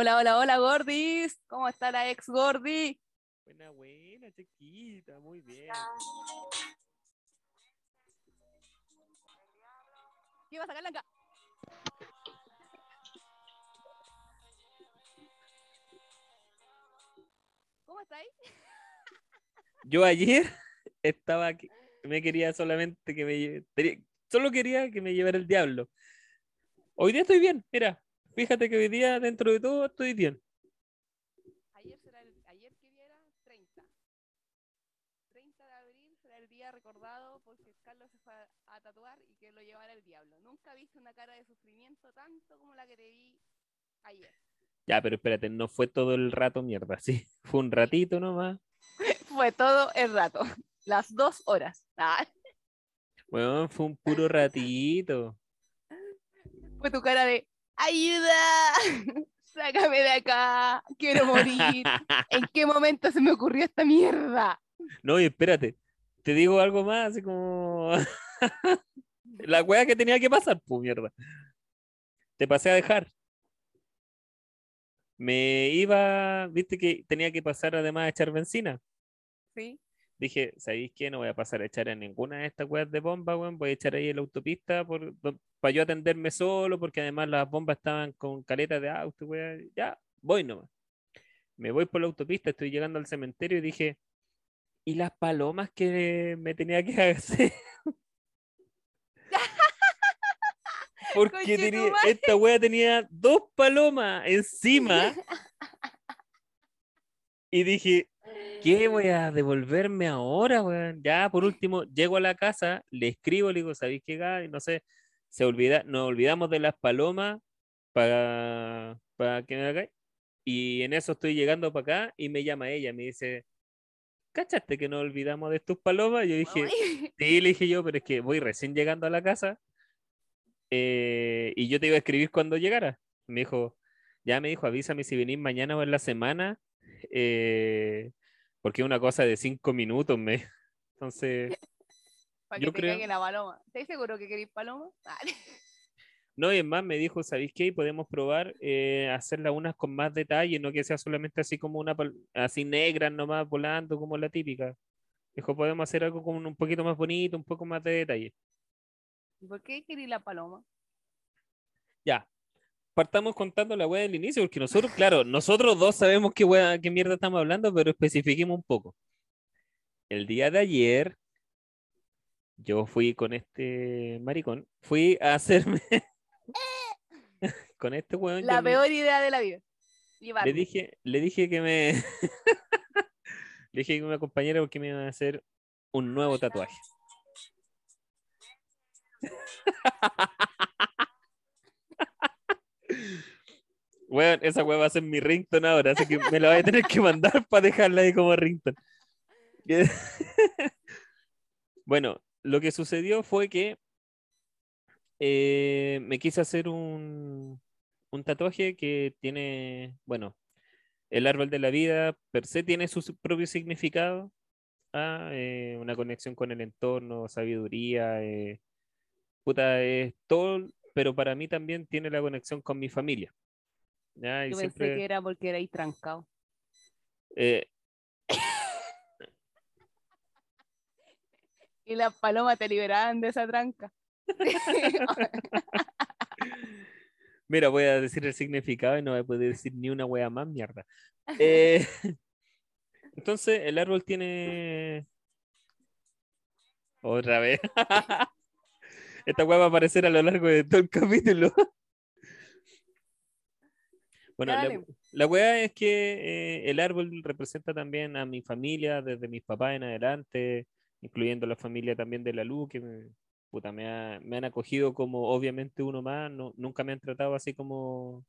Hola, hola, hola, Gordis. ¿Cómo está la ex Gordi? Buena, buena, chiquita, muy bien. ¿Qué vas a sacar, Blanca? ¿Cómo estáis? Yo ayer estaba aquí, me quería solamente que me solo quería que me llevara el diablo. Hoy día estoy bien, mira, fíjate que hoy día dentro de todo estoy bien. Ayer será el, ayer que viera 30. 30 de abril será el día recordado porque Carlos se fue a, a tatuar y que lo llevara el diablo. Nunca he visto una cara de sufrimiento tanto como la que te vi ayer. Ya, pero espérate, no fue todo el rato mierda, sí, fue un ratito nomás. Fue todo el rato, las dos horas. Ah, Bueno, fue un puro ratito. fue tu cara de ¡Ayuda! ¡Sácame de acá! ¡Quiero morir! ¿En qué momento se me ocurrió esta mierda? No, y espérate, te digo algo más, así como la wea que tenía que pasar, pues mierda. Te pasé a dejar. Me iba, viste que tenía que pasar además a echar benzina. Sí. Dije, ¿sabéis qué? No voy a pasar a echar en ninguna de estas weas de bomba, weón. Voy a echar ahí en la autopista por, para yo atenderme solo, porque además las bombas estaban con caleta de auto, weón. Ya, voy nomás. Me voy por la autopista, estoy llegando al cementerio y dije, ¿y las palomas que me tenía que hacer? Porque tenía- esta wea tenía dos palomas encima y dije, ¿qué voy a devolverme ahora, weón? Ya, por último, llego a la casa, le escribo, le digo, ¿sabéis qué, Gaby? No sé, se olvida, nos olvidamos de las palomas para, para que me hagáis. Y en eso estoy llegando para acá y me llama ella, me dice, ¿cachaste que nos olvidamos de tus palomas? Yo dije, Ay, Sí, le dije yo, pero es que voy recién llegando a la casa eh, y yo te iba a escribir cuando llegara. Me dijo, ya me dijo, avísame si venís mañana o en la semana, eh, porque es una cosa de cinco minutos. Me... Entonces, para Yo que te creo- caiga la paloma. ¿Estáis seguro que queréis paloma? Vale. no, y es más, me dijo, ¿sabéis qué? Podemos probar eh, hacerla unas con más detalle, no que sea solamente así como una, así negra nomás volando como la típica. Dijo, podemos hacer algo como un poquito más bonito, un poco más de detalle. ¿Y ¿Por qué queréis la paloma? Ya. Partamos contando la wea del inicio, porque nosotros, claro, nosotros dos sabemos qué wea, qué mierda estamos hablando, pero especifiquemos un poco. El día de ayer, yo fui con este maricón, fui a hacerme con este weón. La peor idea de la vida. le dije, le dije que me le dije que me acompañara porque me iban a hacer un nuevo tatuaje. Weón, esa weá va a ser mi ringtone ahora, así que me la voy a tener que mandar para dejarla ahí como ringtone. bueno, lo que sucedió fue que eh, me quise hacer un, un tatuaje que tiene, bueno, el árbol de la vida per se tiene su su propio significado, ah, eh, una conexión con el entorno, sabiduría, eh, puta, es todo, pero para mí también tiene la conexión con mi familia. ¿Ya? Y Yo pensé que era porque erais trancado. eh, Y las palomas te liberaban de esa tranca. mira, voy a decir el significado y no voy a poder decir ni una wea más mierda. Eh, entonces, el árbol tiene. Otra vez. Esta wea va a aparecer a lo largo de todo el capítulo. Bueno, la, la wea es que eh, el árbol representa también a mi familia, desde mis papás en adelante, incluyendo la familia también de la Lu, que me, puta, me, ha- me han acogido como obviamente uno más, no, nunca me han tratado así como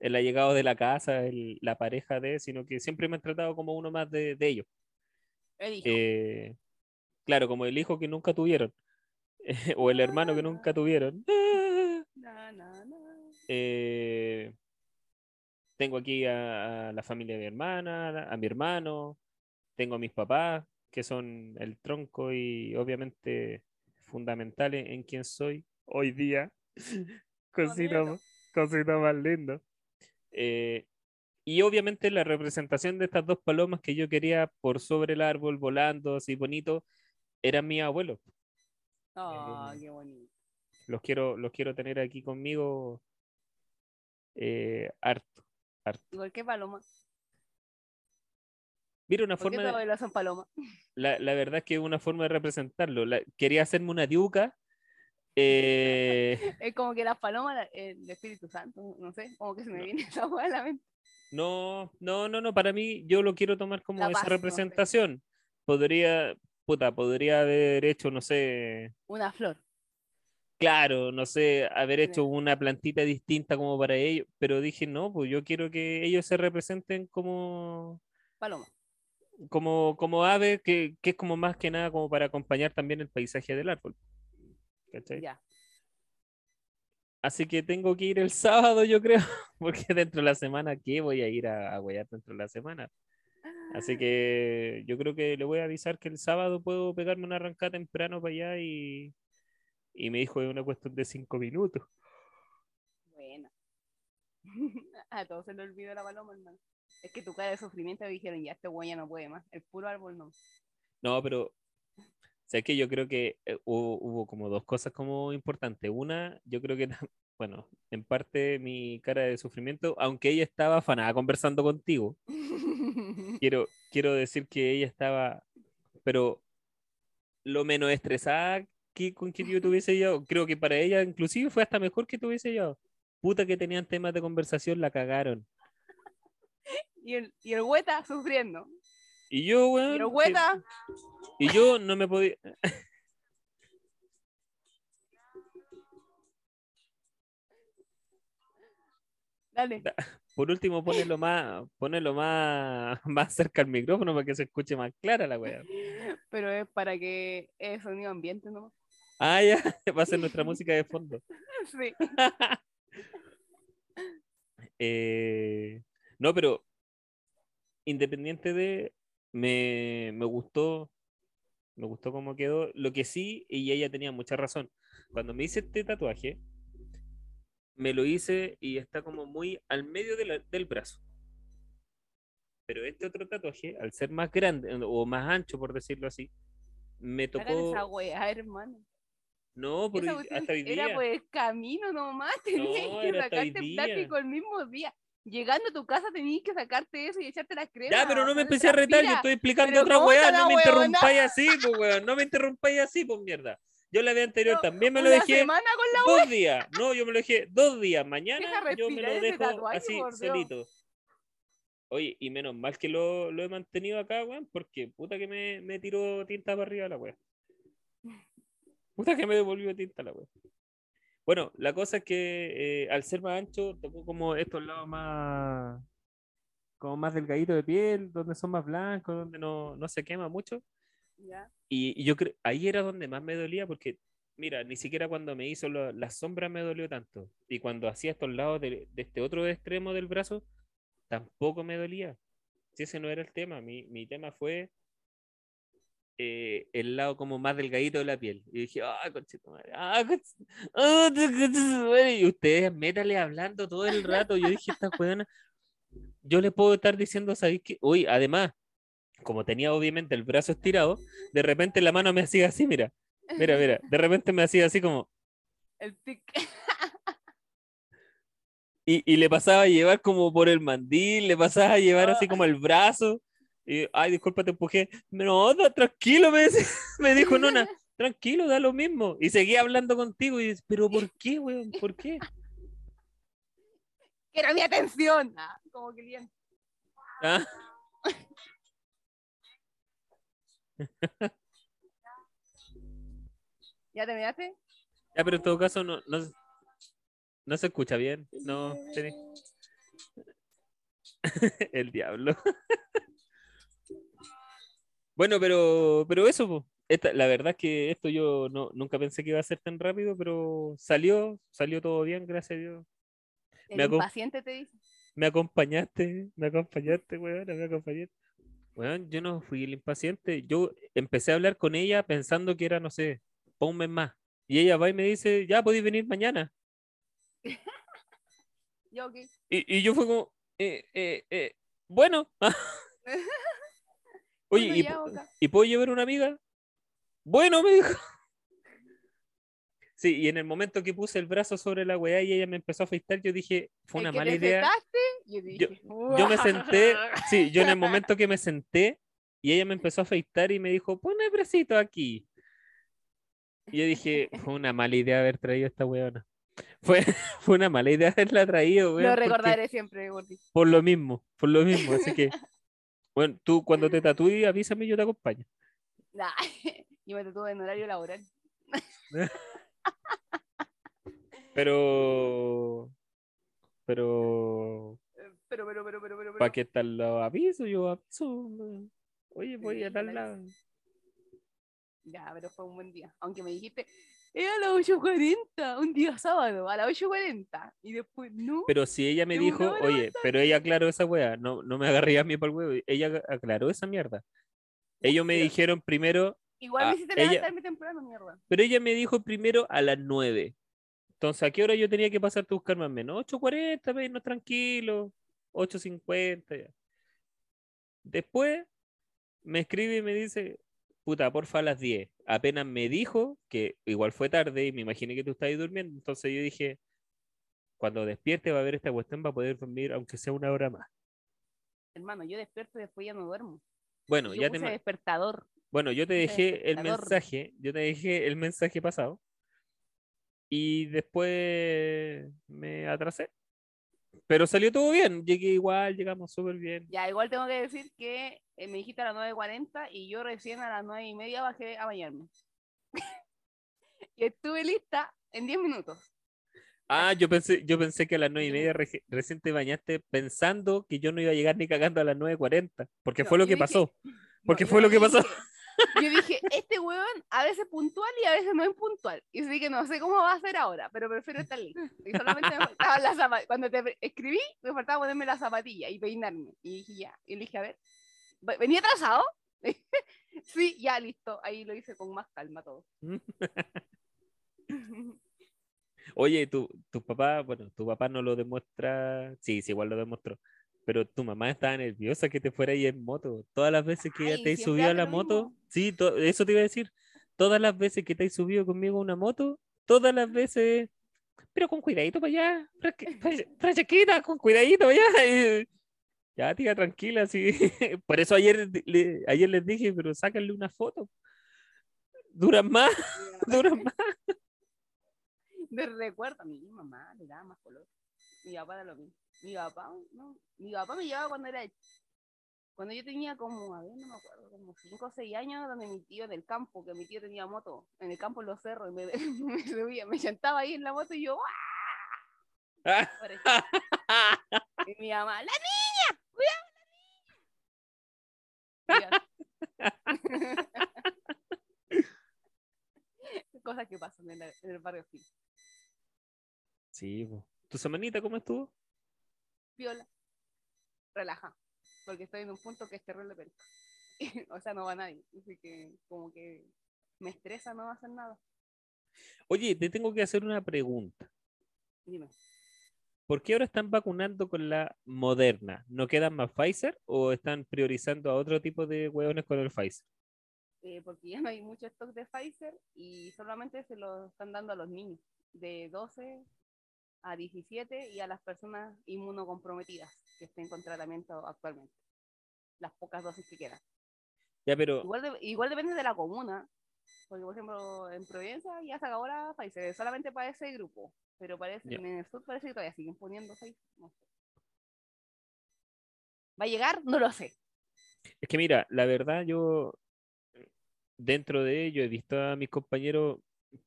el allegado de la casa, el- la pareja de, sino que siempre me han tratado como uno más de, de ellos. El hijo. Eh, claro, como el hijo que nunca tuvieron, o el hermano que nunca tuvieron. Na, na. Eh, tengo aquí a, a la familia de mi hermana, a mi hermano, tengo a mis papás, que son el tronco y obviamente fundamentales en quien soy hoy día. Cosita, Bonito. más- lindo. Eh, y obviamente la representación de estas dos palomas que yo quería por sobre el árbol, volando así bonito, eran mis abuelos. Ah, qué bonito. Los quiero, los quiero tener aquí conmigo eh, harto, harto. Igual que paloma. Mira, una ¿Por qué forma de- son la, la verdad es que es una forma de representarlo. La- quería hacerme una diuca. eh, Es como que las palomas, el Espíritu Santo, no sé, como que se me No. viene esa hueá a la mente. no, no, no, no, para mí yo lo quiero tomar como esa paz, no sé. representación. Podría, puta, podría haber hecho, no sé, Una flor. Claro, no sé, haber hecho una plantita distinta como para ellos, pero dije, no, pues yo quiero que ellos se representen como, Paloma. como, como aves, que, que es como más que nada como para acompañar también el paisaje del árbol. ¿Cachai? Ya. Así que tengo que ir el sábado, yo creo, porque dentro de la semana, ¿qué voy a ir a, a huear dentro de la semana? Así que yo creo que le voy a avisar que el sábado puedo pegarme una arrancada temprano para allá y, y me dijo es una cuestión de cinco minutos. Buena. A todos se le olvidó la paloma, hermano. Es que tu cara de sufrimiento dijeron, ya este güey ya no puede más. El puro árbol no. No, pero sé que yo creo que eh, hubo, hubo como dos cosas como importantes. Una, yo creo que, bueno, en parte mi cara de sufrimiento, aunque ella estaba afanada conversando contigo, quiero, quiero decir que ella estaba, pero lo menos estresada que con que yo tuviese yo, creo que para ella inclusive fue hasta mejor que tuviese yo. Puta que tenían temas de conversación, la cagaron. y, el, y el hueta sufriendo. Y yo, Y el que- hueta, y yo no me podía, dale. Da- por último, ponelo más, ponelo más, más cerca al micrófono para que se escuche más clara la weá. Pero es para que es sonido ambiente, ¿no? Ah, ya, va a ser nuestra música de fondo. Sí. Eh, no, pero independiente de, me, me gustó, me gustó cómo quedó. Lo que sí, y ella tenía mucha razón. Cuando me hice este tatuaje, me lo hice y está como muy al medio de la- del brazo. Pero este otro tatuaje, al ser más grande o más ancho, por decirlo así, me tocó. esa hermano. No, por Esa hoy- cuestión hasta hoy Era día. por el camino nomás, tenías No, que era sacarte día. plástico el mismo día. Llegando a tu casa tenías que sacarte eso y echarte la crema. Ya, pero no me empecé a retar, yo estoy explicando Pero otra ¿cómo weá, no me weona? interrumpáis así, pues weón, no me interrumpáis así, pues mierda. Yo la vez anterior No, también me lo dejé semana con la dos días, no, yo me lo dejé dos días, mañana yo me lo dejo tatuaje, así, solito. Oye, y menos mal que lo, lo he mantenido acá, weón, porque puta que me, me tiró tinta para arriba la weá. Puta que me devolvió tinta la weá. Bueno, la cosa es que eh, al ser más ancho, tocó como estos lados más, como más delgaditos de piel, donde son más blancos, donde no, no se quema mucho. Ya. Y, y yo creo, ahí era donde más me dolía, porque, mira, ni siquiera cuando me hizo lo- la sombra me dolió tanto. Y cuando hacía estos lados de, de este otro extremo del brazo, tampoco me dolía. Si ese no era el tema, mi, mi tema fue eh, el lado como más delgadito de la piel. Y dije, ah, ah, conche- ah, tu- conchetumare". Y ustedes métale hablando todo el rato. Yo dije, esta weona, yo le puedo estar diciendo, ¿sabéis qué? Uy, además, como tenía obviamente el brazo estirado, de repente la mano me hacía así, mira, mira, mira, de repente me hacía así como, El tic. y, y le pasaba a llevar como por el mandil, le pasaba a llevar así como el brazo, y, ay, disculpa, te empujé, no, no, tranquilo, me, decía- me dijo Nona, tranquilo, da lo mismo, y seguía hablando contigo, y pero ¿por qué, weón? ¿Por qué? Quiero mi atención. Ah, como cliente. ¿Ah? ¿Ya terminaste? Ya, pero en todo caso no, no, no se escucha bien, no, el diablo. Bueno, pero, pero eso, po. Esta- la verdad es que esto yo no, nunca pensé que iba a ser tan rápido, pero salió, salió todo bien, gracias a Dios. El Me impaciente te dice. Me acompañaste, me acompañaste, weón, me acompañaste. Weón, yo no fui el impaciente, yo empecé a hablar con ella pensando que era, no sé, un mes más. Y ella va y me dice, ya podéis venir mañana. Yo, ok. Y, y yo fue como, eh, eh, eh, bueno. Oye, ¿y, ya, po- Boca. ¿y puedo llevar una amiga? Bueno, me dijo. Sí, y en el momento que puse el brazo sobre la weá y ella me empezó a afeitar, yo dije, fue una mala idea. sentaste, yo, dije, Yo me senté, sí, yo en el momento que me senté y ella me empezó a afeitar y me dijo, pon el bracito aquí. Y yo dije, fue una mala idea haber traído esta weona. Fue, fue una mala idea haberla traído, weón, Lo recordaré siempre, Gordi. por lo mismo, por lo mismo. Así que, bueno, tú cuando te tatúes, avísame y yo te acompaño. Nah, yo me tatué en horario laboral. Pero, pero, Pero, pero, pero, pero, pero. ¿para qué tal lo aviso? Yo aviso. Oye, voy a tal la lado. Ya, pero fue un buen día. Aunque me dijiste, era a las 8.40, un día sábado, a las 8.40. Y después, no. Pero si ella me dijo, oye, pero ella aclaró esa weá, no, no me agarré a mí por el huevo, ella aclaró esa mierda. Ellos me dijeron primero, Igual ah, me hiciste ella- levantarme temprano, mierda. pero ella me dijo primero a las 9. Entonces, ¿a qué hora yo tenía que pasarte a buscar más o menos? 8.40, para irnos tranquilos, 8.50. ya. Después me escribe y me dice, puta, porfa a las 10. Apenas me dijo que igual fue tarde y me imaginé que tú estabas durmiendo, entonces yo dije, cuando despierte va a ver esta cuestión, va a poder dormir aunque sea una hora más. Hermano, yo despierto y después ya no duermo. Bueno, yo ya te, puse despertador. bueno, yo te dejé el mensaje, yo te dejé el mensaje pasado y después me atrasé. Pero salió todo bien, llegué igual, llegamos súper bien. Ya, igual tengo que decir que eh, me dijiste a las 9.40 y yo recién a las 9.30 bajé a bañarme. y estuve lista en 10 minutos. Ah, yo pensé, yo pensé que a las nueve y Yo- media reci- recién te bañaste pensando que yo no iba a llegar ni cagando a las 9.40, porque No, fue lo que dije- pasó. Porque No, fue lo que pasó. dije- Yo dije, este weón a veces puntual y a veces no es puntual. Y así que no sé cómo va a ser ahora, pero prefiero estar lista. Y solamente me faltaban las zapatillas. Cuando te escribí, me faltaba ponerme la zapatilla y peinarme. Y dije, ya. Y dije, a ver, ¿ve- ¿venía atrasado? sí, ya, listo. Ahí lo hice con más calma todo. Oye, tu, tu papá, bueno, tu papá no lo demuestra, sí, sí, igual lo demostró, pero tu mamá estaba nerviosa que te fuera ahí en moto. Todas las veces que ella Ay, te siempre subió a la moto, mismo. sí, eso te iba a decir, todas las veces que te has subido conmigo a una moto, todas las veces, pero con cuidadito para allá, Fra- Fra- Francesquita, con cuidadito para allá. ya, tía, tranquila, sí. Por eso ayer, le- ayer les dije, pero sáquenle una foto. Duran más, duran más. Me recuerdo a mi mamá, le daba más color. Mi papá era lo mismo. Mi papá, no. Mi papá me llevaba cuando era. Cuando yo tenía como, a ver, no me acuerdo, como 5 o 6 años, donde mi tío en el campo, que mi tío tenía moto, en el campo en los cerros, y me, me subía, me sentaba ahí en la moto y yo, ¡ah! Y mi mamá, ¡la niña! ¡Cuidado, la niña! Cosas que pasan en, la- en el barrio. Sí. ¿Tu semanita cómo estuvo? Viola. Relaja. Porque estoy en un punto que es terrible penca. o sea, no va nadie. Así que como que me estresa no hacer nada. Oye, te tengo que hacer una pregunta. Dime. ¿Por qué ahora están vacunando con la Moderna? ¿No quedan más Pfizer o están priorizando a otro tipo de hueones con el Pfizer? Eh, porque ya no hay mucho stock de Pfizer y solamente se lo están dando a los niños de 12 a 17 y a las personas inmunocomprometidas que estén con tratamiento actualmente. Las pocas dosis que quedan. Ya, pero Igual, de- igual depende de la comuna. Porque, por ejemplo, en Providencia ya se acabó la Pfizer, solamente para ese grupo. Pero parece, Ya. en el sur parece que todavía siguen poniendo Pfizer. No sé. ¿Va a llegar? No lo sé. es que mira, la verdad yo dentro de ello he visto a mis compañeros,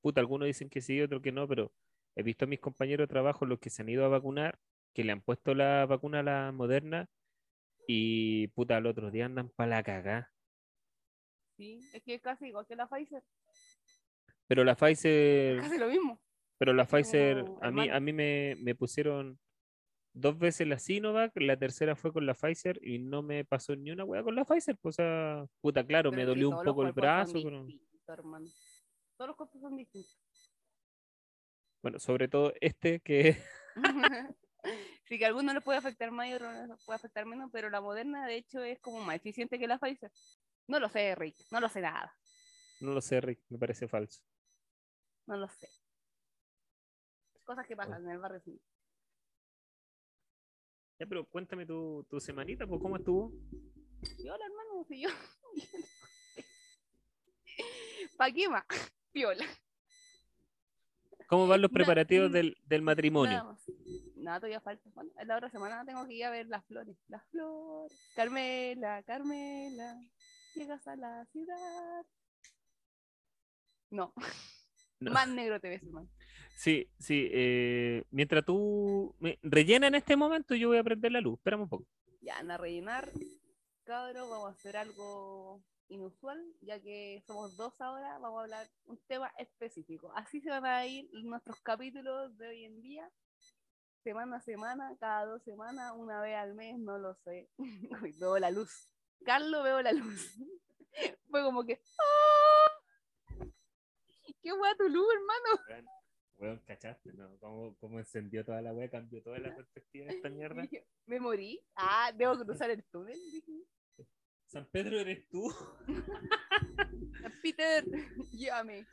puta, algunos dicen que sí, otros que no, pero he visto a mis compañeros de trabajo los que se han ido a vacunar, que le han puesto la vacuna a la Moderna y puta, al otro día andan para la cagá. Sí, es que es casi igual que la Pfizer. Pero la Pfizer, Casi lo mismo. pero la como Pfizer, a mí, hermano. a mí me, me pusieron dos veces la Sinovac, la tercera fue con la Pfizer y no me pasó ni una hueá con la Pfizer. Pues, o sea, puta, claro, Pero me dolió un poco el brazo. pero-. Todos los cuerpos son distintos. Bueno, sobre todo este que Sí que a algunos les puede afectar más y a otros les puede afectar menos, pero la moderna de hecho es como más eficiente que la Pfizer. No lo sé, Rick, no lo sé nada, No lo sé, Rick, me parece falso. no lo sé. Cosas que pasan en el barrio. sí. Ya, pero cuéntame tu, tu semanita, pues, ¿cómo estuvo? Y hola, hermano, si yo. ¿Pa' qué más? Piola. ¿Cómo van los preparativos del, del matrimonio? Nada todavía falta. Bueno, la otra semana tengo que ir a ver las flores. Las flores. Carmela, Carmela, llegas a la ciudad. No, No. más negro te ves, hermano. Sí, sí. eh, mientras tú me rellena en este momento, yo voy a prender la luz. Espérame un poco. Ya, anda a rellenar. Cabros, vamos a hacer algo inusual, ya que somos dos ahora, vamos a hablar un tema específico. Así se van a ir nuestros capítulos de hoy en día, semana a semana, cada dos semanas, una vez al mes, no lo sé. Uy, veo la luz. Carlos, veo la luz. Fue como que. ¡ah! ¡Qué guay tu luz, hermano! Weón, ¿cachaste? ¿No? ¿Cómo, ¿Cómo encendió toda la wea? Cambió toda la perspectiva de esta mierda. ¿Me morí? Ah, debo cruzar el túnel. San Pedro eres tú. Peter, llévame.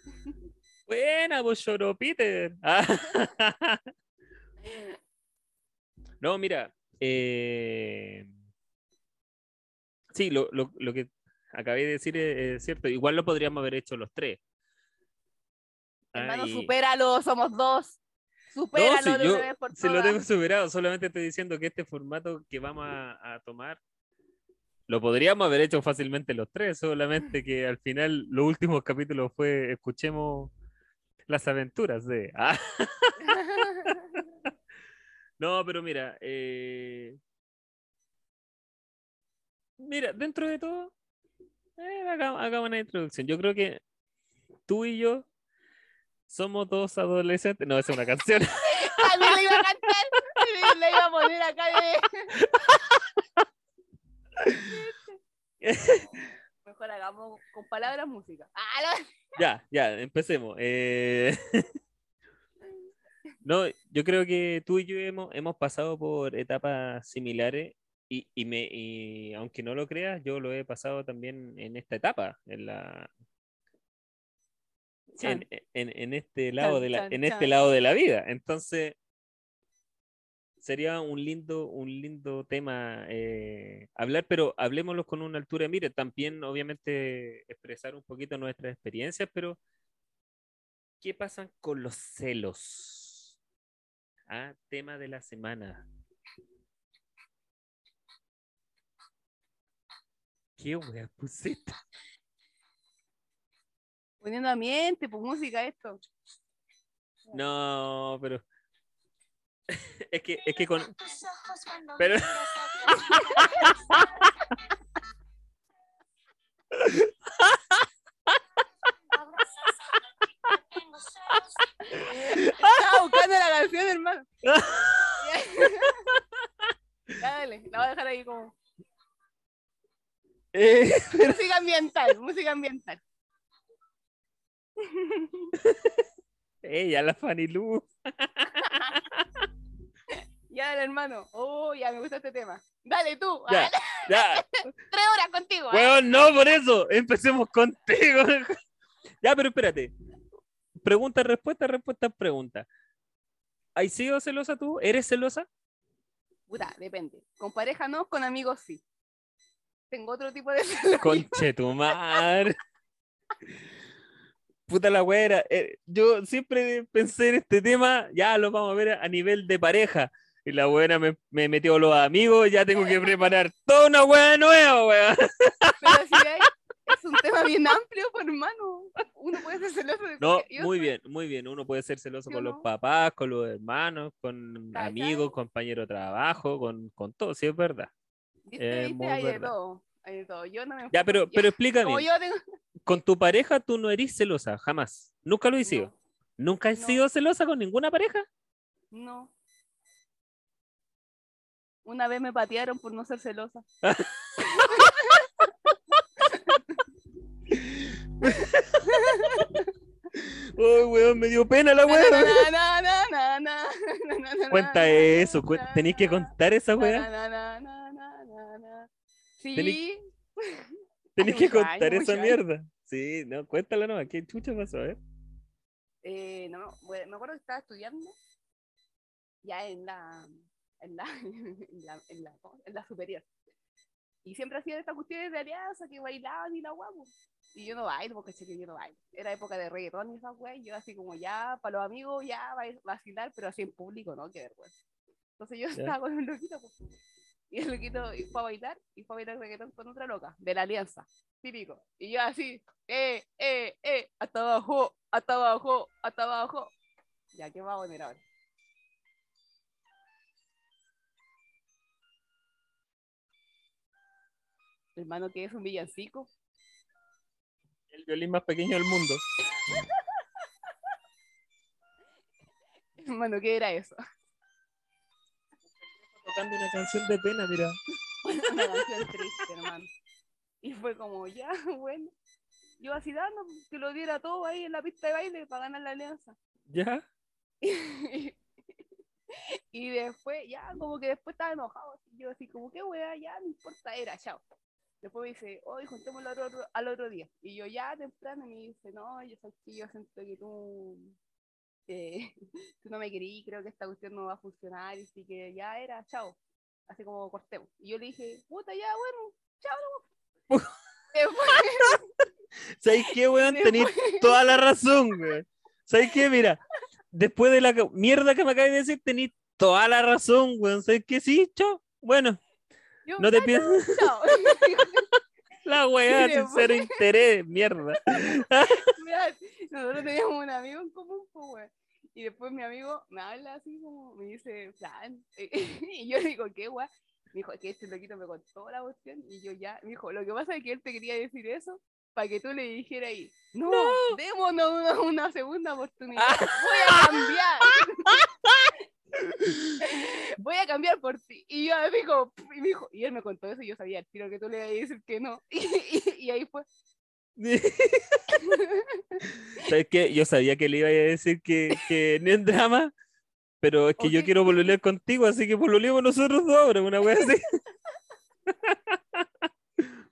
Buena, vos lloró Peter. Ah. No, mira. eh, Sí, lo, lo- lo que acabé de decir es, es cierto. Igual lo podríamos haber hecho los tres. Hermano, y- supéralo, somos dos. No, Supéralo si de yo una vez por se lo todas. tengo superado. Solamente estoy diciendo que este formato que vamos a, a tomar lo podríamos haber hecho fácilmente los tres. Solamente que al final los últimos capítulos fue escuchemos las aventuras de. Ah, no, pero mira. eh, Mira, dentro de todo, eh, hagamos, una introducción. Yo creo que tú y yo somos dos adolescentes. No, esa es una canción. También le iba a cantar. Le iba a poner acá de. Mejor hagamos con palabras música. Ah, no. Ya, ya, empecemos. Eh, No, yo creo que tú y yo hemos, hemos pasado por etapas similares y, y me, y aunque no lo creas, yo lo he pasado también en esta etapa, en la, en, en- en este lado Chan, de la, chan, en este chan. lado de la vida. Entonces, sería un lindo, un lindo tema eh, hablar, pero hablemoslo con una altura mire, también obviamente expresar un poquito nuestras experiencias, pero ¿qué pasan con los celos? Ah, tema de la semana. ¿Qué wea pusiste? Poniendo ambiente, pues música esto. No, pero es que es que con tus ojos cuando Pero-. Estaba buscando la canción, hermano. Ya, dale, la voy a dejar ahí como. Eh, Música ambiental, música ambiental. ella la Fanny Lu. Ya, dale, hermano. Oh, ya me gusta este tema. Dale tú. Ya, ya. tres horas contigo. ah. Weón, no, por eso. Empecemos contigo. Ya, pero espérate. Pregunta, respuesta, respuesta, pregunta. ¿Has sido celosa tú? ¿Eres celosa? Puta, depende. Con pareja no, con amigos sí. Tengo otro tipo de celos. Conche tu madre. Puta la güera. eh, yo siempre pensé en este tema, ya lo vamos a ver a nivel de pareja. Y la buena me, me metió los amigos, ya tengo que preparar toda una wea nueva, weón. Pero si hay- es un tema bien amplio, pues, hermano. Uno puede ser celoso de No, muy bien, muy bien. Uno puede ser celoso con los papás, con los hermanos, con amigos, compañeros de trabajo, con, con todo, sí es verdad. ¿Viste? es ¿Viste? muy Hay de todo. Hay de todo. Yo no me Ya, pero, yo- pero explícame, tengo. con tu pareja tú no eres celosa, jamás. Nunca lo he sido. No, ¿Nunca has No. sido celosa con ninguna pareja? no. Una vez me patearon por no ser celosa. Oh, weón, me dio pena la weón. Cuenta eso, cu tenéis que contar esa weá. Sí. Tenéis, que contar esa mierda. Sí, no, cuéntala no, ¿qué chucha pasó, eh? eh no, me acuerdo que estaba estudiando ya en la en la, en la, en la, en la superior. Y siempre hacían estas cuestiones de alianza que bailaban y la guapo. Y yo no bailo, porque sé que yo no bailo. Era época de reggaetón y esas weas, yo así como ya, para los amigos, ya va- vacilar, pero así en público, ¿no? Qué vergüenza. Entonces yo estaba con un loquito, pues, y el loquito y fue a bailar, y fue a bailar reggaetón con otra loca, de la alianza, típico. Y yo así, eh, eh, eh, hasta abajo, hasta abajo, hasta abajo. Ya, ¿qué va a poner ahora? Hermano, que es un villancico. El violín más pequeño del mundo. Hermano, ¿qué era eso? Tocando una canción de pena, mira. Una canción triste, hermano. Y fue como, ya, bueno. Yo así dando, que lo diera todo ahí en la pista de baile para ganar la alianza. ¿Ya? y después, ya, como que después estaba enojado. así, Yo así, como, qué wea, ya, no importa, era, chao. Después me dice, hoy juntémoslo al otro, al otro día. Y yo ya temprano me dice, no, yo sé que yo siento que tú, eh, tú no me querí, creo que esta cuestión no va a funcionar. Y así que ya era, chao. Así como cortemos. Y yo le dije, puta, ya, bueno, chao. nomás". Después- ¿Sabes qué, weón? Después- Tenéis toda la razón, weón. ¿Sabes qué? Mira, después de la mierda que me acabas de decir, tenéis toda la razón, weón. ¿Sabes qué? Sí, chao. Bueno, yo, no te "Ya, piensas chao". la weá, sincero interés, mierda. Nosotros teníamos un amigo en común, pues. Y después mi amigo me habla así como, me dice, plan. Y yo digo, ¿qué, weón? Me dijo, es que este loquito me contó la cuestión. Y yo ya, me dijo, lo que pasa es que él te quería decir eso para que tú le dijeras ahí, no, démonos una, una segunda oportunidad. Voy a cambiar. Voy a cambiar por ti. Y yo así como, y me dijo, y él me contó eso y yo sabía, tiro que tú le ibas a decir que no. Y, y- y ahí fue. ¿Sabes qué? Yo sabía que le iba a decir que, que no es drama, pero es que yo quiero pololear contigo, así que pololeemos nosotros dos ahora, una wea así.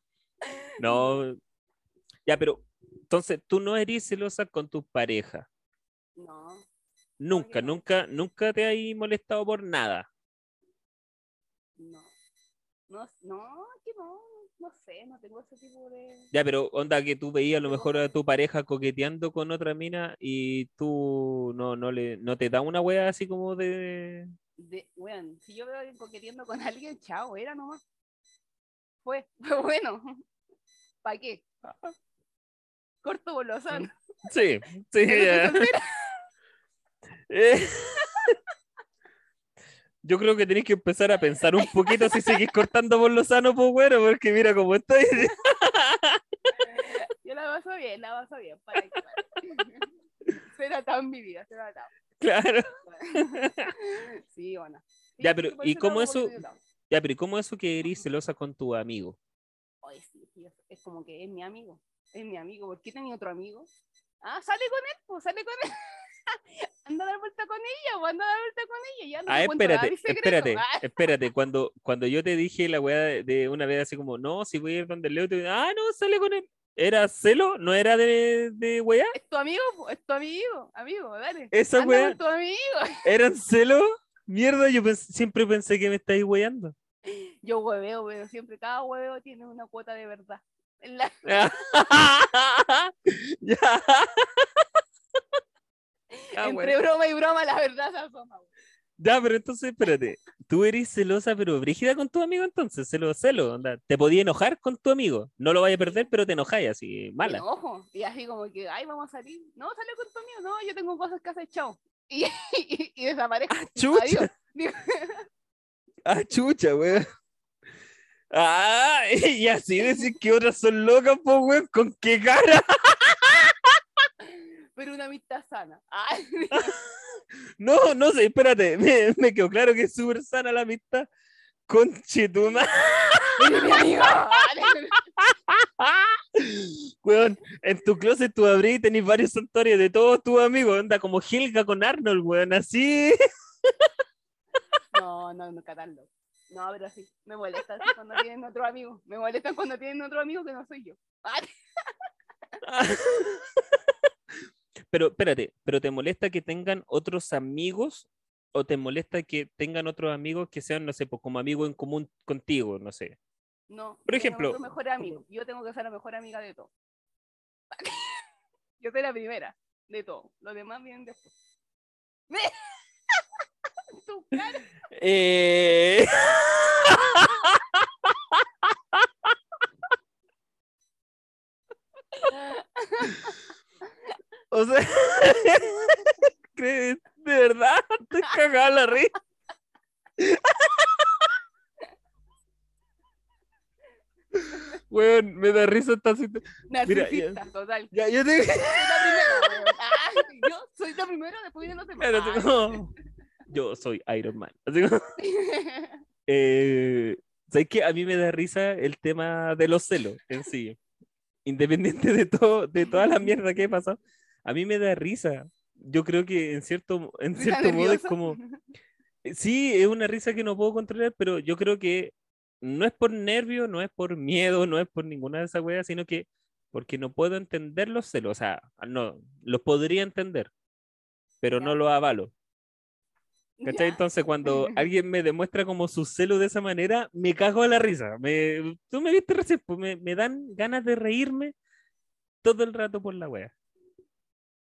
No. Ya, pero entonces tú no eres celosa con tu pareja. No. Nunca, no. nunca, nunca te has molestado por nada. No. No, no, que no, no sé, no tengo ese tipo de... Ya, pero onda que tú veías a lo mejor a tu pareja coqueteando con otra mina y tú no, no le, no te da una wea así como de. de weón, si yo veo a alguien coqueteando con alguien, chao, era nomás. Fue, fue bueno. ¿Para qué? Corto bolosón. Sí, sí. Ya no ya. estoy soltera. Eh, Yo creo que tenés que empezar a pensar un poquito si seguís cortando por lo sano, pues bueno, porque mira cómo estoy. Yo la paso bien, la paso bien. ¿para qué? Será tan mi vida, será tan. Claro. Sí, bueno. Sí, Ya, pero, ¿y cómo eso-. Ya, pero ¿y cómo eso que eres celosa con tu amigo? Ay, sí, sí, es, es como que es mi amigo. Es mi amigo. ¿Por qué tenía otro amigo? Ah, sale con él, pues sale con él. Anda a dar vuelta con ella, anda a dar vuelta con ella. Ya no Ah, espérate, espérate, Ah, espérate. Cuando, cuando yo te dije la weá de, una vez así como, no, si voy a ir donde Leo, te ah, no, sale con él. ¿Era celo? ¿No era de, de weá? es tu amigo, es tu amigo, amigo, dale. Esa anda weá, con tu amigo. ¿eran celo? Mierda, yo pens- siempre pensé que me estáis weando. Yo hueveo, pero siempre cada hueveo tiene una cuota de verdad. En la- ya. Ah, entre broma y broma, la verdad se asoma. Ya, pero entonces, espérate. Tú eres celosa, pero brígida con tu amigo, entonces, celo, celo. onda. Te podía enojar con tu amigo. No lo vaya a perder, pero te enojáis así, mala. enojo. Y así como que, ay, vamos a salir. No, sale con tu amigo. No, yo tengo cosas que hacer, chao. Y, y, y desaparezco. Chucha. Adiós. Digo, Ah, chucha, weón. Ah, y así decir que otras son locas, pues, weón. ¿Con qué cara? Pero una amistad sana. Ay, No, no sé, espérate. Me, me quedó claro que es súper sana la amistad. Conchituma. Weón, en tu closet tú abrís y tenés varios santuarios de todos tus amigos. Anda como Helga con Arnold, weón. Así. No, no, nunca tan loco. No, pero sí, me molesta así cuando tienen otro amigo. Me molesta cuando tienen otro amigo que no soy yo. Pero espérate, ¿pero te molesta que tengan otros amigos o te molesta que tengan otros amigos que sean, no sé, pues, como amigos en común contigo, no sé? No, Por yo ejemplo, otro mejor amigo. Yo tengo que ser la mejor amiga de todo. Yo soy la primera de todo. Los demás vienen después. Tu cara. Eh, o sea. ¿De verdad? Te cagaba la risa. Weón, me da risa esta situación. Narcisista, total. Ya, yo te... Soy la primera. Ah, yo soy la primera, después vienen los demás. Pero Ay. Yo soy Iron Man. Así como, eh, ¿sabes qué? A mí me da risa el tema de los celos en sí. Independiente de todo, de toda la mierda que he pasado, a mí me da risa. Yo creo que en cierto, en cierto modo es como, sí, es una risa que no puedo controlar, pero yo creo que no es por nervio, no es por miedo, no es por ninguna de esas weas, sino que porque no puedo entender los celos. O sea, no, los podría entender, pero no los avalo. ¿Cachai? Entonces, cuando alguien me demuestra como su celo de esa manera, me cago a la risa. Me, tú me viste recién, pues me, me dan ganas de reírme todo el rato por la wea.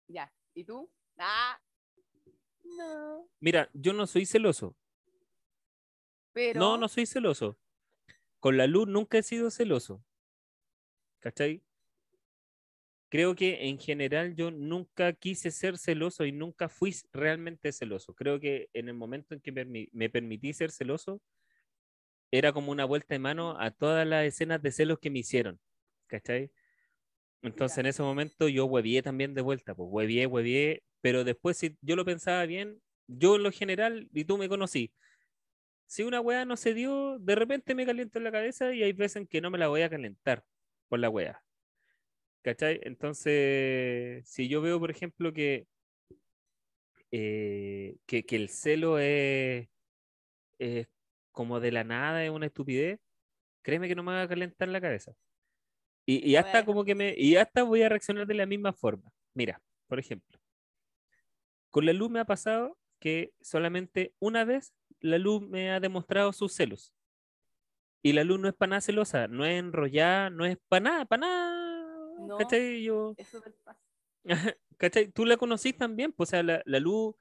Ya. ¿Y tú? Ah. No. Mira, yo no soy celoso. Pero. No, no soy celoso. Con la luz nunca he sido celoso. ¿Cachai? Creo que en general yo nunca quise ser celoso y nunca fui realmente celoso. Creo que en el momento en que permi- me permití ser celoso, era como una vuelta de mano a todas las escenas de celos que me hicieron. ¿Cachai? Entonces en ese momento yo huevié también de vuelta, pues huevié, huevié, pero después si yo lo pensaba bien, yo en lo general, y tú me conocí, si una weá no se dio, de repente me caliento en la cabeza y hay veces en que no me la voy a calentar por la weá. ¿Cachai? Entonces, si yo veo, por ejemplo, que, eh, que, que el celo es, es como de la nada, es una estupidez, créeme que no me va a calentar la cabeza. Y, y hasta como que me, y hasta voy a reaccionar de la misma forma. Mira, por ejemplo, con la luz me ha pasado que solamente una vez la luz me ha demostrado sus celos. Y la luz no es para nada celosa, no es enrollada, no es para nada, para nada. No. ¿Cachai? Yo, Eso. ¿cachai? Tú la conocís también, pues, o sea, la, la luz,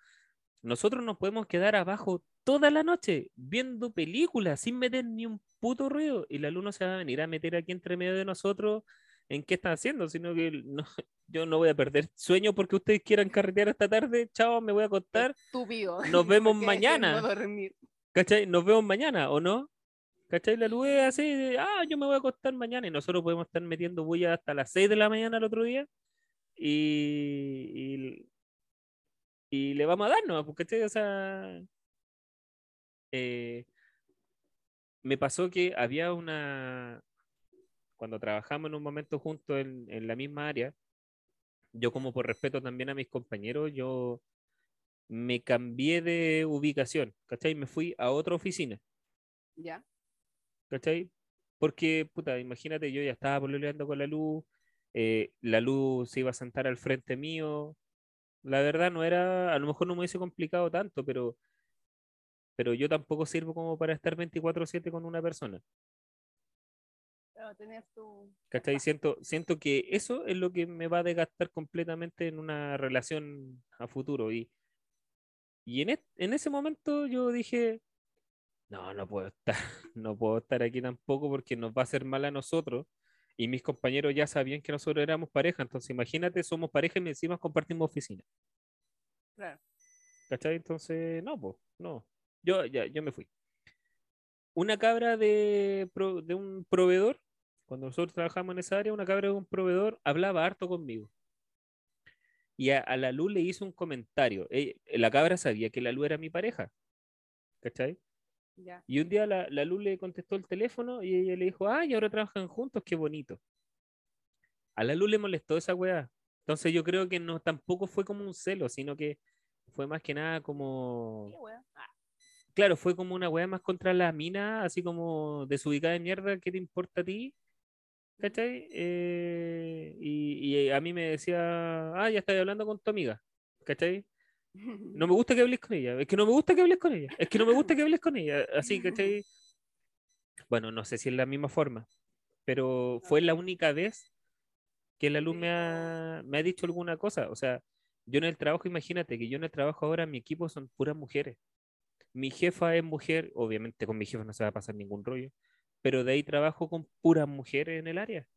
nosotros nos podemos quedar abajo toda la noche viendo películas sin meter ni un puto ruido y la luz no se va a venir a meter aquí entre medio de nosotros en qué están haciendo, sino que no, yo no voy a perder sueño porque ustedes quieran carretear esta tarde, chao, me voy a acostar, Estúpido. Nos vemos mañana. no. ¿cachai? Nos vemos mañana, ¿o no? ¿Cachai? La luz es así, de, ah, yo me voy a acostar mañana y nosotros podemos estar metiendo bulla hasta las 6 de la mañana el otro día y, y, y le vamos a dar, ¿no? Porque, ¿cachai? O sea, eh, me pasó que había una, cuando trabajamos en un momento juntos en, en la misma área, yo como por respeto también a mis compañeros, yo me cambié de ubicación, ¿cachai? Me fui a otra oficina. Ya. ¿cachai? Porque, puta, imagínate, yo ya estaba pololeando con la luz, eh, la luz se iba a sentar al frente mío. La verdad no era, a lo mejor no me hubiese complicado tanto, pero, pero yo tampoco sirvo como para estar 24/7 con una persona. Pero tener tu. ¿Cachai? Siento, siento que eso es lo que me va a desgastar completamente en una relación a futuro. Y, y en, es- en ese momento yo dije, no, no puedo estar, no puedo estar aquí tampoco porque nos va a hacer mal a nosotros. Y mis compañeros ya sabían que nosotros éramos pareja. Entonces, imagínate, somos pareja y encima compartimos oficina. Claro. ¿Cachai? Entonces, no, pues, no. Yo, ya, yo me fui. Una cabra de, pro- de un proveedor, cuando nosotros trabajamos en esa área, una cabra de un proveedor hablaba harto conmigo. Y a, a la Lu le hizo un comentario. Ella- la cabra sabía que la Lu era mi pareja. ¿Cachai? Ya. Y un día la, la Lu le contestó el teléfono y ella le dijo, ay, ahora trabajan juntos, qué bonito. A la Lu le molestó esa weá. Entonces yo creo que no tampoco fue como un celo, sino que fue más que nada como Qué. Claro, fue como una weá más contra la mina, así como desubicada de mierda, ¿qué te importa a ti? ¿Cachai? Eh, y, y a mí me decía, ah, ya estás hablando con tu amiga, ¿cachai? No me gusta que hables con ella, es que no me gusta que hables con ella, es que no me gusta que hables con ella, así, ¿cachai? Bueno, no sé si es la misma forma, pero fue la única vez que la luz me ha, me ha dicho alguna cosa, o sea, yo en el trabajo, imagínate que yo en el trabajo ahora, mi equipo son puras mujeres. Mi jefa es mujer, obviamente con mi jefa no se va a pasar ningún rollo, pero de ahí trabajo con puras mujeres en el área.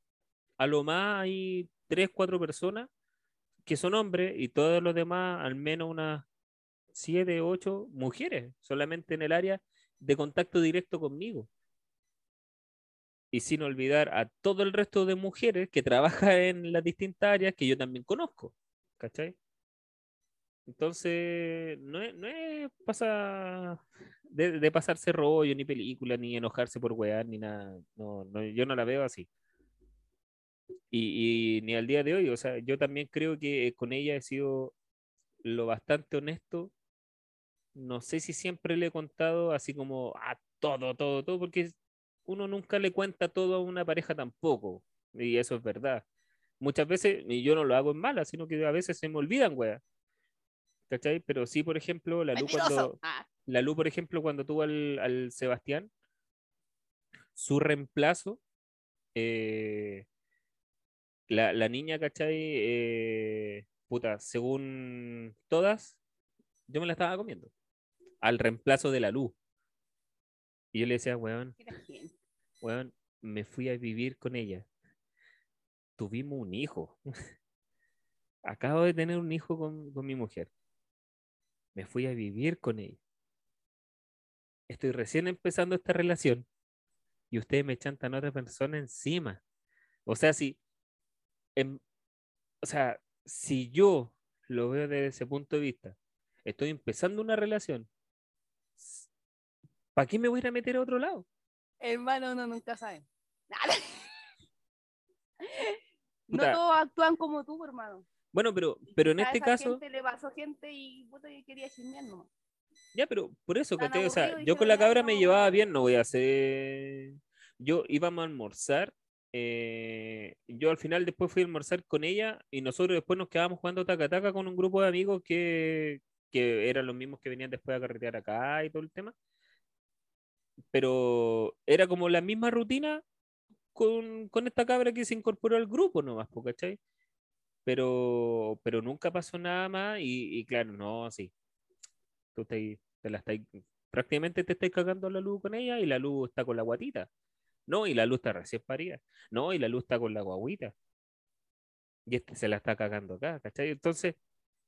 A lo más hay tres, cuatro personas que son hombres y todos los demás, al menos unas siete, ocho mujeres, solamente en el área de contacto directo conmigo. Y sin olvidar a todo el resto de mujeres que trabajan en las distintas áreas que yo también conozco. ¿Cachai? Entonces, no es, no es de, de pasarse rollo, ni película, ni enojarse por wear, ni nada. No, no, yo no la veo así. Y, y ni al día de hoy, o sea, yo también creo que con ella he sido lo bastante honesto. No sé si siempre le he contado así como a todo, todo, todo, porque uno nunca le cuenta todo a una pareja tampoco. Y eso es verdad. Muchas veces, y yo no lo hago en mala, sino que a veces se me olvidan, weá. ¿Cachai? Pero sí, por ejemplo, la luz cuando, Ah, la Lu, por ejemplo, cuando tuvo al, al Sebastián, su reemplazo, eh, la, la niña, ¿cachai? Eh, puta, según todas, yo me la estaba comiendo. Al reemplazo de la Lu. Y yo le decía, weón, weón, me fui a vivir con ella. Tuvimos un hijo. Acabo de tener un hijo con, con mi mujer. Me fui a vivir con ella. Estoy recién empezando esta relación y ustedes me chantan a otra persona encima. O sea, si, em- o sea, si yo lo veo desde ese punto de vista, estoy empezando una relación, ¿para qué me voy a ir a meter a otro lado? Hermano, uno nunca sabe. Nada. No todos actúan como tú, hermano. Bueno, pero, pero en A este esa caso, gente le pasó gente y puta que quería chismear nomás. Ya, pero por eso, Tan ¿cachai? O sea, yo con la cabra "Ya, me llevaba bueno". bien, no voy a hacer. Yo íbamos a almorzar. eh, yo al final después fui a almorzar con ella y nosotros después nos quedábamos jugando taca-taca con un grupo de amigos que, que eran los mismos que venían después a carretear acá y todo el tema. Pero era como la misma rutina con, con esta cabra que se incorporó al grupo nomás, ¿cachai? Pero, pero nunca pasó nada más y, claro, no, sí. Tú te la estás, prácticamente te estás cagando la luz con ella y la luz está con la guatita. No, y la luz está recién parida. No, y la luz está con la guaguita. Y este se la está cagando acá, ¿cachai? Entonces,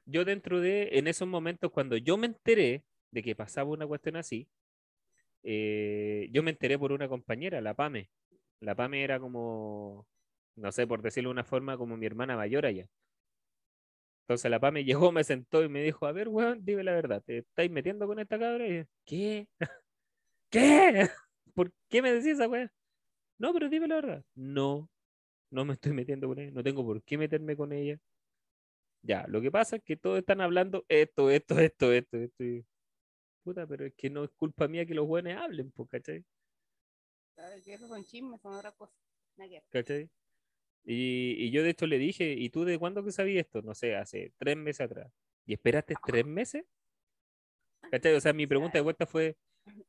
yo dentro de, en esos momentos, cuando yo me enteré de que pasaba una cuestión así, eh, yo me enteré por una compañera, la Pame. La Pame era como, no sé, por decirlo de una forma, como mi hermana mayor allá. Entonces la Pame llegó, me sentó y me dijo, a ver, weón, dime la verdad, ¿te estáis metiendo con esta cabra? Y yo, ¿qué? ¿Qué? ¿Por qué me decís esa weá? No, pero dime la verdad. No, no me estoy metiendo con ella, no tengo por qué meterme con ella. Ya, lo que pasa es que todos están hablando esto, esto, esto, esto, esto. y- Puta, pero es que no es culpa mía que los buenos hablen, pues, ¿cachai? Esos son chismes, son otra cosa. ¿Cachai? Y, y yo de hecho le dije, ¿y tú de cuándo que sabías esto? No sé, hace tres meses atrás. ¿Y esperaste tres meses? ¿Cachai? O sea, mi pregunta de vuelta fue,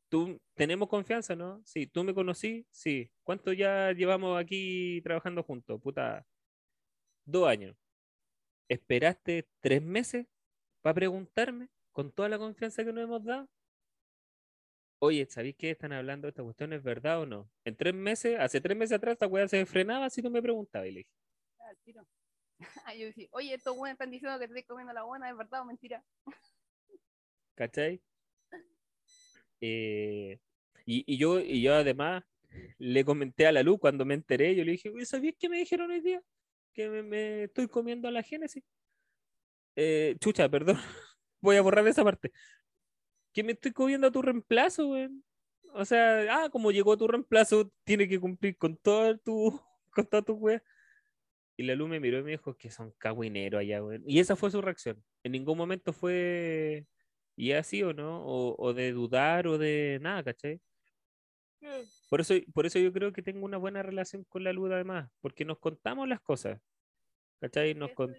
¿tú tenemos confianza, no? Sí, ¿tú me conocí? Sí. ¿Cuánto ya llevamos aquí trabajando juntos? Puta, dos años. ¿Esperaste tres meses para preguntarme con toda la confianza que nos hemos dado? Oye, ¿sabéis qué están hablando de esta cuestión? ¿Es verdad o no? En tres meses, hace tres meses atrás, esta weá se frenaba si no me preguntaba. Y le dije, Ah, tiro. Yo decía, oye, estos buenos están diciendo que estoy comiendo la buena, ¿es verdad o mentira? ¿cachai? Eh, y, y yo, y yo además le comenté a la luz cuando me enteré, yo le dije, "Oye, ¿sabías qué me dijeron hoy día? Que me, me estoy comiendo la Génesis. Eh, chucha, perdón, voy a borrar esa parte. Que me estoy comiendo a tu reemplazo, weón. O sea, ah, como llegó tu reemplazo, tiene que cumplir con todo tu, con toda tu wea. Y la luz me miró y me dijo que son cagüineros allá, weón. Y esa fue su reacción. En ningún momento fue, Y así o no, o, o de dudar o de nada, ¿cachai? Por eso, por eso yo creo que tengo una buena relación con la luz además, porque nos contamos las cosas. ¿Cachai? Nos con-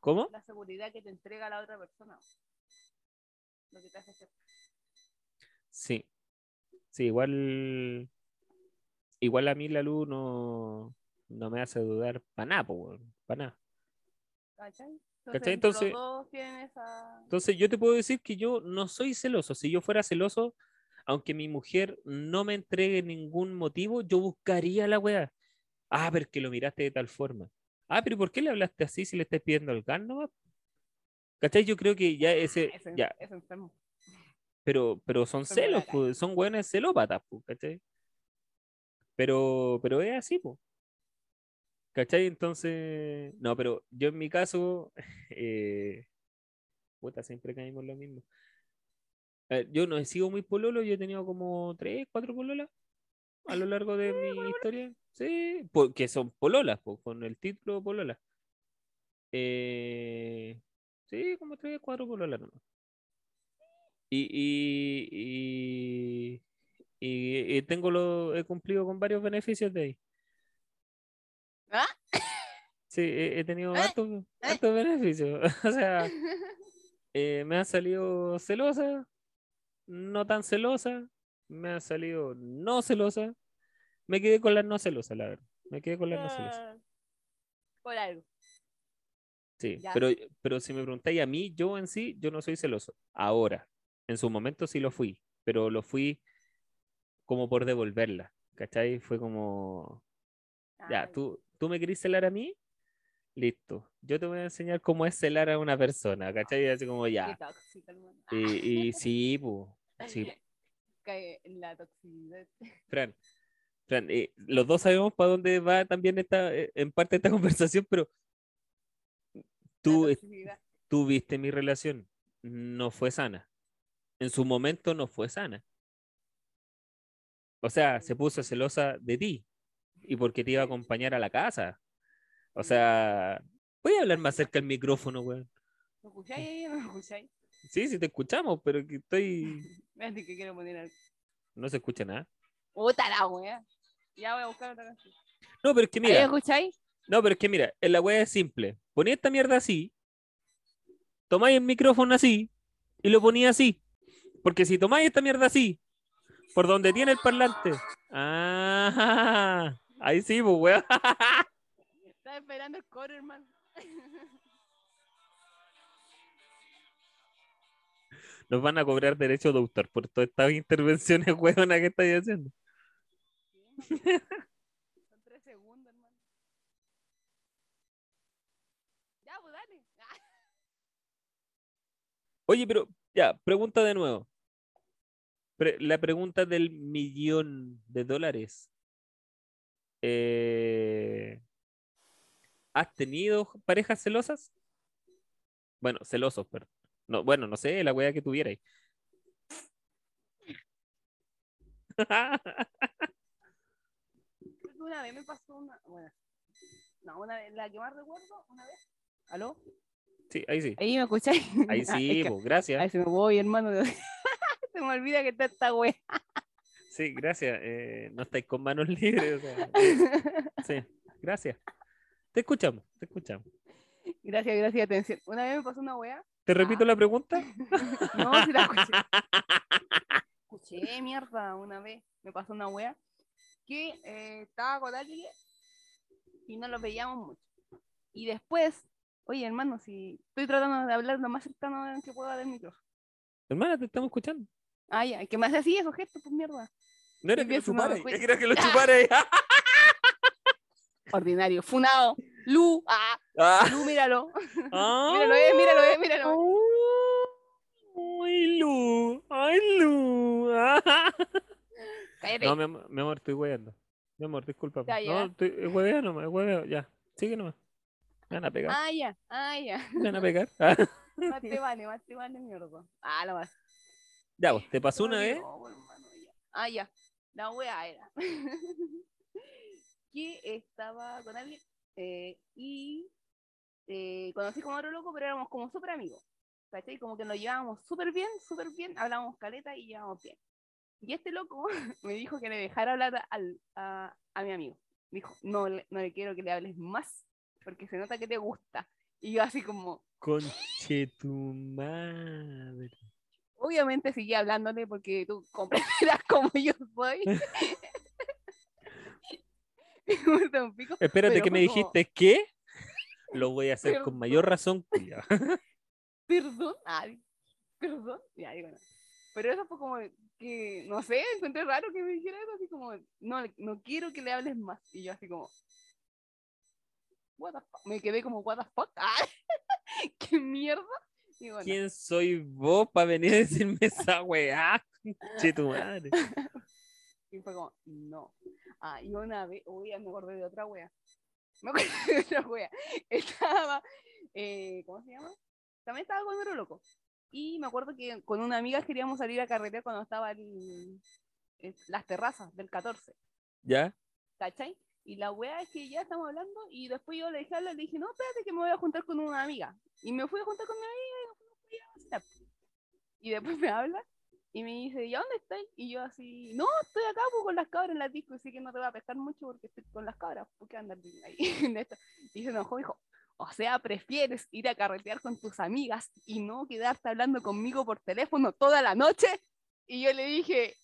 ¿Cómo? la seguridad que te entrega la otra persona. Lo que te hace ser. Sí. Sí, igual. Igual a mí la luz no, no me hace dudar para nada, para nada. ¿Cachai? Entonces- tienen esa. Entonces yo te puedo decir que yo no soy celoso. Si yo fuera celoso, aunque mi mujer no me entregue ningún motivo, yo buscaría la weá. Ah, pero que lo miraste de tal forma. Ah, pero ¿por qué le hablaste así si le estás pidiendo el gas nomás? ¿Cachai? Yo creo que ya ese, Es, ya, es enfermo. pero, pero son celos, pues, son buenas celópatas, pues, ¿cachai? Pero, pero es así, pues. ¿Cachai? Entonces, no, pero yo en mi caso, eh, puta, siempre caímos lo mismo. Ver, yo no he sido muy pololo, yo he tenido como tres, cuatro pololas a lo largo de mi historia. Sí, porque son pololas, pues, con el título polola. Eh, sí, como tres, cuatro pololas nomás. Y, y, y, y- y tengo lo, he cumplido con varios beneficios de ahí. ¿Ah? Sí, he, he tenido ¿Eh? hartos, hartos beneficios. O sea, eh, me han salido celosa, no tan celosa, me han salido no celosa. Me quedé con las no celosas, la verdad. Me quedé con las no celosas. Ah, Por algo. Sí, Ya. pero, pero si me preguntáis a mí, yo en sí, yo no soy celoso. Ahora, en su momento sí lo fui, pero lo fui como por devolverla, ¿cachai? Fue como, ya, Ay, tú, tú me querís celar a mí, listo. Yo te voy a enseñar cómo es celar a una persona, ¿cachai? Así como qué ya. tóxico. Y, y sí, pues, sí, Cae en la toxicidad. Fran, Fran, eh, los dos sabemos para dónde va también esta, eh, en parte esta conversación, pero tú, viste mi relación, no fue sana. En su momento no fue sana. O sea, se puso celosa de ti y porque te iba a acompañar a la casa. O sea, voy a hablar más cerca del micrófono, weón. ¿Me escucháis me escucháis? Sí, sí te escuchamos, pero que estoy. Espérate que quiero poner algo. No se escucha nada. Puta la wea. Ya voy a buscar otra canción. No, pero es que ¿Ahí mira, escucháis? no, pero es que mira, la wea es simple. Ponía esta mierda así, tomáis el micrófono así y lo ponía así. Porque si tomáis esta mierda así, por donde tiene el parlante. Ah, ahí sí, pues, weón. Estaba esperando el coro, hermano. Nos van a cobrar derecho de autor por todas estas intervenciones huevonas que estáis haciendo. Son tres segundos, hermano. Ya, pues dale. Oye, pero ya, pregunta de nuevo. La pregunta del millón de dólares. Eh, ¿Has tenido parejas celosas? Bueno, celosos, perdón. No, bueno, no sé, la wea que tuvierais. Una vez me pasó una. Bueno. No, una vez, la que más recuerdo, una vez. ¿Aló? Sí, ahí sí. Ahí me escucháis. Ahí Ah, sí, pues, gracias. Ahí se me voy, hermano. se me olvida que está esta wea. Sí, gracias. eh, no estáis con manos libres. o sea, sí, gracias. Te escuchamos, te escuchamos. gracias, gracias, atención. Una vez me pasó una wea. ¿Te repito la pregunta? No, si la escuché. Escuché, mierda, una vez. Me pasó una wea. Que eh, estaba con alguien y no lo veíamos mucho. Y después, oye, hermano, si estoy tratando de hablar lo más cercano que pueda del micrófono. Hermana, te estamos escuchando. Ah, ya, que me hace así esos gestos, pues mierda. No era que lo pienso, no, chupara, pues- es que lo chupara. ahí. Ordinario, funado. Lu, ah, Ah. Lu, míralo. Ah. Míralo, eh, míralo, eh, míralo. Ay, Lu. Ay, Lu. Ah. Cállate. No, mi amor, mi amor, estoy hueveando. Mi amor, disculpa. Ya, ya. No, estoy es hueveo nomás, es hueveo. Ya, sigue nomás. Van a pegar. Ah, ya, ah, ya. Van a pegar. Ah. Más te vale, más te vale, mierda. Ah, la más. Ya, vos, ¿te pasó una vez? hermano, ya. Ah, ya. La wea era. que estaba con alguien eh, y eh, conocí como otro loco, pero éramos como súper amigos. ¿Cachai? Como que nos llevábamos súper bien, súper bien, hablábamos caleta y llevábamos bien. Y este loco me dijo que le dejara hablar al- a, a mi amigo. Me dijo, no, no le quiero que le hables más, porque se nota que te gusta. Y yo así como, Conche tu madre. obviamente seguí hablándole porque tú comprenderás como yo soy. Me pico, Espérate, que me como, dijiste que lo voy a hacer con mayor razón. Perdón, ay, perdón, ya digo, no. Pero eso fue como que, no sé, encontré raro que me dijera eso, así como, no, no quiero que le hables más. Y yo así como, what the fuck? Me quedé como, what the fuck, Ay, qué mierda. Y bueno, ¿Quién soy vos para venir a decirme esa weá? Conche tu madre. y fue como, no. Ah, y una vez, uy, me acordé de otra wea. Me acordé de otra wea. Estaba, eh, ¿cómo se llama? También estaba con otro loco. Y me acuerdo que con una amiga queríamos salir a carretera cuando estaba el- el- las terrazas del 14, ¿Ya? ¿cachai? Y la wea es que ya estamos hablando y después yo le dije, hablar, le dije, no, espérate que me voy a juntar con una amiga. Y me fui a juntar con mi amiga y a a. Y después me habla y me dice, ¿y a dónde estás? Y yo así, no, estoy acá pues, con las cabras en la disco, así que no te voy a pescar mucho porque estoy con las cabras, ¿por qué andar ahí? en esto?". Y se enojó, dijo, o sea, prefieres ir a carretear con tus amigas y no quedarte hablando conmigo por teléfono toda la noche. Y yo le dije,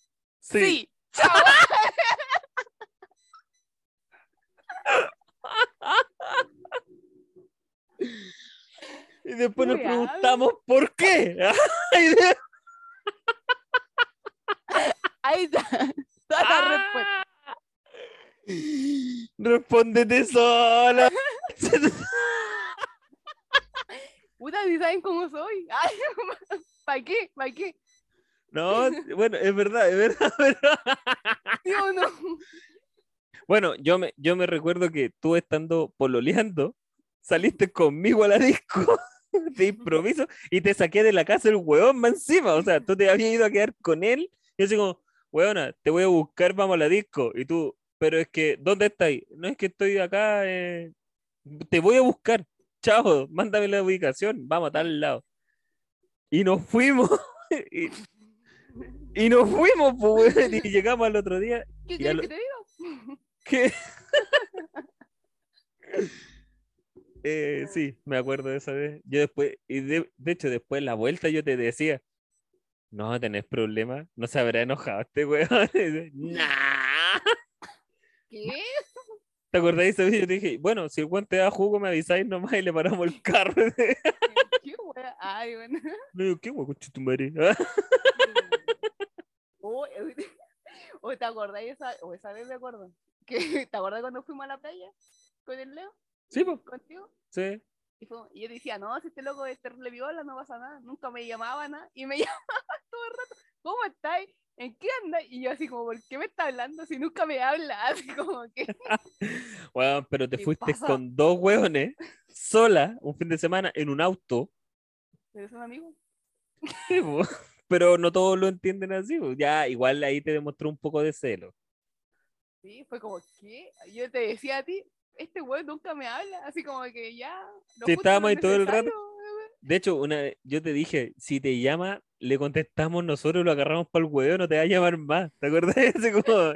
sí, chao. Y después nos preguntamos por qué. Ahí está, toda la respuesta. Respóndete sola. Puta, si saben cómo soy. ¿Para qué? ¿Para qué? No, bueno, es verdad, es verdad, es verdad. ¿Sí o no? Bueno, yo me, yo me recuerdo que tú estando pololeando, saliste conmigo a la disco de improviso y te saqué de la casa el huevón más encima. O sea, tú te habías ido a quedar con él y yo así como, huevona, te voy a buscar, vamos a la disco. Y tú, pero es que, ¿dónde estáis? No es que estoy acá, eh, te voy a buscar. Chao, mándame la ubicación, vamos a tal lado. Y nos fuimos. y, y nos fuimos, pues, y llegamos al otro día ¿Qué que te? ¿Qué? Eh, sí, me acuerdo de esa vez. Yo después, y de, de hecho, después en la vuelta yo te decía, no tenés problema, no se habrá enojado este weón. Nah. ¿Qué? ¿Te acordás de esa vez? Yo te dije, bueno, si el weón te da jugo, me avisáis nomás y le paramos el carro. ¿Qué wea? Ay, bueno. Digo, ¿qué weón, tu madre? O, o te acordás esa, o esa vez me acuerdo. Que, ¿Te acordás cuando fuimos a la playa con el Leo? Sí, pues, Contigo. sí. Y, fue- y yo decía, no, si este loco es terrible viola, no pasa nada. Nunca me llamaba nada. Y me llamaba todo el rato. ¿Cómo estáis? ¿En qué andas? Y yo así como, ¿por qué me está hablando si nunca me habla? Así como que... Weón, pero te ¿Qué fuiste pasa? con dos weones, sola, un fin de semana, en un auto. ¿Eres un amigo? Sí. Pero no todos lo entienden así. Ya, igual ahí te demostró un poco de celo. Sí, fue como, ¿qué? Yo te decía a ti, este güey nunca me habla. Así como que ya... justo estábamos ahí todo el rato. De hecho, una vez yo te dije, si te llama, le contestamos nosotros, lo agarramos para el huevo, no te va a llamar más. ¿Te acuerdas? Así como,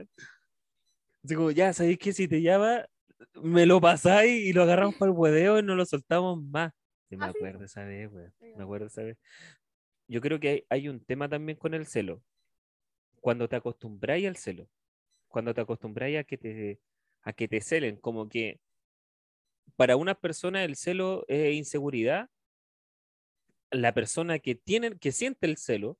así como, ya, ¿sabéis que si te llama, me lo pasáis y lo agarramos para el hueveo y no lo soltamos más? Sí, me Ah, acuerdo esa vez, weón. Me acuerdo esa vez. Yo creo que hay, hay un tema también con el celo. Cuando te acostumbráis al celo, cuando te acostumbráis a que te, a que te celen, como que para una persona el celo es inseguridad, la persona que tiene, que siente el celo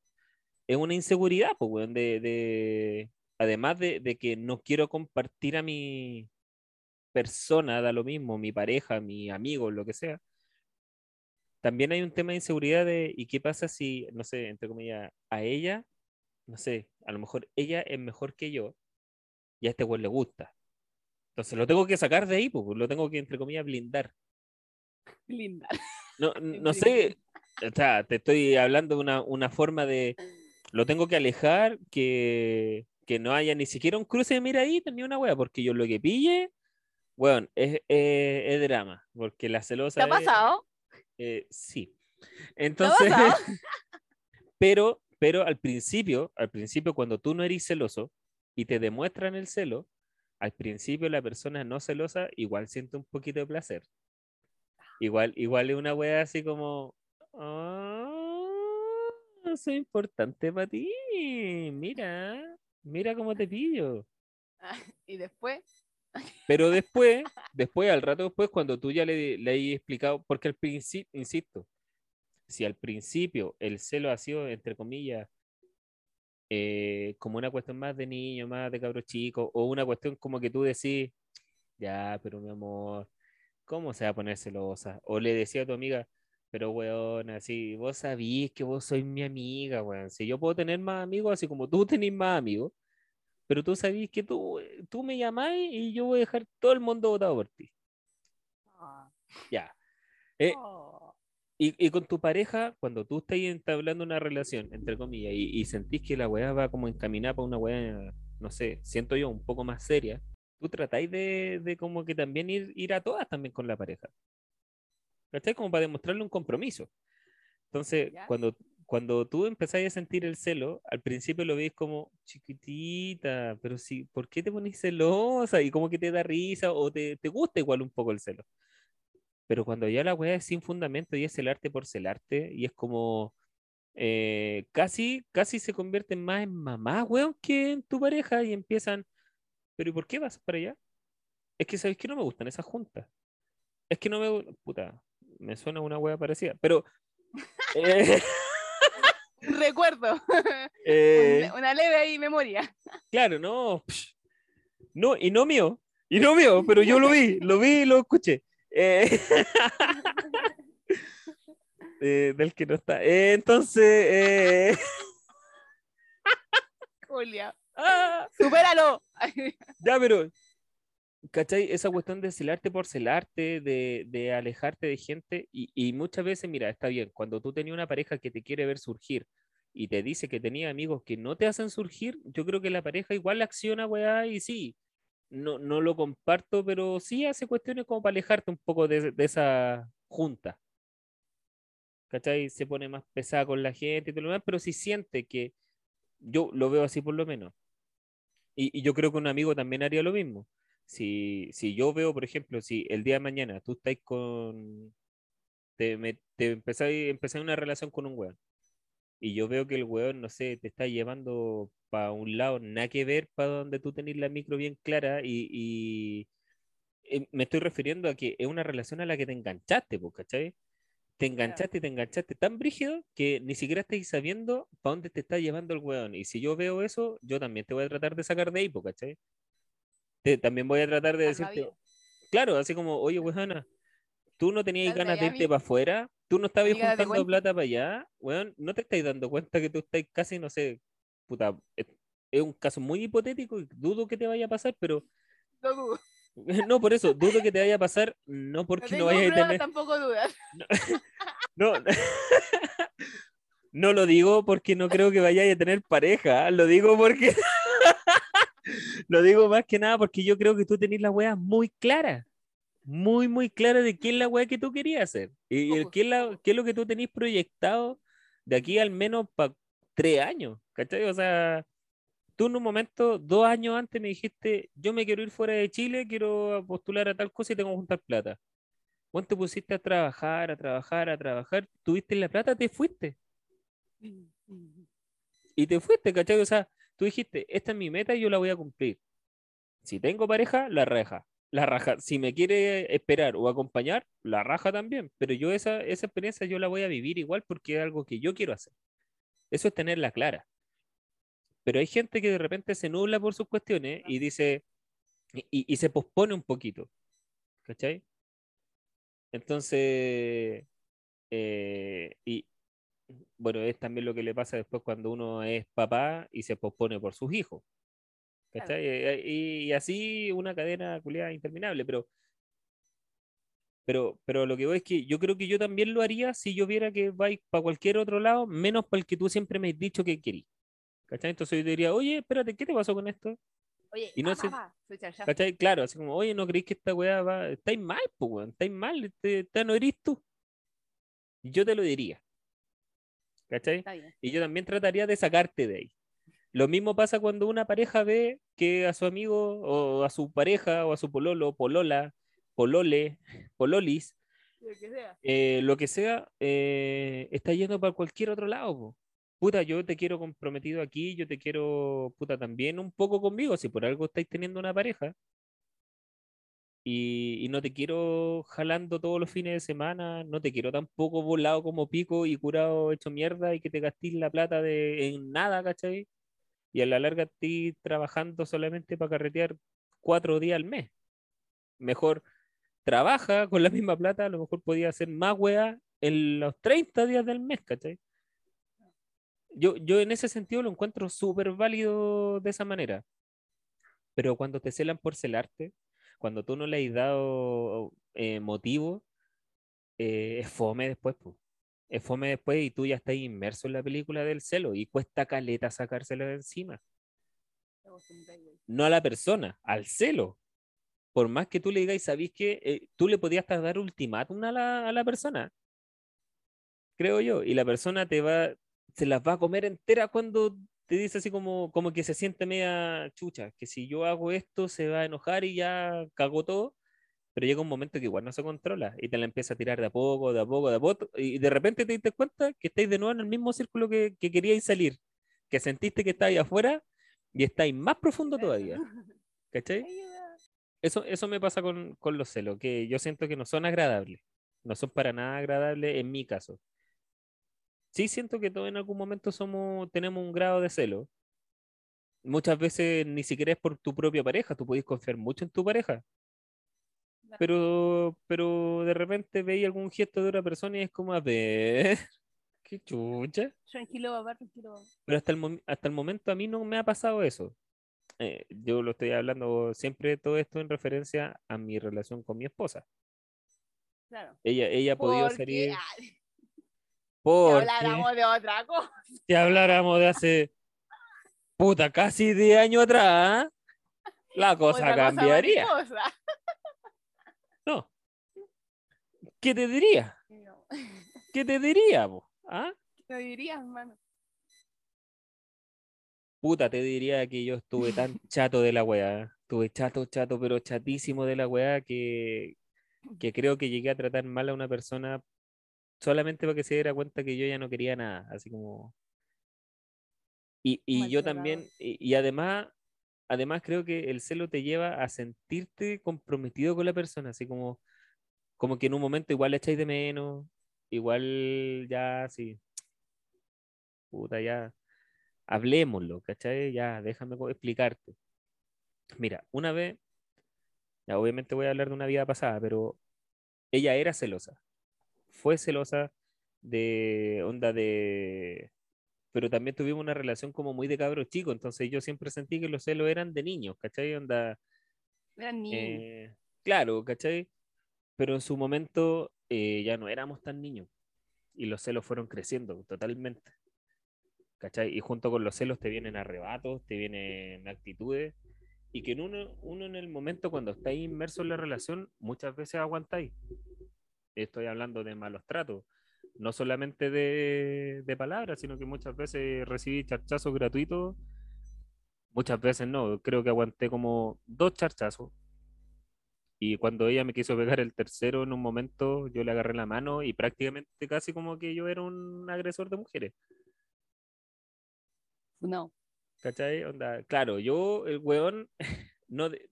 es una inseguridad, pues, weón, de, de- además de, de que no quiero compartir a mi persona, da lo mismo, mi pareja, mi amigo, lo que sea. También hay un tema de inseguridad de, ¿y qué pasa si, no sé, entre comillas, a ella, no sé, a lo mejor ella es mejor que yo y a este güey le gusta? Entonces lo tengo que sacar de ahí, pues, lo tengo que, entre comillas, blindar. Linda. No, no sé, o sea, te estoy hablando de una, una forma de, lo tengo que alejar, que, que no haya ni siquiera un cruce de miradita ni una wea, porque yo lo que pille, weón, es, es, es drama, porque la celosa ¿Te ha es- pasado? eh, sí, Entonces, pasado? pero, pero al principio, al principio, cuando tú no eres celoso y te demuestran el celo, al principio la persona no celosa igual siente un poquito de placer. Igual, igual es una wea así como, "Ah, soy importante para ti. Mira, mira cómo te pillo. Y después, Pero después, después, al rato después, cuando tú ya le, le hayas explicado, porque al principio, insisto, si al principio el celo ha sido, entre comillas, eh, como una cuestión más de niño, más de cabro chico, o una cuestión como que tú decís, ya, pero mi amor, ¿cómo se va a poner celosa? O le decía a tu amiga, pero weón, así, vos sabís que vos sois mi amiga, weón. Si yo puedo tener más amigos, así como tú tenés más amigos, pero tú sabís que tú, tú me llamás y yo voy a dejar todo el mundo votado por ti. ah, Ya. Eh, oh, y, y con tu pareja, cuando tú estás entablando una relación, entre comillas, y, y sentís que la weá va como encaminada para una weá, no sé, siento yo, un poco más seria, tú tratáis de, de como que también ir, ir a todas también con la pareja. ¿Cachai? Como para demostrarle un compromiso. Entonces, Ya. cuando, cuando tú empezás a sentir el celo, al principio lo ves como chiquitita, pero sí, ¿por qué te pones celosa? Y como que te da risa o te, te gusta igual un poco el celo. Pero cuando ya la weá es sin fundamento y es celarte por celarte, y es como eh, casi, casi se convierten más en mamá, weón, que en tu pareja y empiezan, pero ¿y por qué vas para allá? Es que sabes que no me gustan esas juntas. Es que no me puta, me suena una weá parecida, pero eh, recuerdo, eh, un- una leve ahí memoria. claro, no, psh, no, y no mío, y no mío, pero yo lo vi, lo vi y lo escuché. Eh, eh, del que no está. Eh, entonces, Julia, ah, supéralo. ya, pero, ¿cachai? Esa cuestión de celarte por celarte, de, de alejarte de gente, y, y muchas veces, mira, está bien, cuando tú tenías una pareja que te quiere ver surgir y te dice que tenía amigos que no te hacen surgir, yo creo que la pareja igual acciona, weá, y sí, no, no lo comparto, pero sí hace cuestiones como para alejarte un poco de, de esa junta. ¿Cachai? Se pone más pesada con la gente y todo lo demás, pero si siente que yo lo veo así por lo menos. Y, y yo creo que un amigo también haría lo mismo. Si, si yo veo, por ejemplo, si el día de mañana tú estás con. Te, me- te empezáis una relación con un weón. Y yo veo que el weón, no sé, te está llevando para un lado, nada que ver para donde tú tenés la micro bien clara. Y, y, eh, me estoy refiriendo a que es una relación a la que te enganchaste, pues, ¿cachai? Te enganchaste y te enganchaste tan brígido que ni siquiera estáis sabiendo para dónde te está llevando el weón. Y si yo veo eso, yo también te voy a tratar de sacar de ahí, po, ¿cachai? Te- también voy a tratar de decirte, claro, así como, oye, weona, tú no tenías ganas de irte para afuera, tú no estabas juntando plata para allá, weón, no te estáis dando cuenta que tú estás casi, no sé, puta, es, es un caso muy hipotético y dudo que te vaya a pasar, pero No dudo. no, por eso, dudo que te vaya a pasar, no No porque tengo no vayas a tener... tampoco dudas. No, no lo digo porque no creo que vayáis a tener pareja, lo digo porque lo digo más que nada porque yo creo que tú tenés la wea muy clara, muy, muy clara de qué es la wea que tú querías hacer y qué es, la- qué es lo que tú tenés proyectado de aquí al menos para tres años, ¿cachai? O sea, tú en un momento, dos años antes me dijiste, yo me quiero ir fuera de Chile, quiero postular a tal cosa y tengo que juntar plata. Vos te pusiste a trabajar, a trabajar, a trabajar, tuviste la plata, te fuiste. Y te fuiste, ¿cachai? O sea, tú dijiste, esta es mi meta y yo la voy a cumplir. Si tengo pareja, la raja. La raja. Si me quiere esperar o acompañar, la raja también. Pero yo esa, esa experiencia yo la voy a vivir igual porque es algo que yo quiero hacer. Eso es tenerla clara. Pero hay gente que de repente se nubla por sus cuestiones y dice, y, y- se pospone un poquito. ¿Cachai? Entonces, eh, y bueno, es también lo que le pasa después cuando uno es papá y se pospone por sus hijos. ¿Cachai? Eh, Y, y así una cadena culiada interminable, pero, pero, pero lo que voy es que yo creo que yo también lo haría si yo viera que vais para cualquier otro lado, menos para el que tú siempre me has dicho que querís. ¿Cachai? Entonces yo te diría, oye, espérate, ¿qué te pasó con esto? Oye, Y no ah, sé- Char Char. ¿Cachai? Claro, así como, oye, ¿no creéis que esta weá va? Estáis mal, pues, weón, estáis mal, este, esta no eres tú. yo te lo diría. ¿Cachai? Y yo también trataría de sacarte de ahí. Lo mismo pasa cuando una pareja ve que a su amigo o a su pareja o a su pololo, polola, polole, pololis, Lo que sea. eh, lo que sea, eh, está yendo para cualquier otro lado. po. Puta, yo te quiero comprometido aquí, yo te quiero, puta, también un poco conmigo, si por algo estáis teniendo una pareja. Y, y no te quiero jalando todos los fines de semana, no te quiero tampoco volado como pico y curado hecho mierda y que te gastes la plata de, en nada, ¿cachai? Y a la larga ti trabajando solamente para carretear cuatro días al mes. Mejor trabaja con la misma plata, a lo mejor podía hacer más weá en los 30 días del mes, ¿cachai? Yo, yo en ese sentido lo encuentro súper válido de esa manera. Pero cuando te celan por celarte, cuando tú no le has dado eh, motivo, eh, es fome después, po. Es fome después y tú ya estás inmerso en la película del celo y cuesta caleta sacársela de encima. No a la persona, al celo. Por más que tú le digas, ¿sabéis que eh, tú le podías hasta dar ultimátum a la, a la persona? Creo yo. Y la persona te va, se las va a comer entera cuando te dice así como, como que se siente media chucha, que si yo hago esto se va a enojar y ya cagó todo. Pero llega un momento que igual no se controla y te la empieza a tirar de a poco, de a poco, de a poco. Y de repente te diste cuenta que estáis de nuevo en el mismo círculo que, que queríais salir, que sentiste que estáis afuera y estáis más profundo todavía. ¿Cachai? Eso, eso me pasa con, con los celos, que yo siento que no son agradables. No son para nada agradables en mi caso. Sí siento que todos en algún momento somos, tenemos un grado de celo. Muchas veces ni siquiera es por tu propia pareja, tú puedes confiar mucho en tu pareja. Pero, pero de repente veis algún gesto de otra persona y es como a ver, qué chucha. Tranquilo, papá, tranquilo. papá. Pero hasta el, hasta el momento a mí no me ha pasado eso. Eh, yo lo estoy hablando siempre todo esto en referencia a mi relación con mi esposa. Claro. Ella, ella ha podido Porque, salir ah, si porque habláramos de otra cosa. si habláramos de hace puta casi 10 años atrás, la cosa otra cosa cambiaría. mariposa. No. ¿Qué te diría? No, ¿Qué te diría? po? ¿Ah? ¿Qué me dirías, hermano? Puta, te diría que yo estuve tan chato de la weá. Estuve chato, chato, pero chatísimo de la weá que, que creo que llegué a tratar mal a una persona solamente para que se diera cuenta que yo ya no quería nada. Así como. Y, y yo también, y, y además, además creo que el celo te lleva a sentirte comprometido con la persona, así como, como que en un momento igual le echáis de menos, igual ya, sí. Puta, ya hablemoslo, ¿cachai? Ya, déjame explicarte. Mira, una vez, ya obviamente voy a hablar de una vida pasada, pero ella era celosa. Fue celosa de onda de... Pero también tuvimos una relación como muy de cabros chicos, entonces yo siempre sentí que los celos eran de niños, ¿cachai? Onda, Eran niños. eh, claro, ¿cachai? Pero en su momento eh, ya no éramos tan niños y los celos fueron creciendo totalmente. ¿Cachai? Y junto con los celos te vienen arrebatos, te vienen actitudes y que en uno, uno en el momento cuando estáis inmerso en la relación muchas veces aguantáis. Estoy hablando de malos tratos, no solamente de, de palabras, sino que muchas veces recibí charchazos gratuitos. Muchas veces no, creo que aguanté como dos charchazos. Y cuando ella me quiso pegar el tercero en un momento, yo le agarré la mano y prácticamente casi como que yo era un agresor de mujeres. No. ¿Cachai? Onda, claro, yo, el weón, no. De...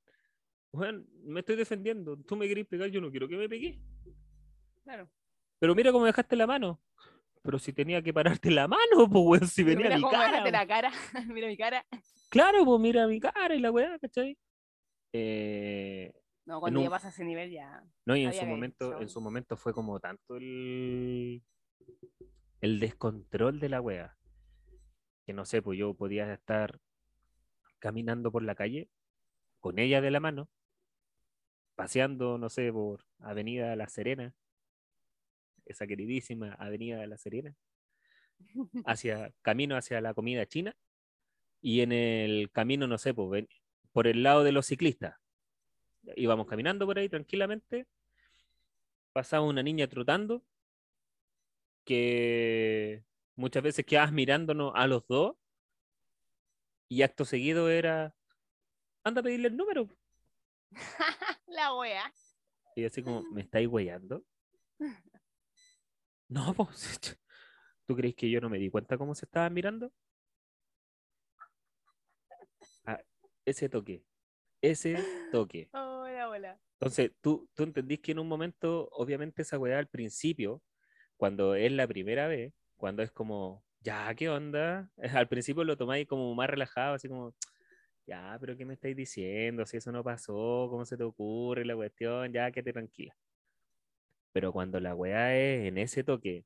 Weón, me estoy defendiendo. Tú me querés pegar, yo no quiero que me pegué. Claro. Pero mira cómo dejaste la mano. Pero si tenía que pararte la mano, pues weón, si venía mira mi cara. la cara. mira mi cara. Claro, pues mira mi cara y la weá, ¿cachai? Eh, No, cuando un- ya pasa ese nivel ya. No, y en su momento, en su momento fue como tanto el, el descontrol de la wea. Que no sé, pues yo podía estar caminando por la calle con ella de la mano, paseando, no sé, por Avenida La Serena, esa queridísima Avenida La Serena, hacia camino hacia la comida china, y en el camino, no sé, pues por el lado de los ciclistas. Íbamos caminando por ahí tranquilamente, pasaba una niña trotando que muchas veces quedabas mirándonos a los dos y acto seguido era, anda a pedirle el número. La wea. Y así como, ¿me estáis weyando? No, pues, ¿tú crees que yo no me di cuenta cómo se estaban mirando? Ese toque, ese toque. Oh, la bola. Entonces, tú, tú entendís que en un momento, obviamente esa weá al principio, cuando es la primera vez, cuando es como, ya, ¿qué onda? Al principio lo tomáis como más relajado, así como, ya, pero ¿qué me estáis diciendo? Si eso no pasó, ¿cómo se te ocurre la cuestión? Ya, quédate tranquila. Pero cuando la weá es en ese toque,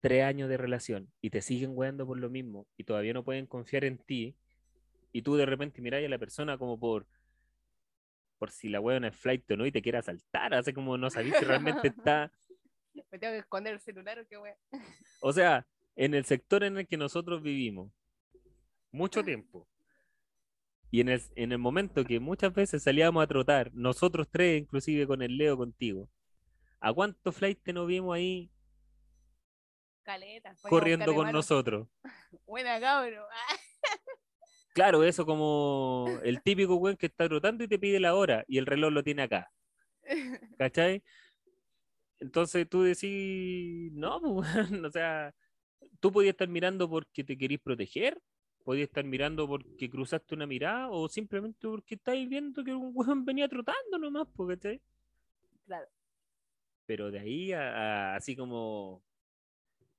tres años de relación y te siguen weando por lo mismo y todavía no pueden confiar en ti, y tú de repente miráis a la persona como por por si la weá es flight o no y te quiere asaltar, hace como no sabís si realmente está, Me tengo que esconder el celular o qué wea. o sea, en el sector en el que nosotros vivimos, mucho tiempo. Y en el, en el momento que muchas veces salíamos a trotar, nosotros tres, inclusive con el Leo contigo, ¿a cuántos flight nos vimos ahí Caleta. corriendo con nosotros? Buena cabro. Claro, eso como el típico weón que está trotando y te pide la hora y el reloj lo tiene acá, ¿cachai? Entonces tú decís, no, pues, weón, o sea, tú podías estar mirando porque te querís proteger, podías estar mirando porque cruzaste una mirada o simplemente porque estáis viendo que un weón venía trotando nomás, pues, ¿cachai? Claro. Pero de ahí a, a- así como,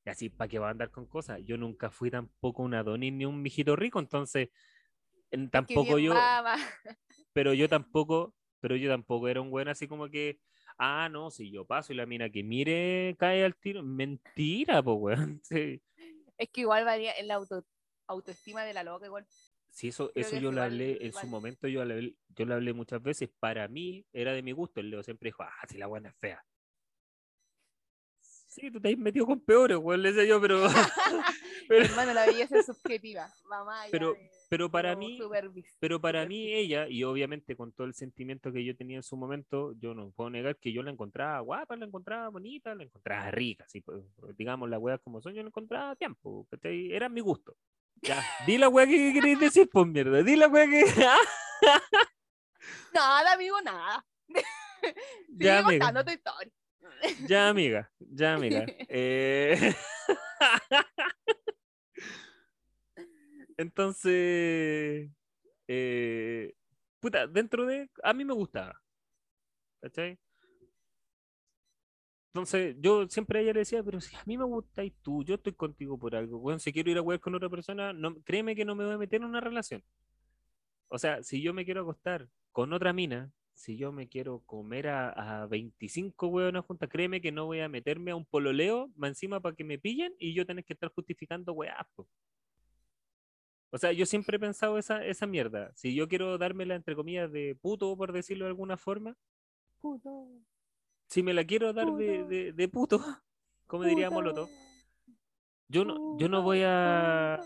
y así, ¿para qué va a andar con cosas? Yo nunca fui tampoco un Adonis ni un mijito rico, entonces en- tampoco yo mama. pero yo tampoco, pero yo tampoco era un buen así como que, ah, no, si yo paso y la mina que mire cae al tiro, mentira, pues, weón. Sí, Es que igual varía en la auto, autoestima de la loca igual. Sí, eso, Creo eso yo lo igual- hablé en su momento, yo lo hablé, yo lo hablé muchas veces, para mí era de mi gusto, el Leo siempre dijo, ah, si la buena es fea. Sí, tú te has metido con peores, weón, le decía yo, pero, pero, Hermano, la belleza es subjetiva. Mamá, ya pero, de- pero para mí, Pero para mí ella, y obviamente con todo el sentimiento que yo tenía en su momento, yo no puedo negar que yo la encontraba guapa, la encontraba bonita, la encontraba rica, así, pues, digamos las weas como son, yo la encontraba a tiempo, era mi gusto. Ya, di la wea que queréis decir, pues mierda, di la wea que... Nada, amigo, nada. ya, Sigue amiga, contando tu historia. Ya, amiga, ya, amiga. Eh, Entonces, eh, puta, dentro de, a mí me gustaba, ¿cachai? Entonces, yo siempre a ella le decía, pero si a mí me gustáis tú, yo estoy contigo por algo. Bueno, si quiero ir a jugar con otra persona, no, créeme que no me voy a meter en una relación. O sea, si yo me quiero acostar con otra mina, si yo me quiero comer a, a 25 hueonas juntas, créeme que no voy a meterme a un pololeo más encima para que me pillen y yo tener que estar justificando po. O sea, yo siempre he pensado esa, esa mierda. Si yo quiero dármela entre comillas de puto, por decirlo de alguna forma, si me la quiero dar de, Puto. de, de puto, como diría Molotov, yo no, yo no voy a,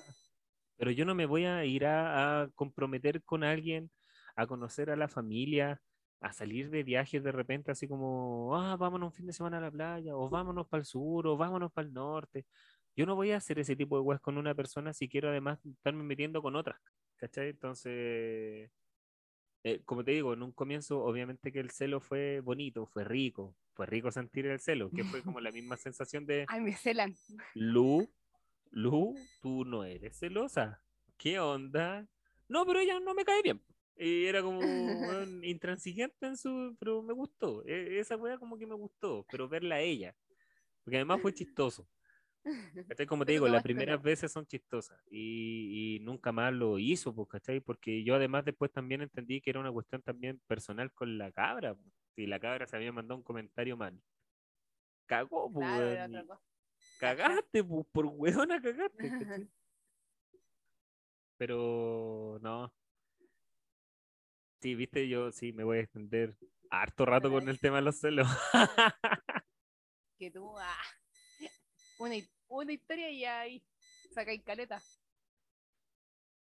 pero yo no me voy a ir a, a comprometer con alguien, a conocer a la familia, a salir de viajes de repente, así como, ah, vámonos un fin de semana a la playa, o vámonos para el sur, o vámonos para el norte. Yo no voy a hacer ese tipo de weas con una persona si quiero además estarme metiendo con otras, ¿cachai? Entonces, eh, como te digo, en un comienzo, obviamente que el celo fue bonito, fue rico, fue rico sentir el celo, que fue como la misma sensación de, Ay, me celan. Lu, Lu, tú no eres celosa. ¿Qué onda? No, pero ella no me cae bien. Y era como weón, intransigente en su. Pero me gustó. E- Esa wea como que me gustó. Pero verla a ella. Porque además fue chistoso. ¿Cachai? Como te digo, las primeras veces son chistosas. Y, y nunca más lo hizo, pues, ¿cachai? Porque yo además después también entendí que era una cuestión también personal con la cabra. pues. Si la cabra se había mandado un comentario mal. Cagó, pues, Claro, cosa. cagaste, pues, por hueona cagaste. ¿cachai? Pero no. Sí, viste, yo sí me voy a extender harto rato con el tema de los celos. Que tú, ah, una, una historia y ahí sacáis caleta.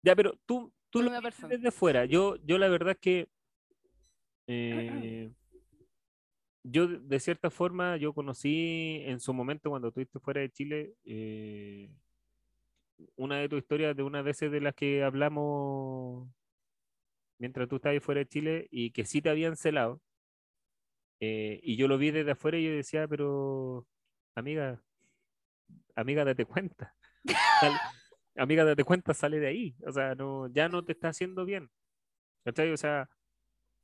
ya, pero tú, tú Con lo una persona. desde fuera. Yo, yo la verdad es que eh, yo de- de cierta forma, yo conocí en su momento cuando estuviste fuera de Chile, eh, una de tus historias de una veces de las que hablamos mientras tú estabas fuera de Chile y que sí te habían celado. eh, y yo lo vi desde afuera y yo decía, pero amiga, amiga, date cuenta. Sal- amiga, date cuenta, sale de ahí. O sea, no, ya no te está haciendo bien. ¿Cachai? O sea,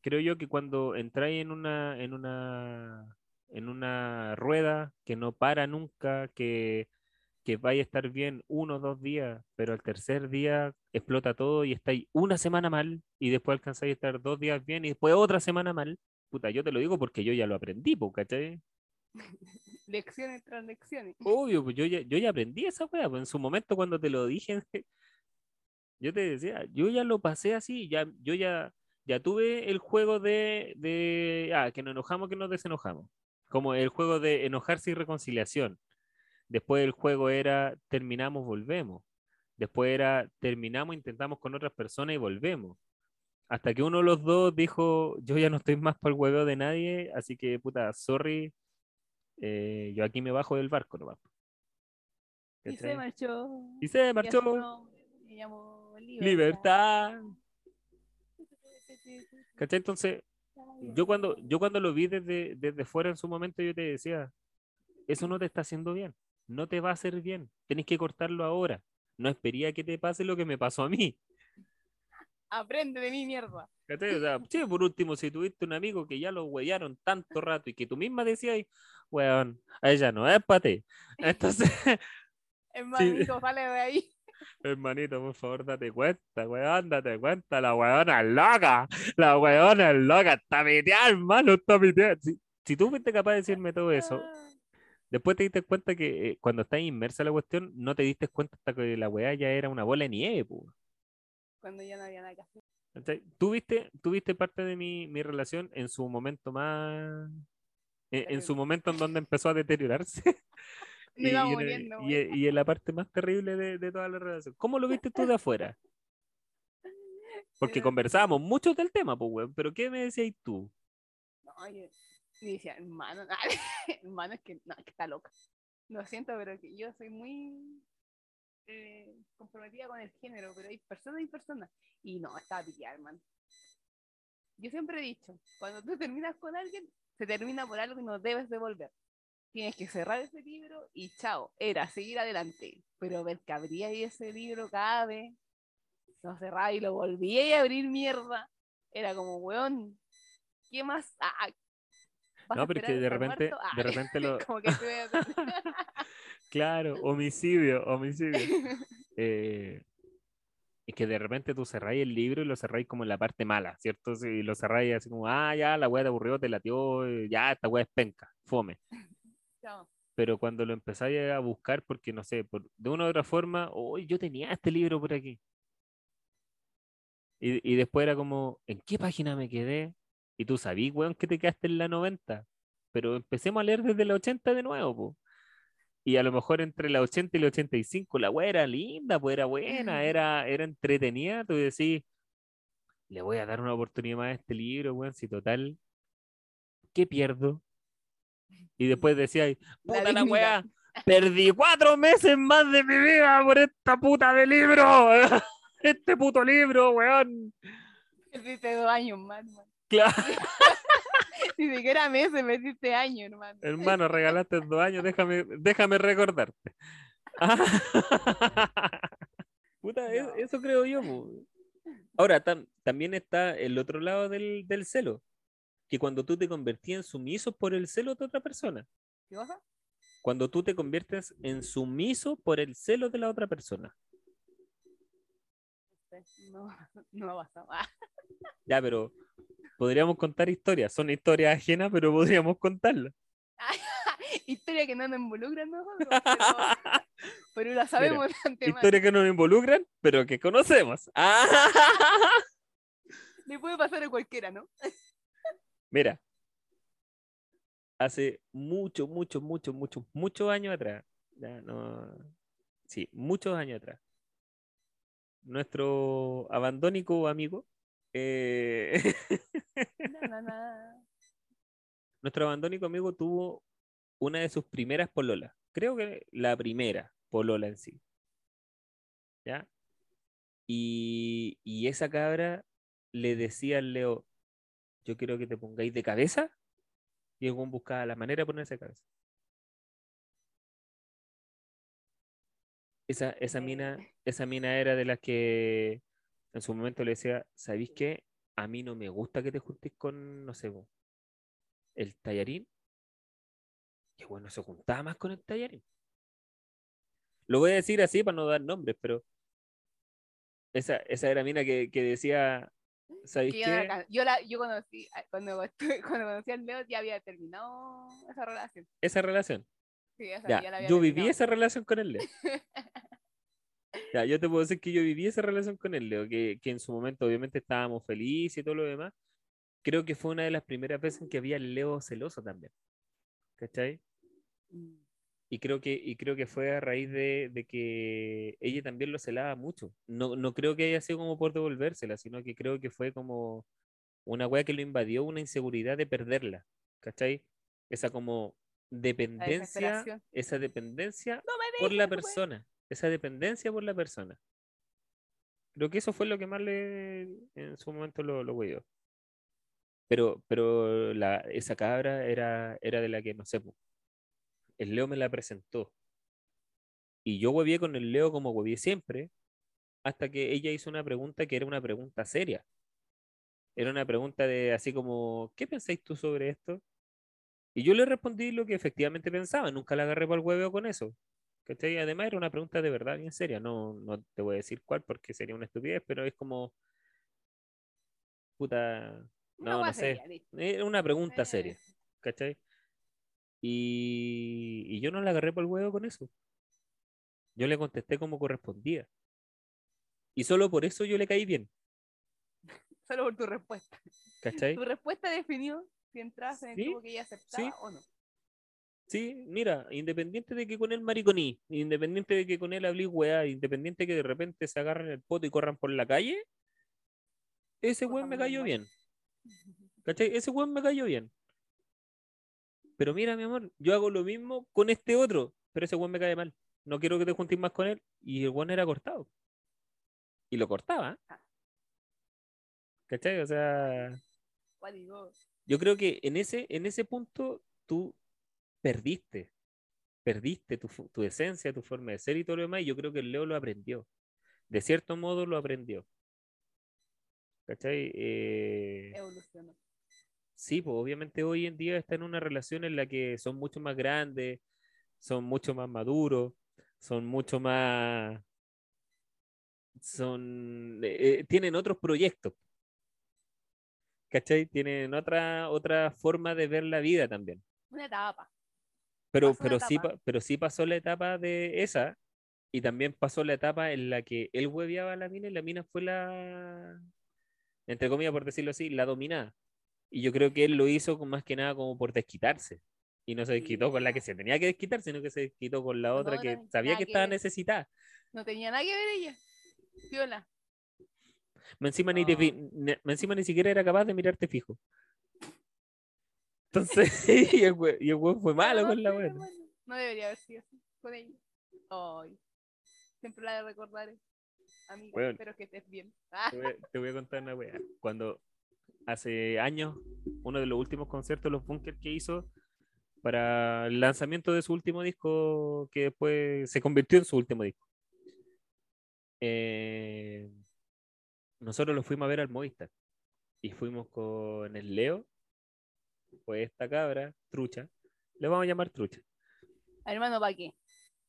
creo yo que cuando entráis en una, en una, en una rueda que no para nunca, que, que vaya a estar bien uno o dos días, pero al tercer día explota todo y estáis una semana mal y después alcanzáis a estar dos días bien y después otra semana mal. Puta, yo te lo digo porque yo ya lo aprendí, ¿cachai? Lecciones tras lecciones. Obvio, pues yo ya, yo ya aprendí esa wea, pues en su momento cuando te lo dije, yo te decía, yo ya lo pasé así, ya, yo ya, ya tuve el juego de, de, ah, que nos enojamos, que nos desenojamos, como el juego de enojarse y reconciliación. Después el juego era terminamos, volvemos. Después era terminamos, intentamos con otras personas y volvemos. Hasta que uno de los dos dijo, yo ya no estoy más para el hueveo de nadie, así que puta, sorry, eh, yo aquí me bajo del barco nomás. Y se marchó. Y se Y marchó. nombre le llamó Libertad. ¿Cachai? Entonces, yo cuando, yo cuando lo vi desde, desde fuera en su momento, yo te decía, eso no te está haciendo bien, no te va a hacer bien, tenés que cortarlo ahora. No espería que te pase lo que me pasó a mí. Aprende de mi mierda. O sea, sí, por último, si tuviste un amigo que ya lo huellaron tanto rato y que tú misma decías, weón, a ella no es para ti. Entonces, Hermanito, sale de ahí. hermanito, por favor, date cuenta, weón, date cuenta, la weona es loca, la weona es loca, está piteada, hermano, está piteada. Si, si tú fuiste capaz de decirme todo eso, Ah, después te diste cuenta que eh, cuando estás inmersa en la cuestión, no te diste cuenta hasta que la weá ya era una bola de nieve, po. Cuando ya no había nada que hacer. ¿Cachai? Tú viste, tú viste parte de mi, mi relación en su momento más. En, en su momento en donde empezó a deteriorarse. Me iba y, en- muriendo, y, y en la parte más terrible de, de toda la relación. ¿Cómo lo viste tú de afuera? Porque conversábamos mucho del tema, pues, weón. Pero ¿qué me decías tú? No, yo y decía, hermano, hermano, es que, no, que está loca. Lo siento, pero que yo soy muy eh, comprometida con el género, pero hay personas y personas. Y no, estaba pillada, hermano. Yo siempre he dicho, cuando tú terminas con alguien, se termina por algo y no debes devolver. Tienes que cerrar ese libro y chao, era seguir adelante. Pero ver que abría ahí ese libro cada vez, lo cerraba y lo volvía a abrir mierda. Era como, weón, ¿qué más? Ah, ah, ¿vas No, a pero es que esperar de repente, muerto? de repente lo. como que Claro, homicidio, homicidio. Eh, es que de repente tú cerráis el libro y lo cerráis como en la parte mala, ¿cierto? Si lo cerráis así como, ah, ya, la weá te aburrió, te latió, eh, ya, esta weá es penca, fome. Chao. Pero cuando lo empezáis a buscar, porque no sé, por, de una u otra forma, oh, yo tenía este libro por aquí. Y, y después era como, ¿en qué página me quedé? Y tú sabías, weón, que te quedaste en la 90. Pero empecemos a leer desde la 80 de nuevo, po. Y a lo mejor entre la 80 y la 85 la weá era linda, pues era buena, era, era entretenida. Tú decís, le voy a dar una oportunidad más a este libro, weón, si total, ¿qué pierdo? Y después decías, La puta la weá, perdí cuatro meses más de mi vida por esta puta de libro. Este puto libro, weón. Perdiste dos años más, hermano. Claro, Ni siquiera meses, perdiste años, hermano. hermano, regalaste dos años, déjame, déjame recordarte. Puta, e- No. eso creo yo. Ahora, tam- también está el otro lado del, del celo, que cuando tú te convertías en sumiso por el celo de otra persona, ¿Qué cosa? cuando tú te conviertes en sumiso por el celo de la otra persona. No, no ha pasado. Ah, Ya, pero podríamos contar historias, son historias ajenas, pero podríamos contarlas. historia que no nos involucra a nosotros, pero, pero la sabemos de antemano. Historias que no nos involucran, pero que conocemos. Le puede pasar a cualquiera, ¿no? Mira, hace mucho, mucho, mucho, mucho, muchos años atrás, ya no, sí, muchos años atrás, nuestro abandónico amigo, eh, Na, na, na. nuestro abandónico amigo tuvo una de sus primeras pololas. Creo que la primera polola en sí. ¿Ya? Y, y esa cabra le decía al Leo, yo quiero que te pongáis de cabeza. Y el buscaba la manera de ponerse de cabeza. Esa, esa mina, esa mina era de las que en su momento le decía, ¿sabéis qué? A mí no me gusta que te juntes con, no sé, po, el tallarín. Que bueno, se juntaba más con el tallarín. Lo voy a decir así para no dar nombres, pero esa, esa era mina que, que decía, ¿sabéis Que yo, no la qué? can- yo, la, yo conocí, cuando, estuve- cuando conocí al Leo ya había terminado esa relación. Esa relación. Sí, esa Ya, ya la había yo viví esa relación con el Leo. Ya, yo te puedo decir que yo viví esa relación con el Leo, que, que en su momento obviamente estábamos felices y todo lo demás. Creo que fue una de las primeras veces en que había el Leo celoso también. ¿Cachai? Mm. Y creo que, y creo que fue a raíz de, de que ella también lo celaba mucho. No, no creo que haya sido como por devolvérsela, sino que creo que fue como una wea que lo invadió, una inseguridad de perderla. ¿Cachai? Esa como dependencia, esa dependencia No por la pues. persona, esa dependencia por la persona. Creo que eso fue lo que más le en su momento lo, lo huevió. Pero, pero la, esa cabra era, era de la que no sé, el Leo me la presentó. Y yo huevié con el Leo como huevié siempre, hasta que ella hizo una pregunta que era una pregunta seria. Era una pregunta de así como, ¿qué pensáis tú sobre esto? Y yo le respondí lo que efectivamente pensaba, nunca la agarré para el hueveo con eso. ¿Cachai? Además era una pregunta de verdad bien seria, no, no te voy a decir cuál porque sería una estupidez, pero es como, puta, no, no sé, era una pregunta Eh, seria, ¿cachai? Y, y yo no la agarré por el huevo con eso. Yo le contesté como correspondía. Y solo por eso yo le caí bien, Solo por tu respuesta. ¿cachai? Tu respuesta definió si entras en el Sí, grupo que ella aceptaba sí. o no. Sí, mira, independiente de que con él mariconí, independiente de que con él hablé weá, independiente de que de repente se agarren el poto y corran por la calle, ese weón me cayó bien. ¿Cachai? Ese weón me cayó bien. Pero mira, mi amor, yo hago lo mismo con este otro, pero ese weón me cae mal. No quiero que te juntes más con él. Y el weón era cortado. Y lo cortaba. Ah. ¿Cachai? O sea, ¿Cuál digo? Yo creo que en ese, en ese punto tú perdiste. Perdiste tu, tu esencia, tu forma de ser y todo lo demás. Y yo creo que el Leo lo aprendió. De cierto modo lo aprendió. ¿Cachai? Eh, Evolucionó. Sí, pues obviamente hoy en día está en una relación en la que son mucho más grandes, son mucho más maduros, son mucho más, son, eh, eh, tienen otros proyectos, ¿cachai? Tienen otra, otra forma de ver la vida también. Una etapa. Pero, sí, etapa. pero sí pasó la etapa de esa y también pasó la etapa en la que él hueveaba a la mina y la mina fue la, entre comillas por decirlo así, la dominada. Y yo creo que él lo hizo con- más que nada como por desquitarse. Y no se desquitó con la que se tenía que desquitar, sino que se desquitó con la otra que sabía que que estaba ver. necesitada. No tenía nada que ver ella. Viola. Encima, ni te más encima ni siquiera era capaz de mirarte fijo. Entonces, y el weón fue malo No, con la buena. bueno. No debería haber sido así con ella. Ay. Siempre la de recordar. Amiga, Weón. espero que estés bien. Ah, Te voy, a- te voy a contar una wea. Cuando hace años, uno de los últimos conciertos los Bunkers que hizo para el lanzamiento de su último disco, que después se convirtió en su último disco. eh, nosotros lo fuimos a ver al Movistar y fuimos con el Leo, pues esta cabra, trucha, le vamos a llamar trucha. hermano, ¿para qué?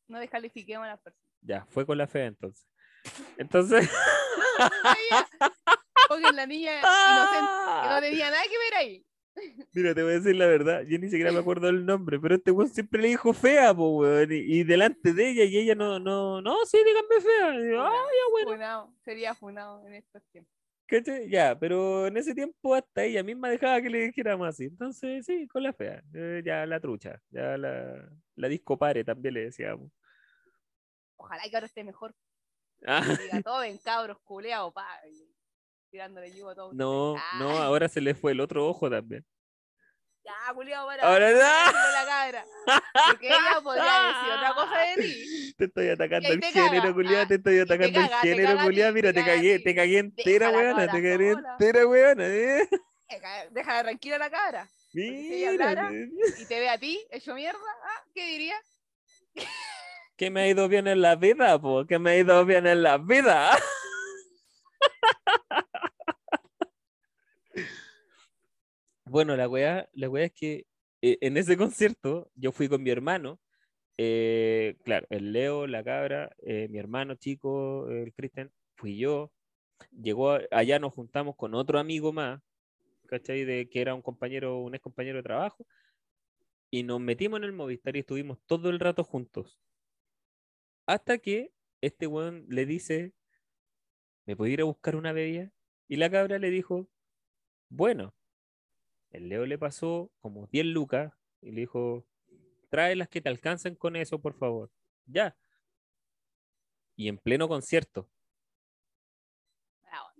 No descalifiquemos a las personas. Ya, fue con la fe entonces. Entonces, Porque la niña inocente, que no tenía nada que ver ahí. Mira, te voy a decir la verdad, yo ni siquiera me acuerdo del nombre, pero este weón siempre le dijo fea, po, weón, y, y delante de ella, y ella no, no, no, sí, díganme fea. Y yo, "Ah, ya, bueno, Funado, sería funado en estos tiempos. Ya, pero en ese tiempo hasta ella misma dejaba que le dijéramos así, entonces sí, con la fea, eh, ya la trucha, ya la, la disco pare también le decíamos. Ojalá que ahora esté mejor. Ah, Diga todo en cabros, pa. y Tirándole yugo a todo. no, Ah, no, ahora se le fue el otro ojo también. Ya, culiao, para. Ahora no, la cabra. Porque ella podría decir otra cosa de ti. Te estoy atacando el género, ah, te estoy atacando el género, ti, Mira, te cagué, te cagué entera, weona, te cagué entera, weona, eh. Deja, deja tranquila la cabra. Mira. Y te ve a ti, hecho mierda. Ah, ¿qué diría? que me ha ido bien en la vida, po, que me ha ido bien en la vida. Bueno, la weá, la weá es que eh, en ese concierto yo fui con mi hermano, eh, claro, el Leo, la cabra, eh, mi hermano chico, el Cristian, fui yo. Llegó, a- allá nos juntamos con otro amigo más, ¿cachai? De, que era un compañero, un ex compañero de trabajo, y nos metimos en el Movistar y estuvimos todo el rato juntos. Hasta que este weón le dice, ¿me puedo ir a buscar una bebida? Y la cabra le dijo, bueno, el Leo le pasó como 10 lucas y le dijo, trae las que te alcancen con eso, por favor. Ya. Y en pleno concierto, Ah,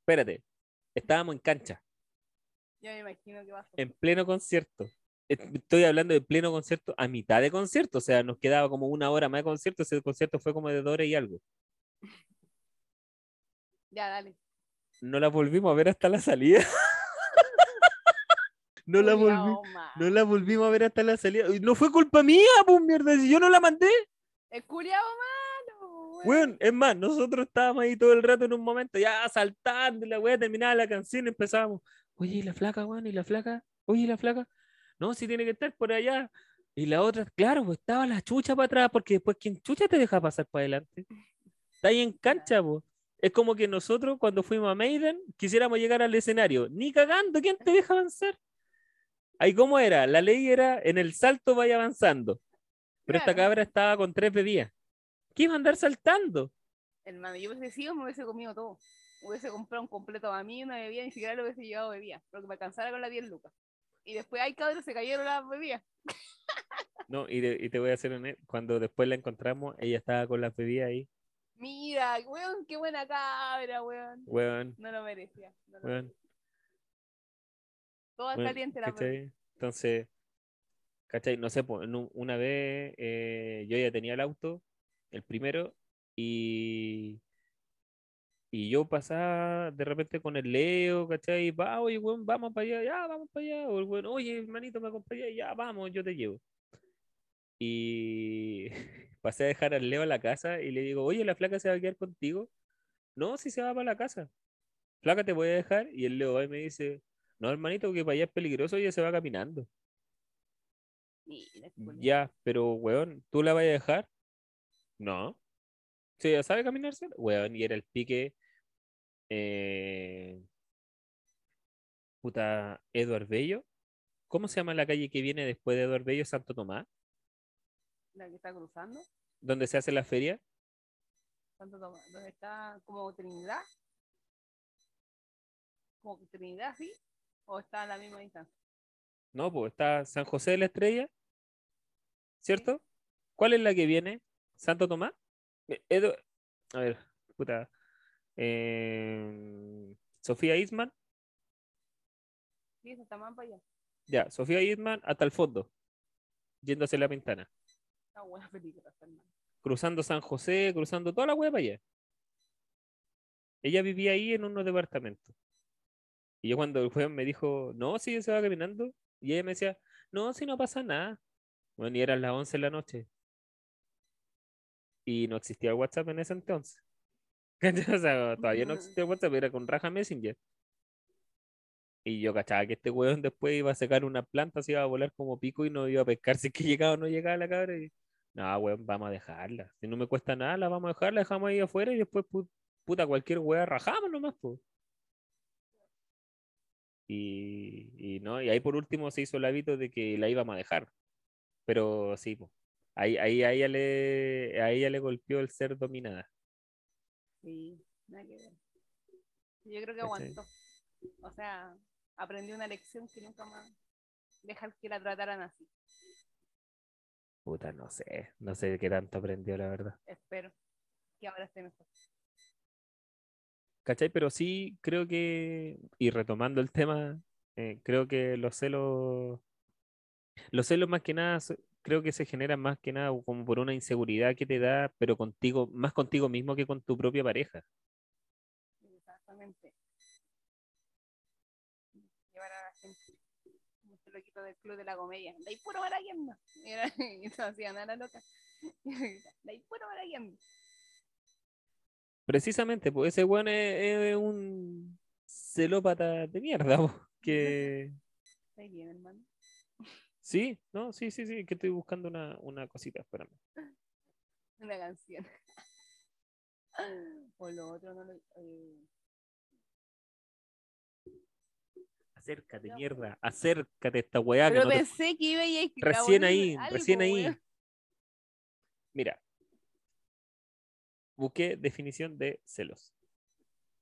espérate, estábamos en cancha, yo me imagino que pasó. en pleno concierto. Estoy hablando de pleno concierto a mitad de concierto, o sea, nos quedaba como una hora más de concierto, ese concierto fue como de dos horas y algo. Ya, dale. No la volvimos a ver hasta la salida. no la volví. No la volvimos a ver hasta la salida. No fue culpa mía, pues mierda, si yo no la mandé. El culiao malo, weón. Weón, es más, nosotros estábamos ahí todo el rato en un momento, ya saltando, la weá terminaba la canción y empezábamos. Oye, ¿y la flaca, weón? ¿Y la flaca? Oye, ¿y la flaca? No, si tiene que estar por allá. Y la otra, claro, pues estaba la chucha para atrás, porque después, ¿quién chucha te deja pasar para adelante? Está ahí en cancha, pues. Es como que nosotros, cuando fuimos a Maiden, quisiéramos llegar al escenario. Ni cagando, ¿quién te deja avanzar? Ahí, ¿cómo era? La ley era en el salto vaya avanzando. Pero esta cabra estaba con tres bebidas. ¿Qué iba a andar saltando? Hermano, yo hubiese sido, me hubiese comido todo. Hubiese comprado un completo para mí, una bebida, ni siquiera le hubiese llevado bebida, porque me alcanzara con la 10 lucas. Y después, ay, cabrón, se cayeron las bebidas. No, y, de- y te voy a hacer cuando después la encontramos, ella estaba con las bebidas ahí, Mira, weón, qué buena cabra, weón. weón, No lo merecía. No lo weón, merecía. Toda weón, caliente la ¿cachai? Entonces, ¿cachai? No sé, un- una vez eh, yo ya tenía el auto, el primero, y, y yo pasaba de repente con el Leo, ¿cachai? Va, oye, weón, vamos para allá, ya, vamos para allá, o el weón, oye, hermanito, me acompaña, ya, vamos, yo te llevo. Y pasé a dejar al Leo a la casa y le digo, oye, la flaca se va a quedar contigo. No, si se va para la casa. Flaca, te voy a dejar. Y el Leo va y me dice, no, hermanito, que para allá es peligroso y ella se va caminando. Mira. Ya, pero, weón, ¿tú la vas a dejar? No. ¿Sí, ella sabe caminar sola? Weón, y era el pique. eh, Puta, Eduard Bello. ¿Cómo se llama la calle que viene después de Eduard Bello? Santo Tomás. La que está cruzando. Donde se hace la feria. Santo Tomás, donde está como Trinidad. Como Trinidad, ¿sí? O está a la misma distancia. No, pues está San José de la Estrella. ¿Cierto? ¿Cuál es la que viene? ¿Santo Tomás? Eh, Edu- A ver, puta. eh, Sofía Isman. Sí, está más para allá. Ya, Sofía Isman hasta el fondo. Yéndose la ventana. Está buena película, hermano. Cruzando San José, cruzando toda la hueá para allá. Ella vivía ahí en unos departamentos. Y yo cuando el juez me dijo, no, si ella se va caminando. Y ella me decía, no, si no pasa nada. Bueno, y eran las 11 de la noche. Y no existía el WhatsApp en ese entonces. O sea, todavía no existía el WhatsApp, era con Raja Messenger. Y yo cachaba que este weón después iba a sacar una planta, se iba a volar como pico y no iba a pescar si es que llegaba o no llegaba la cabra. Y... No, weón, vamos a dejarla. Si no me cuesta nada, la vamos a dejar, la dejamos ahí afuera y después, pu- puta, cualquier weá rajamos nomás, pues. Y, y no, y ahí por último se hizo el hábito de que la íbamos a dejar. Pero sí, po. Ahí, ahí a ella le, a ella le golpeó el ser dominada. Sí, nada que ver. Yo creo que aguantó. O sea, aprendió una lección que nunca más dejar que la trataran así. Puta, no sé, no sé qué tanto aprendió, la verdad. Espero que ahora esté mejor. ¿Cachai? Pero sí creo que, y retomando el tema, Eh, creo que los celos, los celos más que nada, se- creo que se generan más que nada como por una inseguridad que te da, pero contigo, más contigo mismo que con tu propia pareja. Exactamente. Llevar a la gente. Como este loquito del club de la comedia. De ahí puro baraquendo. Y era- se hacía nada loca. De ahí puro baraquendo. Precisamente, pues ese weón es, es un celópata de mierda, po, que Está bien, hermano. sí, no, sí, sí, sí, que estoy buscando una, una cosita, espérame. Una canción. O lo otro no lo. eh, Acércate, mierda, acércate a esta weá que Pero te- pensé que iba a ir Recién ahí, algo, recién ahí. Mira, busqué definición de celos.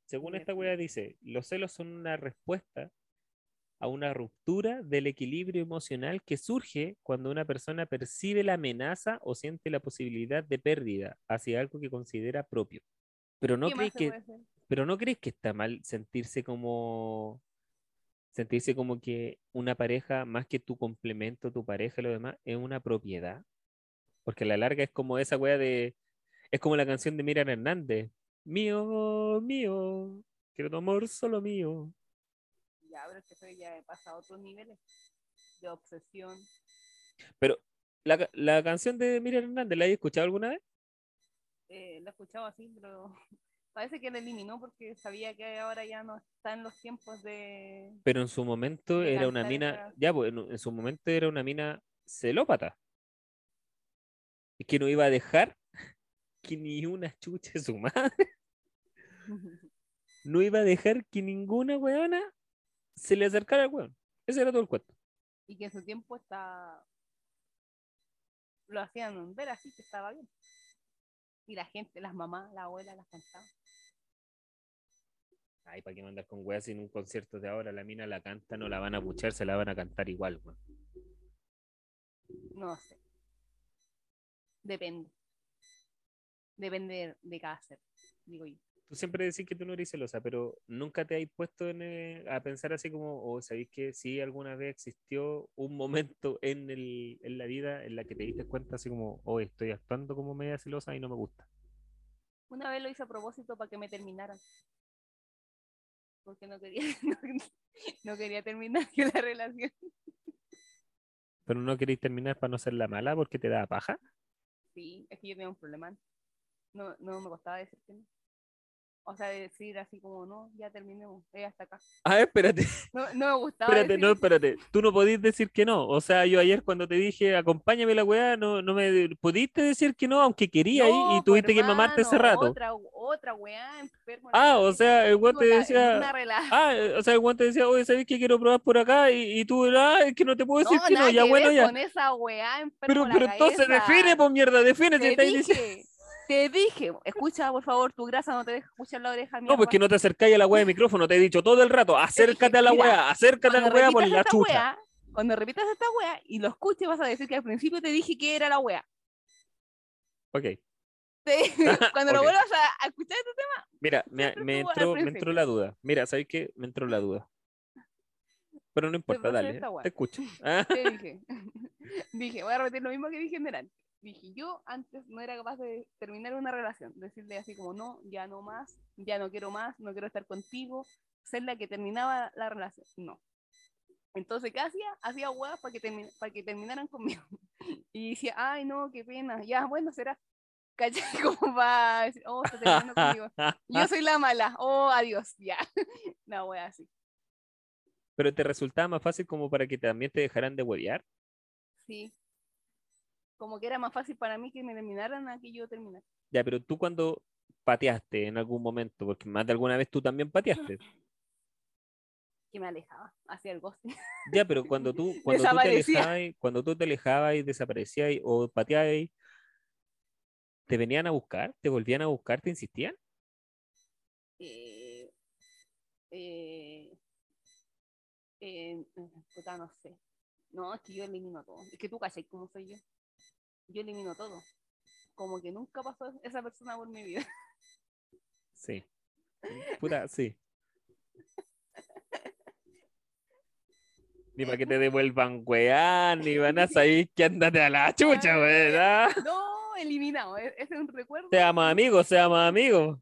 Según esta weá dice, los celos son una respuesta a una ruptura del equilibrio emocional que surge cuando una persona percibe la amenaza o siente la posibilidad de pérdida hacia algo que considera propio. Pero no ¿Qué crees que, pero no crees que está mal sentirse como sentirse como que una pareja, más que tu complemento, tu pareja y lo demás, es una propiedad. Porque a la larga es como esa wea de. Es como la canción de Miriam Hernández. Mío, mío, quiero tu amor solo mío. Ya, pero es que eso ya pasa a otros niveles de obsesión. Pero la, la canción de Miriam Hernández, ¿la has escuchado alguna vez? Eh, lo he escuchado así, pero parece que lo eliminó porque sabía que ahora ya no está en los tiempos de. Pero en su momento era una mina. Ya, pues en, en su momento era una mina celópata. Y que no iba a dejar que ni una chucha de su madre. No iba a dejar que ninguna weona se le acercara al weón. Ese era todo el cuento. y que en su tiempo está. Lo hacían ver así, que estaba bien. Y la gente, las mamás, la abuela, las cantaban. Ay, ¿para qué mandar con weas en un concierto de ahora? La mina la canta, no la van a puchar, se la van a cantar igual, weón. No sé. Depende. Depende de, cada ser, digo yo. Tú siempre decís que tú no eres celosa, pero nunca te has puesto en, eh, a pensar así como, o sabéis que sí alguna vez existió un momento en, el, en la vida en la que te diste cuenta así como, oh, estoy actuando como media celosa y no me gusta. Una vez lo hice a propósito para que me terminaran. Porque no quería, no, no quería terminar la relación. Pero no queréis terminar para no ser la mala porque te da paja. Sí, es que yo tenía un problema. No, no me costaba decir que no. O sea, decir así como, no, ya terminemos, eh, hasta acá. Ah, espérate, No, no me gustaba espérate, decir no, eso. espérate. Tú no podís decir que no. O sea, yo ayer cuando te dije, acompáñame la weá, no, no me pudiste decir que no, aunque quería No, y tuviste que mamarte ese rato. Otra, otra weá enfermo. Ah, o sea, el weón te decía, Ah, o sea, el guante decía, oye, ¿sabes que quiero probar por acá? Y, y tú, ah, es que no te puedo decir No, que no, ya que bueno, ya. con esa weá enfermo Pero, pero entonces define, pues mierda, define. si Te estáis diciendo- te dije, escucha por favor, tu grasa no te deja escuchar la oreja mía. No, pues que no te acercáis a la weá de micrófono, te he dicho todo el rato, acércate a la weá, acércate a la weá por la chucha. weá, cuando repitas esta weá y lo escuches vas a decir que al principio te dije que era la weá. Ok, cuando lo Ok. vuelvas a, a escuchar este tema, mira, me, me entró, me entró la duda. Mira, ¿sabes qué? Me entró la duda. Pero no importa, dale, te escucho. Ah, te dije, dije, voy a repetir lo mismo que dije en delante. Dije, yo antes no era capaz de terminar una relación, decirle así como, no, ya no más, ya no quiero más, no quiero estar contigo, ser la que terminaba la relación. No. Entonces, ¿qué hacía? Hacía huevas para que, termi- para que terminaran conmigo. Y decía, ay, no, qué pena, ya, bueno, será. ¿Cachai? Como va decir, oh, está terminando conmigo. Yo soy la mala, oh, adiós, ya. La wea así. Pero te resultaba más fácil como para que también te dejaran de huevear. Sí. Como que era más fácil para mí que me terminaran a que yo terminara. Ya, pero tú cuando pateaste en algún momento, porque más de alguna vez tú también pateaste. Que me alejaba hacia el ghosting. Ya, pero cuando tú, cuando tú te alejabas, cuando tú te alejabas y desaparecías o pateabas, ¿te venían a buscar? ¿Te volvían a buscar? ¿Te insistían? Eh, eh, eh, puta, no sé. No, es que yo elimino todo. Es que tú cachai cómo soy yo. Yo elimino todo. Como que nunca pasó esa persona por mi vida. Sí. Puta, sí. Ni para que te devuelvan weá, ni van a saber que andate a la chucha. ¿ah? No, eliminado. e- Ese es un recuerdo. Seamos amigos, seamos amigos.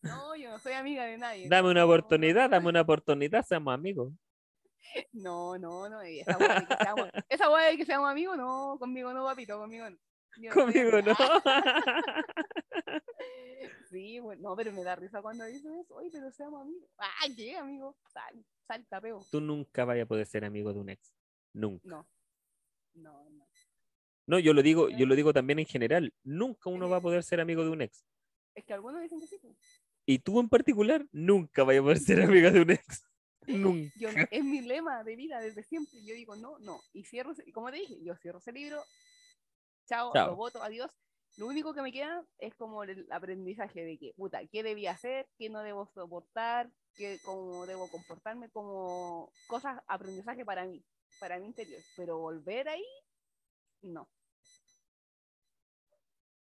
No, yo no soy amiga de nadie. Dame una oportunidad, dame una oportunidad, seamos amigos. No, no, no. Esa weá de que seamos, esa weá de que seamos amigos, no, conmigo no, papito, conmigo no. Yo Conmigo no. Sí, bueno, no, pero me da risa cuando dicen eso. Oye, pero seamos amigos. Ah, ¿qué, amigo? Sal, salta, pego. Tú nunca vayas a poder ser amigo de un ex. Nunca. No. No, no. No, yo lo digo, yo lo digo también en general. Nunca uno va a poder ser amigo de un ex. Es que algunos dicen que sí. pues. Y tú en particular, nunca vayas a poder ser amiga de un ex. Nunca. Yo, es mi lema de vida desde siempre. Yo digo, no, no. Y cierro, como te dije, yo cierro ese libro. Chao, Chao. lo voto, adiós. Lo único que me queda es como el aprendizaje de que, puta, qué debía hacer, qué no debo soportar, qué, cómo debo comportarme, como cosas, aprendizaje para mí, para mi interior. Pero volver ahí, no.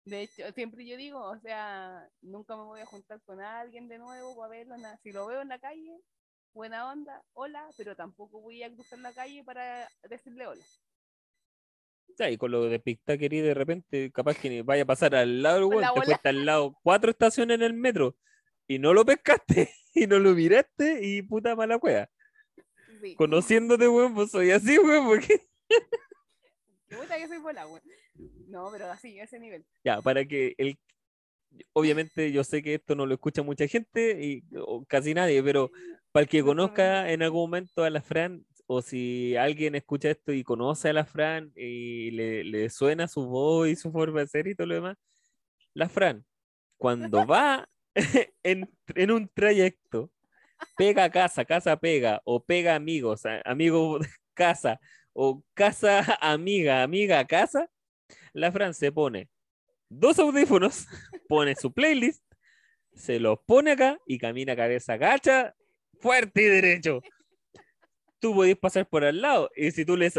De hecho, siempre yo digo, o sea, nunca me voy a juntar con alguien de nuevo para verlo. nada. Si lo veo en la calle, buena onda, hola, pero tampoco voy a cruzar la calle para decirle hola. Ya, y con lo de Pictaquerí de repente, capaz que vaya a pasar al lado, la te fuiste al lado cuatro estaciones en el metro y no lo pescaste y no lo miraste y puta mala cueva. Sí. Conociéndote, weón, pues soy así, weón, porque Qué puta que soy bola, güey. No, pero así, a ese nivel. ya, para que el obviamente yo sé que esto no lo escucha mucha gente y o casi nadie, pero para el que conozca en algún momento a la Fran, o si alguien escucha esto y conoce a la Fran y le, le suena su voz y su forma de ser y todo lo demás, la Fran, cuando va en, en un trayecto, pega casa, casa pega, o pega amigos, a- amigo casa, o casa amiga, amiga casa, la Fran se pone dos audífonos, pone su playlist, se los pone acá y camina cabeza gacha, fuerte y derecho. Tú podés pasar por al lado y si tú le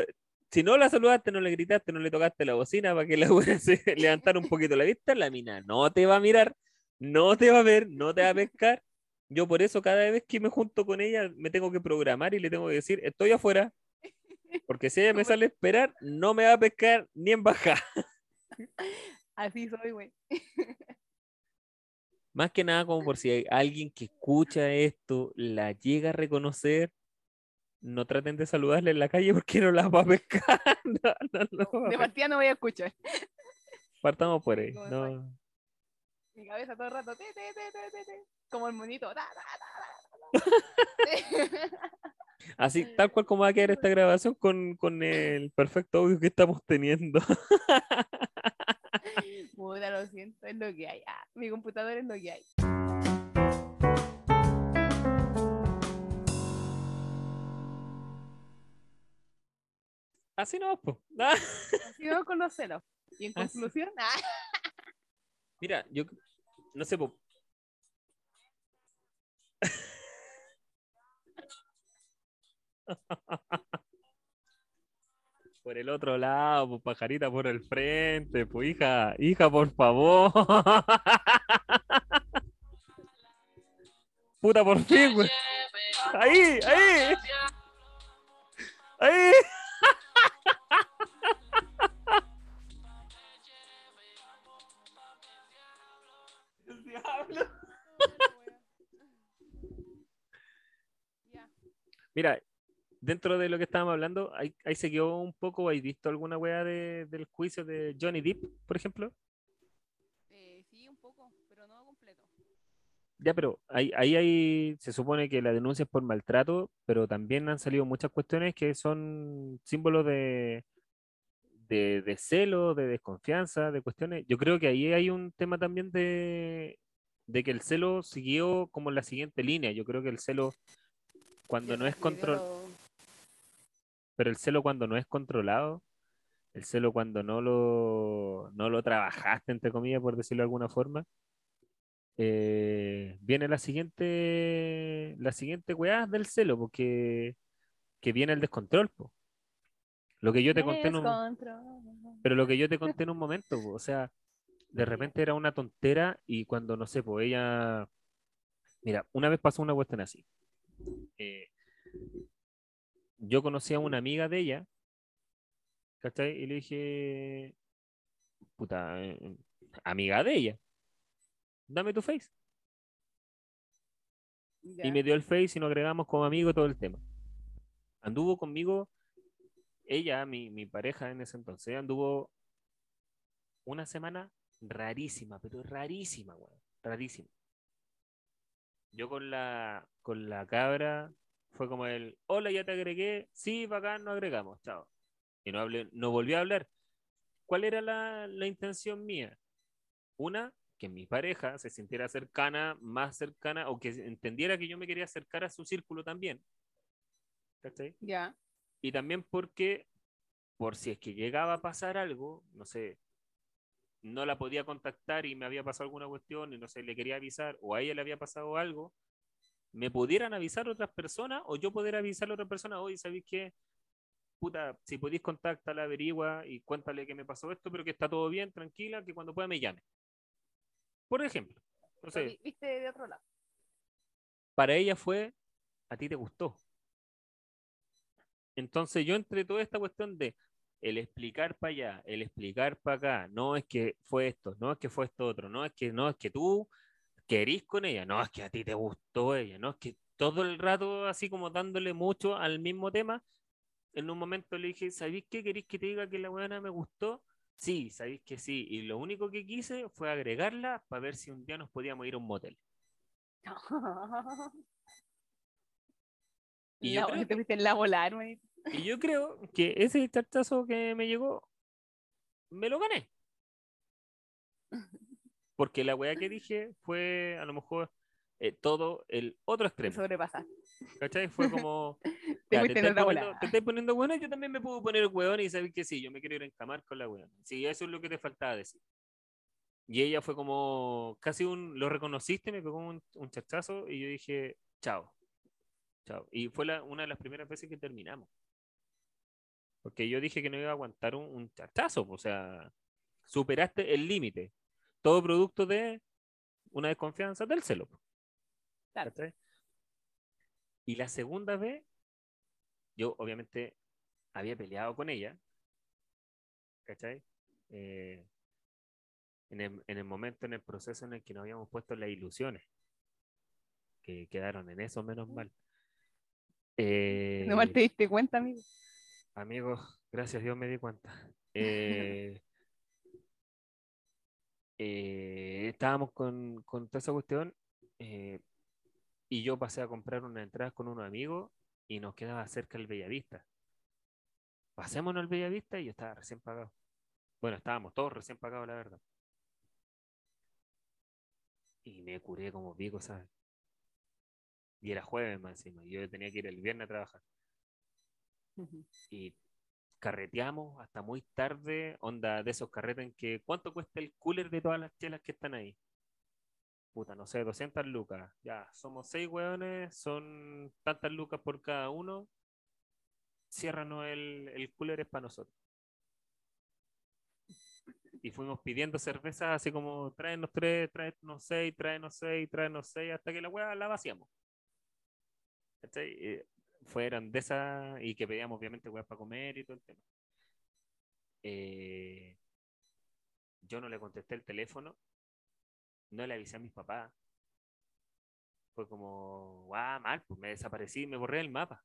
si no la saludaste, no le gritaste, no le tocaste la bocina para que la se levantara un poquito la vista, la mina no te va a mirar, no te va a ver, no te va a pescar. Yo por eso cada vez que me junto con ella me tengo que programar y le tengo que decir, estoy afuera. Porque si ella me sale a esperar, no me va a pescar ni en baja. Así soy, güey. Más que nada como por si hay alguien que escucha esto la llega a reconocer, no traten de saludarle en la calle porque no la va a pescar. No, no, no va a De partida no voy a escuchar. Partamos por ahí. Mi cabeza todo el rato, te, te, te, como el monito. Así, tal cual como va a quedar esta grabación con, con el perfecto audio que estamos teniendo. Puta, lo siento, es lo que hay. Ah, mi computador es lo que hay. Así no, pues. Así vamos con los celos. Y en Así. conclusión, ah, Mira, yo no sé, po. Por el otro lado, pues pajarita por el frente, pues hija, hija, por favor. Puta, por fin, güey. Ahí, ahí. Ahí. Dentro de lo que estábamos hablando, ahí, ahí se quedó un poco, ¿hay visto alguna weá de- del juicio de Johnny Depp, por ejemplo? Eh, sí, un poco, pero no completo. Ya, pero ahí, ahí hay, se supone que la denuncia es por maltrato, pero también han salido muchas cuestiones que son símbolos de, de, de celo, de desconfianza, de cuestiones. Yo creo que ahí hay un tema también de, de que el celo siguió como la siguiente línea. Yo creo que el celo, cuando no es control. Pero el celo cuando no es controlado, el celo cuando no lo, no lo trabajaste, entre comillas, por decirlo de alguna forma, eh, viene la siguiente, la siguiente weá del celo, porque que viene el descontrol, po. Lo que yo te conté en un, pero lo que yo te conté en un momento, po, o sea, de repente era una tontera y cuando, no sé, pues ella, mira, una vez pasó una cuestión así. Eh, yo conocí a una amiga de ella, ¿cachai? Y le dije, puta, eh, amiga de ella, dame tu face. Y me dio el face y nos agregamos como amigos todo el tema. Anduvo conmigo, ella, mi, mi pareja en ese entonces, anduvo una semana rarísima, pero rarísima, weón, rarísima. Yo con la, con la cabra fue como el, hola, ya te agregué, sí, bacán, nos agregamos, chao. Y no, hablé, no volvió a hablar. ¿Cuál era la, la intención mía? Una, que mi pareja se sintiera cercana, más cercana, o que entendiera que yo me quería acercar a su círculo también. ¿Cachai? Ya. Y también porque, por si es que llegaba a pasar algo, no sé, no la podía contactar y me había pasado alguna cuestión y no sé, le quería avisar, o a ella le había pasado algo, me pudieran avisar otras personas o yo poder avisar a otra persona, oye, ¿sabéis qué? Puta, si podéis contactarla, averigua y cuéntale que me pasó esto, pero que está todo bien, tranquila, que cuando pueda me llame. Por ejemplo. Vi- Viste de otro lado. para ella fue, a ti te gustó. Entonces yo entre toda esta cuestión de el explicar para allá, el explicar para acá, no es que fue esto, no es que fue esto otro, no es que no es que tú querís con ella, no es que a ti te gustó ella, no es que todo el rato así como dándole mucho al mismo tema, en un momento le dije, ¿sabéis qué queréis que te diga que la buena me gustó? Sí, sabéis que sí, y lo único que quise fue agregarla para ver si un día nos podíamos ir a un motel. Y yo creo que- fuiste en la volar, güey. Y yo creo que ese chachazo que me llegó, me lo gané. Porque la weá que dije fue a lo mejor eh, todo el otro Te extremo. sobrepasaste. ¿Cachai? Fue como. Te ya, estáis otra poniendo, te estáis poniendo bueno, yo también me puedo poner weón y sabes que sí, yo me quiero ir a encamar con la weón. Sí, eso es lo que te faltaba decir. Y ella fue como, casi un, lo reconociste, me pegó un, un chachazo y yo dije, chao, chao. Y fue la, una de las primeras veces que terminamos. Porque yo dije que no iba a aguantar un, un chachazo, o sea, superaste el límite. Todo producto de una desconfianza del celo. Claro. ¿cachai? Y la segunda vez, yo obviamente había peleado con ella, ¿cachai? Eh, en, el, en el momento, en el proceso en el que nos habíamos puesto las ilusiones, que quedaron en eso, menos mal. Eh, No mal te diste cuenta, amigo. Amigos, gracias a Dios me di cuenta. Eh, eh, estábamos con, con toda esa cuestión eh, y yo pasé a comprar una entrada con unos amigos y nos quedaba cerca el Bellavista. Pasémonos al Bellavista y yo estaba recién pagado. Bueno, estábamos todos recién pagados, la verdad. Y me curé como pico, ¿sabes? Y era jueves más encima. Yo tenía que ir el viernes a trabajar y carreteamos hasta muy tarde, onda de esos carretes en que ¿cuánto cuesta el cooler de todas las chelas que están ahí? Puta, no sé, 200 lucas. Ya, somos seis hueones, son tantas lucas por cada uno. Ciérranos el, el cooler es para nosotros. Y fuimos pidiendo cervezas así como tráenos tres, tráenos seis, tráenos seis, tráenos seis, hasta que la hueá la vaciamos. ¿Cachai? Fueran de esas y que pedíamos obviamente weas para comer y todo el tema. Eh, yo no le contesté el teléfono, no le avisé a mis papás. Fue como, guau, mal, pues me desaparecí, me borré el mapa.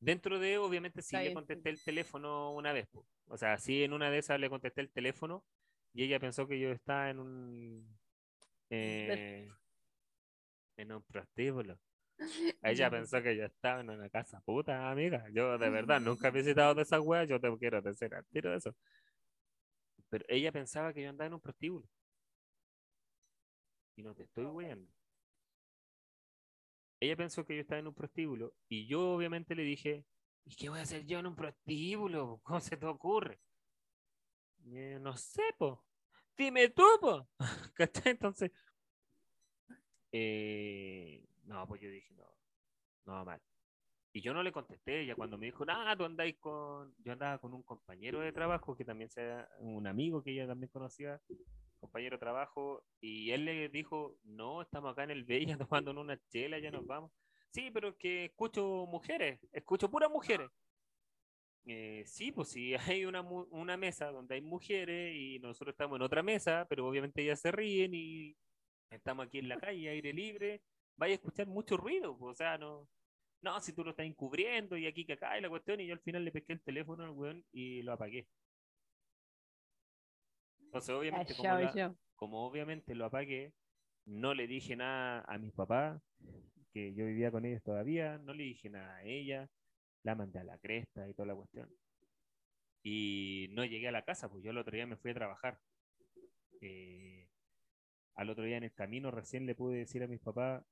Dentro de, obviamente, sí le contesté el teléfono una vez. pues. O sea, sí en una de esas le contesté el teléfono y ella pensó que yo estaba en un... eh, en un prostíbulo. Ella pensó que yo estaba en una casa puta, amiga. Yo de verdad nunca he visitado de esas weas, yo te quiero decir al tiro de eso. Pero ella pensaba que yo andaba en un prostíbulo. Y no te estoy weando. Ella pensó que yo estaba en un prostíbulo y yo obviamente le dije, ¿y qué voy a hacer yo en un prostíbulo? ¿Cómo se te ocurre? Ella, no sé, po. Dime tú, po. ¿Cachai? Entonces, eh, no, pues yo dije, no, no, mal. Y yo no le contesté, ella cuando me dijo, ah, tú andáis con, yo andaba con un compañero de trabajo que también sea un amigo que ella también conocía, compañero de trabajo, y él le dijo, no, estamos acá en el Bella tomando una chela, ya nos vamos. Sí, pero que escucho mujeres, escucho puras mujeres. Eh, sí, pues sí, hay una, una mesa donde hay mujeres y nosotros estamos en otra mesa, pero obviamente ellas se ríen y estamos aquí en la calle, aire libre, vaya a escuchar mucho ruido, o sea, no, no, si tú lo estás encubriendo y aquí que acá y la cuestión, y yo al final le pesqué el teléfono al weón y lo apagué. Entonces, obviamente, como, la- como obviamente lo apagué, no le dije nada a mis papás, que yo vivía con ellos todavía, no le dije nada a ella, la mandé a la cresta y toda la cuestión. Y no llegué a la casa, pues yo el otro día me fui a trabajar. Eh, al otro día en el camino recién le pude decir a mis papás,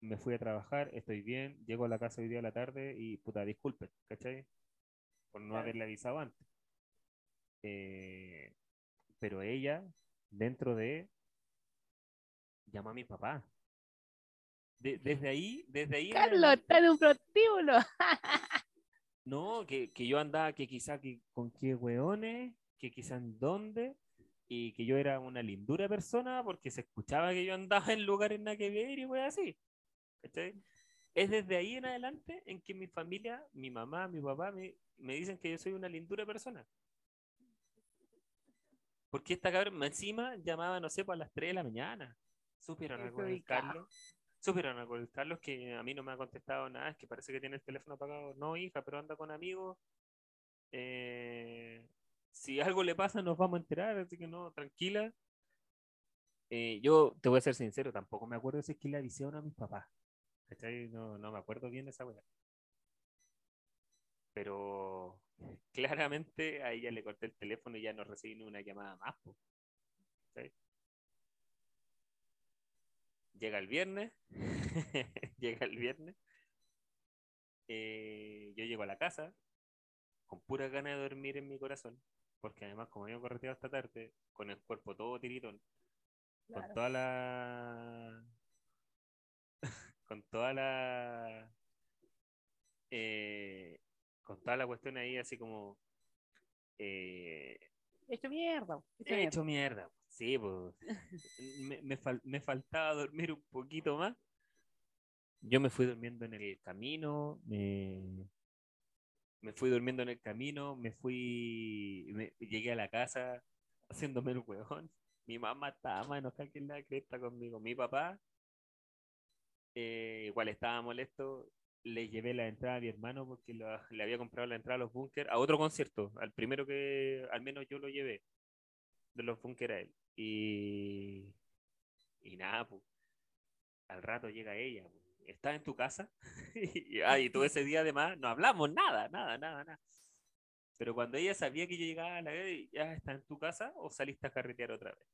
me fui a trabajar, estoy bien, llego a la casa hoy día a la tarde y puta, disculpen, ¿cachai? Por no haberle avisado antes. Eh, pero ella, dentro de, llamó a mi papá. De- desde ahí, desde ahí Carlos adelante- está en un prostíbulo. no, que, que yo andaba, que quizá que, con qué hueones, que quizá en dónde, y que yo era una lindura persona porque se escuchaba que yo andaba en lugares nada que ver y wey así. ¿Cachai? Es desde ahí en adelante en que mi familia, mi mamá, mi papá, me, me dicen que yo soy una lindura persona. Porque esta cabrón encima llamaba, no sé, por las 3 de la mañana. Supieron algo del. Carlos. Supieron algo del Carlos que a mí no me ha contestado nada, es que parece que tiene el teléfono apagado. No, hija, pero anda con amigos. Eh, si algo le pasa, nos vamos a enterar, así que no, tranquila. Eh, yo te voy a ser sincero, tampoco me acuerdo si es que le no a mis papás. ¿Cachai? No, no me acuerdo bien de esa weá. Pero claramente a ella le corté el teléfono y ya no recibí ni una llamada más. Llega el viernes, llega el viernes, eh, yo llego a la casa con pura ganas de dormir en mi corazón, porque además como yo correteado esta tarde, con el cuerpo todo tiritón, con toda la con toda la eh, con toda la cuestión ahí así como eh, Hecho mierda. Hecho he mierda. hecho mierda sí pues me, me fal- me faltaba dormir un poquito más yo me fui durmiendo en el camino me me fui durmiendo en el camino me fui me- llegué a la casa haciéndome el huevón mi mamá estaba más enojada que en la cresta conmigo mi papá eh, igual estaba molesto. Le llevé la entrada a mi hermano porque lo- le había comprado la entrada a los bunkers, a otro concierto, al primero que al menos yo lo llevé de los bunkers a él. Y, y nada, pues, al rato llega ella. pues, ¿Estás en tu casa? y, ah, todo ese día además no hablamos nada, nada, nada, nada. Pero cuando ella sabía que yo llegaba a la vez, ¿ya está en tu casa o saliste a carretear otra vez?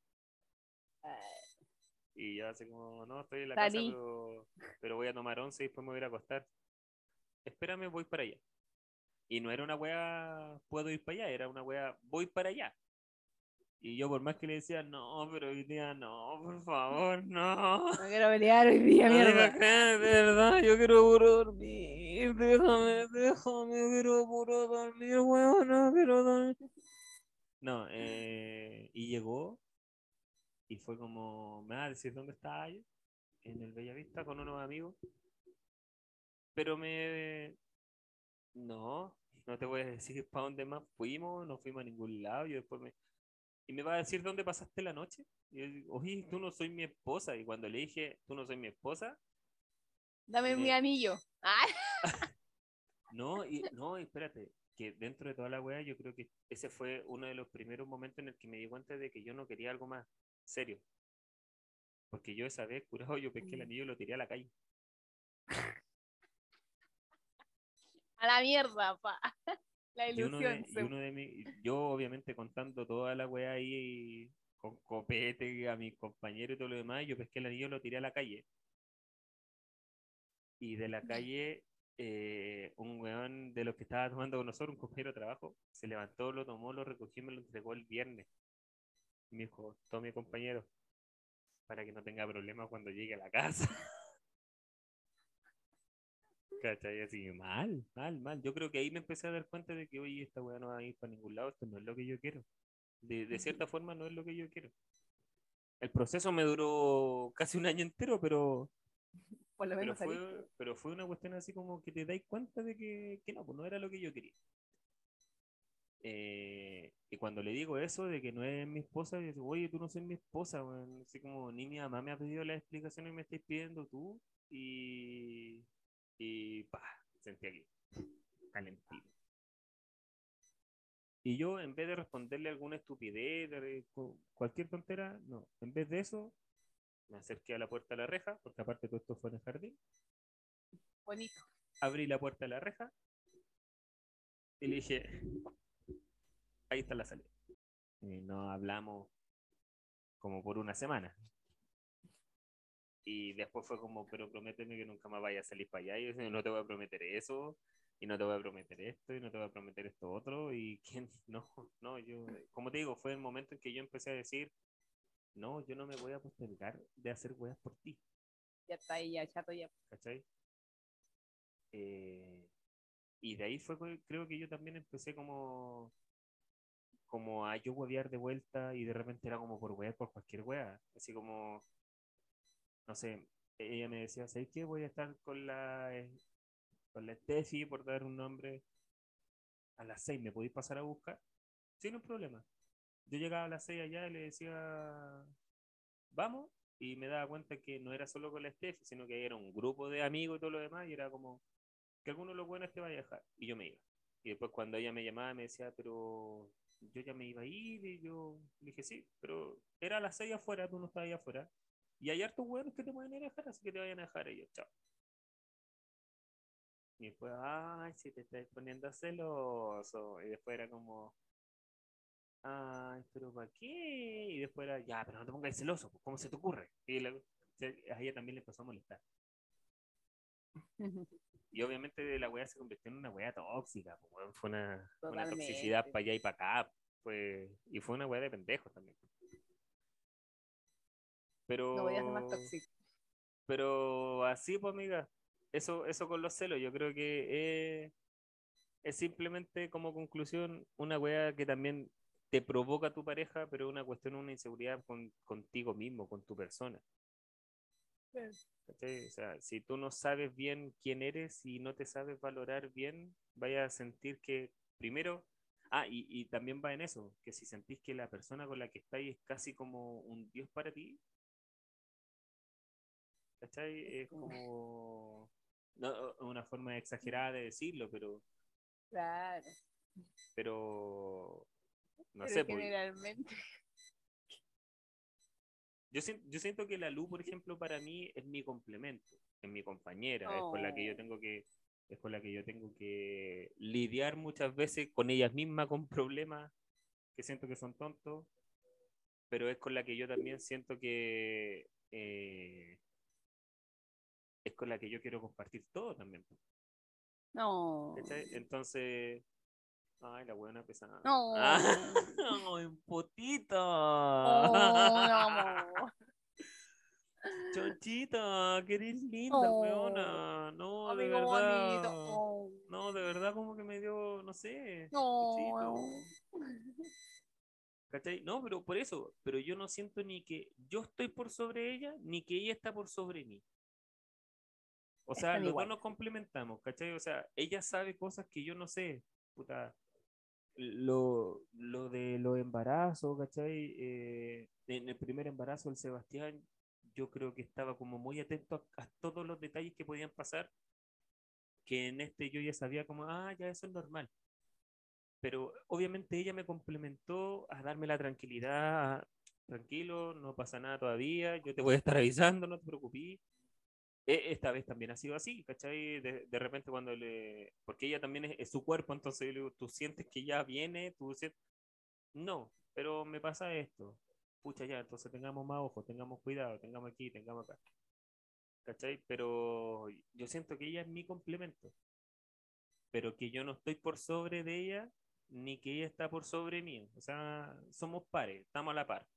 Y yo así como, no, estoy en la Salí. casa, pero, pero voy a tomar once y después me voy a ir a acostar. Espérame, voy para allá. Y no era una wea, puedo ir para allá, era una wea, voy para allá. Y yo por más que le decía, no, pero hoy día no, por favor, no. No quiero pelear hoy día, mierda. de verdad, yo quiero puro dormir, déjame, déjame, quiero puro dormir, weón, no quiero dormir. No, eh, y llegó y fue como, me va a decir dónde estaba yo, en el Bellavista con unos amigos. Pero me, no, no te voy a decir para dónde más fuimos, no fuimos a ningún lado, yo después me, y me va a decir dónde pasaste la noche. Y yo digo, oye, tú no soy mi esposa. Y cuando le dije, tú no soy mi esposa, Dame mi anillo. Ah, no, y, no, espérate, que dentro de toda la wea, yo creo que ese fue uno de los primeros momentos en el que me di cuenta de que yo no quería algo más serio. Porque yo esa vez, curado, yo pesqué el anillo y lo tiré a la calle. a la mierda, pa. La Y uno ilusión. de, y se- uno de mi- yo obviamente contando toda la weá ahí con copete a mis compañeros y todo lo demás, yo pesqué el anillo y lo tiré a la calle. Y de la calle, eh, un weón de los que estaba tomando con nosotros, un compañero de trabajo, se levantó, lo tomó, lo recogió y me lo entregó el viernes. Me dijo, tome compañero, para que no tenga problemas cuando llegue a la casa. ¿Cachai? Así, mal, mal, mal. Yo creo que ahí me empecé a dar cuenta de que, oye, esta weá no va a ir para ningún lado, esto no es lo que yo quiero. De, de cierta forma no es lo que yo quiero. El proceso me duró casi un año entero, pero Por lo menos fue, pero fue una cuestión así como que te dais cuenta de que, que no, pues no era lo que yo quería. Eh, y cuando le digo eso de que no es mi esposa, yo digo, oye, tú no soy mi esposa. Así como ni mi mamá me ha pedido las explicaciones y me estás pidiendo tú. Y, y pa, sentí aquí, calentito. Y yo, en vez de responderle alguna estupidez, de- cu- cualquier tontera, no. En vez de eso, me acerqué a la puerta de la reja, porque aparte todo esto fue en el jardín. Bonito. Abrí la puerta de la reja y le dije, ahí está la salida. Y no hablamos como por una semana. Y después fue como, pero prométeme que nunca más vaya a salir para allá. Y yo decía, no te voy a prometer eso, y no te voy a prometer esto, y no te voy a prometer esto otro. Y quién, no, no, yo, como te digo, fue el momento en que yo empecé a decir, no, yo no me voy a postergar de hacer weas por ti. Ya está ahí, ya chato ya. ¿cachai? Eh, y de ahí fue, creo que yo también empecé como, como a yo huevear de vuelta y de repente era como por huear por cualquier wea, así como, no sé, ella me decía, ¿sabes qué? Voy a estar con la, eh, con la Steffi, por dar un nombre, a las seis, ¿me podéis pasar a buscar? Sin un problema. Yo llegaba a las seis allá y le decía, vamos, y me daba cuenta que no era solo con la Steffi, sino que era un grupo de amigos y todo lo demás, y era como que alguno de los buenos te vaya a dejar, y yo me iba. Y después cuando ella me llamaba me decía, pero yo ya me iba a ir, y yo dije, sí, pero era a las seis afuera, tú no estabas ahí afuera, y hay hartos buenos que te pueden a dejar, así que te vayan a dejar ellos, chao. Y después, ay, si te estás poniendo celoso, y después era como, ay, pero ¿para qué? Y después era, ya, pero no te pongas celoso, pues, ¿cómo se te ocurre? Y a ella también le empezó a molestar. Y obviamente la weá se convirtió en una weá tóxica, pues, fue una, una toxicidad para allá y para acá. Fue, y fue una weá de pendejos también. Pero, No voy a ser más tóxico. pero así, pues, amiga, eso, eso con los celos, yo creo que es, es simplemente como conclusión una weá que también te provoca tu pareja, pero es una cuestión, una inseguridad con, contigo mismo, con tu persona. O sea, si tú no sabes bien quién eres y no te sabes valorar bien, vayas a sentir que primero, ah, y, y también va en eso, que si sentís que la persona con la que estáis es casi como un dios para ti, ¿cachai? Es como no, una forma exagerada de decirlo, pero, Claro. pero no Pero sé, pues, generalmente. Yo, sien- yo siento que la luz, por ejemplo, para mí es mi complemento, es mi compañera, es con la que yo Oh. tengo que, es con la que yo tengo que lidiar muchas veces con ellas mismas con problemas que siento que son tontos, pero es con la que yo también siento que eh, es con la que yo quiero compartir todo también. No. ¿cachai? Entonces, ay, la buena pesada. No. ¡Ay, putito! Oh, amor. Chonchita, que eres linda, Oh, weona. No, de verdad. Oh, No, de verdad como que me dio, no sé. no. ¿Cachai? No, pero por eso, pero yo no siento ni que yo estoy por sobre ella, ni que ella está por sobre mí. O sea, Están los igual. dos nos complementamos, ¿cachai? O sea, ella sabe cosas que yo no sé. Puta, lo, lo de los embarazos, ¿cachai? Eh, en el primer embarazo del Sebastián, yo creo que estaba como muy atento a, a todos los detalles que podían pasar, que en este yo ya sabía como, ah, ya eso es normal. Pero obviamente ella me complementó a darme la tranquilidad, a, tranquilo, no pasa nada todavía, yo te voy a estar avisando, no te preocupes. E- Esta vez también ha sido así, ¿cachai? De, de repente cuando le... Porque ella también es, su cuerpo, entonces yo le digo, tú sientes que ya viene, tú sientes... No, pero me pasa esto. Pucha, ya, entonces tengamos más ojo, tengamos cuidado, tengamos aquí, tengamos acá. ¿Cachai? Pero yo siento que ella es mi complemento. Pero que yo no estoy por sobre de ella, ni que ella está por sobre mí. O sea, somos pares, estamos a la par.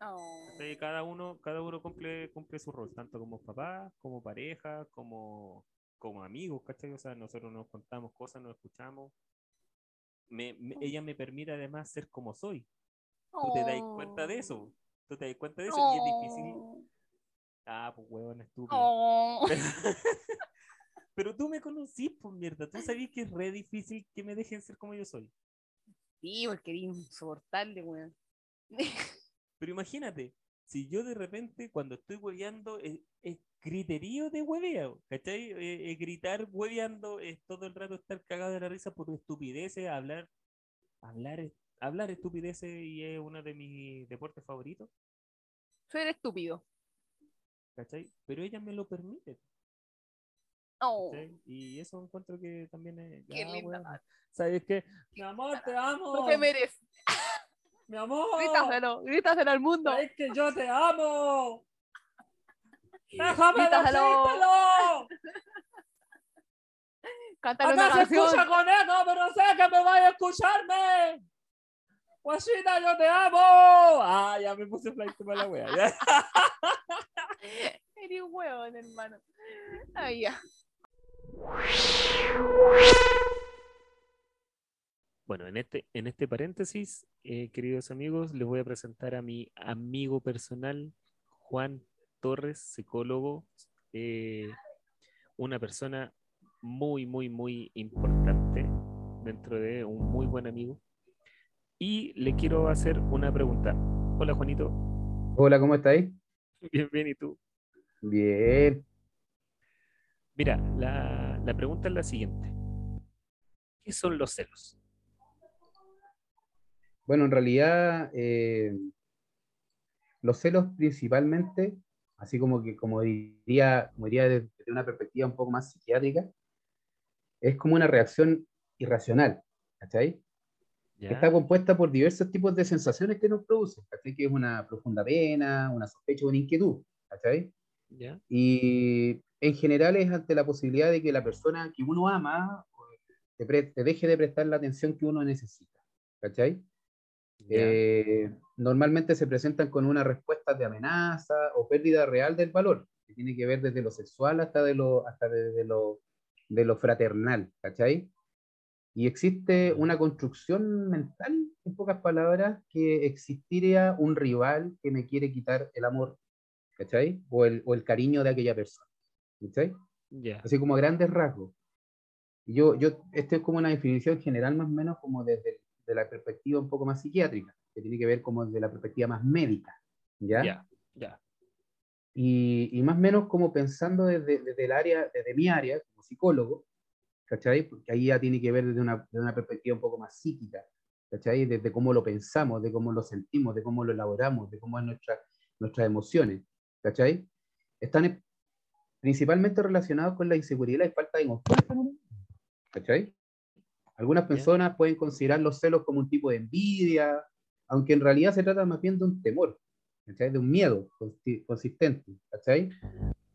Oh. Cada uno, cada uno cumple, cumple su rol, tanto como papá, como pareja, como, como amigos, ¿cachai? O sea, nosotros nos contamos cosas, nos escuchamos. Me, me- ella me permite además ser como soy. Tú te das cuenta de eso. Tú te das cuenta de eso y es difícil, Oh. Ah, pues huevón estúpido. Oh. Pero tú me conocís, pues mierda. Tú sabías que es re difícil que me dejen ser como yo soy. Sí, porque eres insoportable, weón. Pero imagínate, si yo de repente cuando estoy hueveando es, es griterío de hueveo, ¿cachai? Eh, eh, gritar hueveando es todo el rato estar cagado de la risa por estupideces, hablar, hablar, hablar estupideces y es uno de mis deportes favoritos, Ser estúpido. ¿cachai? Pero ella me lo permite, Oh. Y eso encuentro que también es... qué linda. ¿Sabes qué? Mi amor, te amo. No te mereces. Mi amor. Grítaselo, grítaselo al mundo. ¿Sabes que yo te amo? ¡Déjame Grítalo. decírtelo! Cántale una Acá se canción. escucha con eco, pero sé que me vaya a escucharme. Guachita, yo te amo. Ah, ya me puse flight para la wea. Eres un huevón, hermano. Ay, ya. Bueno, en este, en este paréntesis, eh, queridos amigos, les voy a presentar a mi amigo personal, Juan Torres, psicólogo, eh, una persona muy, muy, muy importante dentro de un muy buen amigo. Y le quiero hacer una pregunta. Hola, Juanito. Hola, ¿cómo estáis? Bien, bien, ¿y tú? Bien. Mira, la, la pregunta es la siguiente. ¿Qué son los celos? Bueno, en realidad, eh, los celos principalmente, así como que, como diría, como diría desde una perspectiva un poco más psiquiátrica, es como una reacción irracional, ¿cachai? ¿Ya? Está compuesta por diversos tipos de sensaciones que nos producen, ¿cachai? Que es una profunda pena, una sospecha, una inquietud, ¿cachai? ¿Ya? Y en general es ante la posibilidad de que la persona que uno ama te, pre- te deje de prestar la atención que uno necesita, ¿cachai? ¿Ya? Eh, normalmente se presentan con una respuesta de amenaza o pérdida real del valor, que tiene que ver desde lo sexual hasta, de lo, hasta desde lo, de lo fraternal, ¿cachai? Y existe una construcción mental, en pocas palabras, que existiría un rival que me quiere quitar el amor, ¿cachai? O el, o el cariño de aquella persona, ¿cachai? ¿Ya? así como a grandes rasgos. Yo, yo, esto es como una definición general más o menos como desde de la perspectiva un poco más psiquiátrica, que tiene que ver como desde la perspectiva más médica, ¿ya? ¿Ya? ¿Ya? Y, y más o menos como pensando desde, desde el área, desde mi área, como psicólogo, ¿cachai? Porque ahí ya tiene que ver desde una, desde una perspectiva un poco más psíquica, ¿cachai? Desde cómo lo pensamos, de cómo lo sentimos, de cómo lo elaboramos, de cómo es nuestra, nuestras emociones, ¿cachai? Están principalmente relacionados con la inseguridad y la falta de confianza. ¿cachai? Algunas personas pueden considerar los celos como un tipo de envidia, aunque en realidad se trata más bien de un temor, ¿cachai? De un miedo consi- consistente,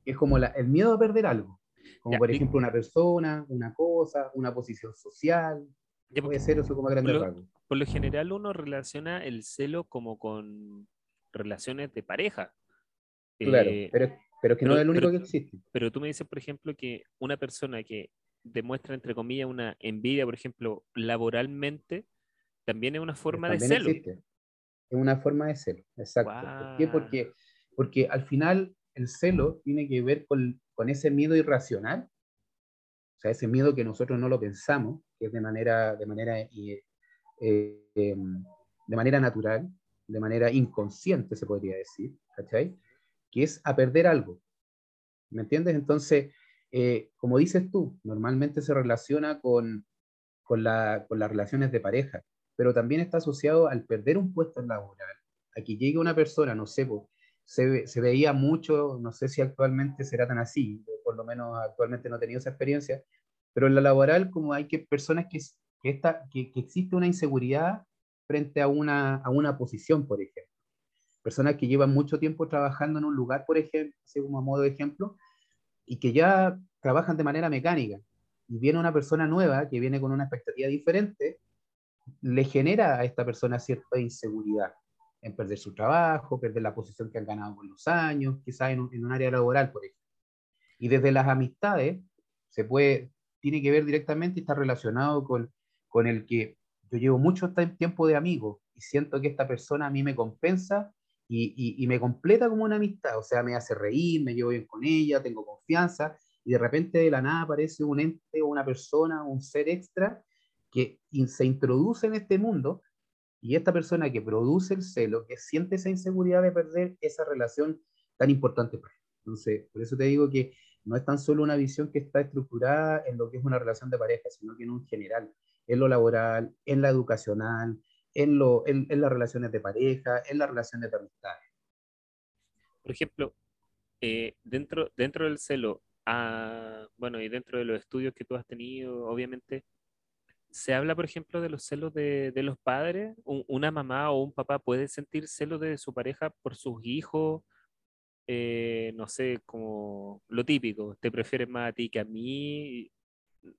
es como la- el miedo a perder algo, como Ya, por y- ejemplo una persona, una cosa, una posición social, Ya, puede ser eso como a grandes lo- por lo general uno relaciona el celo como con relaciones de pareja. Claro, Eh, pero, pero que no pero- es el único pero- que existe. pero tú me dices, por ejemplo, que una persona que demuestra, entre comillas, una envidia, por ejemplo, laboralmente, también es una forma de celo. existe. Es una forma de celo, exacto. ¿Por qué? Porque, porque al final el celo tiene que ver con, con ese miedo irracional, o sea, ese miedo que nosotros no lo pensamos, que es de manera, de manera, eh, eh, em, de manera natural, de manera inconsciente, se podría decir, ¿cachai? Que es a perder algo. ¿Me entiendes? Entonces, eh, como dices tú, normalmente se relaciona con, con, la- con las relaciones de pareja, pero también está asociado al perder un puesto laboral, a que llegue una persona, no sé, se, ve- se veía mucho, no sé si actualmente será tan así, por lo menos actualmente no he tenido esa experiencia, pero en la laboral como hay que personas que, que, que existe una inseguridad frente a una, a una posición, por ejemplo. Personas que llevan mucho tiempo trabajando en un lugar, por ejemplo, así como a modo de ejemplo, y que ya trabajan de manera mecánica. Y viene una persona nueva que viene con una expectativa diferente, le genera a esta persona cierta inseguridad en perder su trabajo, perder la posición que han ganado con los años, quizás en en un área laboral, por ejemplo. Y desde las amistades, se puede, tiene que ver directamente y está relacionado con, con el que yo llevo mucho ti- tiempo de amigo y siento que esta persona a mí me compensa y, y- y me completa como una amistad, o sea, me hace reír, me llevo bien con ella, tengo confianza, y de repente de la nada aparece un ente o una persona, un ser extra que se introduce en este mundo y esta persona que produce el celo, que siente esa inseguridad de perder esa relación tan importante. Entonces, por eso te digo que no es tan solo una visión que está estructurada en lo que es una relación de pareja, sino que en un general, en lo laboral, en la educacional, en, lo, en, en las relaciones de pareja, en las relaciones de amistades. Por ejemplo, eh, dentro, dentro del celo, ah, bueno, y dentro de los estudios que tú has tenido, obviamente, se habla, por ejemplo, de los celos de, de los padres. Un- una mamá o un papá puede sentir celos de su pareja por sus hijos, eh, no sé, como lo típico, te prefieres más a ti que a mí,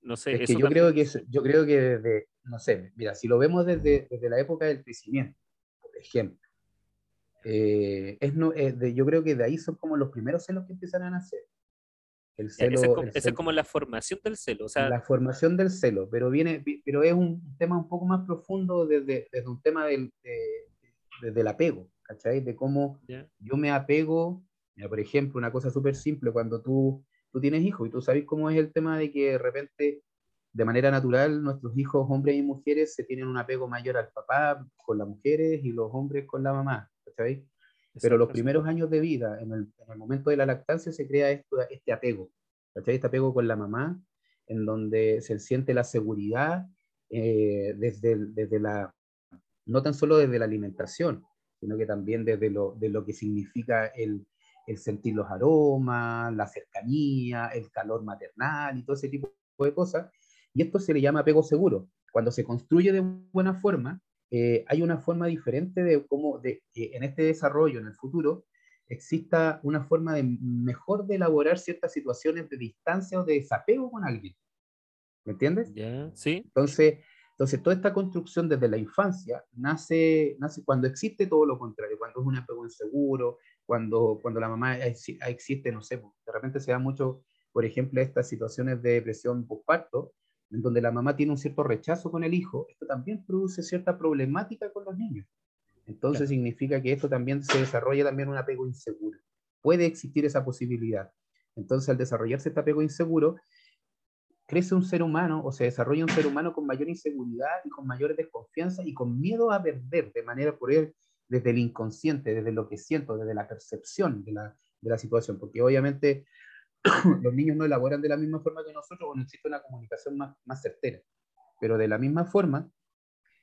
no sé, Es que eso yo también- creo que, es- yo creo que desde, no sé, mira, si lo vemos desde, desde la época del crecimiento, por ejemplo, eh, es no, es de- yo creo que de ahí son como los primeros celos que empiezan a nacer. El ya, esa es celo, como, el esa es celo- como la formación del celo, o sea, la formación del celo, pero viene, vi- pero es un tema un poco más profundo desde, desde un tema del, de- desde el apego, ¿cachai? De cómo ya, yo me apego, mira, por ejemplo, una cosa súper simple, cuando tú, tú tienes hijos y tú sabes cómo es el tema de que de repente, de manera natural, nuestros hijos, hombres y mujeres, se tienen un apego mayor al papá con las mujeres y los hombres con la mamá, ¿cachai? Pero los primeros años de vida, en el, en el momento de la lactancia, se crea esto, este apego, ¿cachai? Este apego con la mamá, en donde se siente la seguridad eh, desde, desde la, no tan solo desde la alimentación, sino que también desde lo, de lo que significa el, el sentir los aromas, la cercanía, el calor maternal y todo ese tipo de cosas. Y esto se le llama apego seguro. Cuando se construye de buena forma, eh, hay una forma diferente de cómo, de, en este desarrollo, en el futuro, exista una forma de mejor de elaborar ciertas situaciones de distancia o de desapego con alguien. ¿Me entiendes? ya, sí, Entonces, entonces, toda esta construcción desde la infancia nace, nace cuando existe todo lo contrario, cuando es un apego inseguro, cuando, cuando la mamá exi- existe, no sé, de repente se da mucho, por ejemplo, estas situaciones de depresión postparto, en donde la mamá tiene un cierto rechazo con el hijo, esto también produce cierta problemática con los niños. Entonces Claro. significa que esto también se desarrolla también un apego inseguro. Puede existir esa posibilidad. Entonces, al desarrollarse este apego inseguro, crece un ser humano o se desarrolla un ser humano con mayor inseguridad y con mayor desconfianza y con miedo a perder de manera por él, desde el inconsciente, desde lo que siento, desde la percepción de la, de la situación, porque obviamente los niños no elaboran de la misma forma que nosotros o no existe una comunicación más, más certera, pero de la misma forma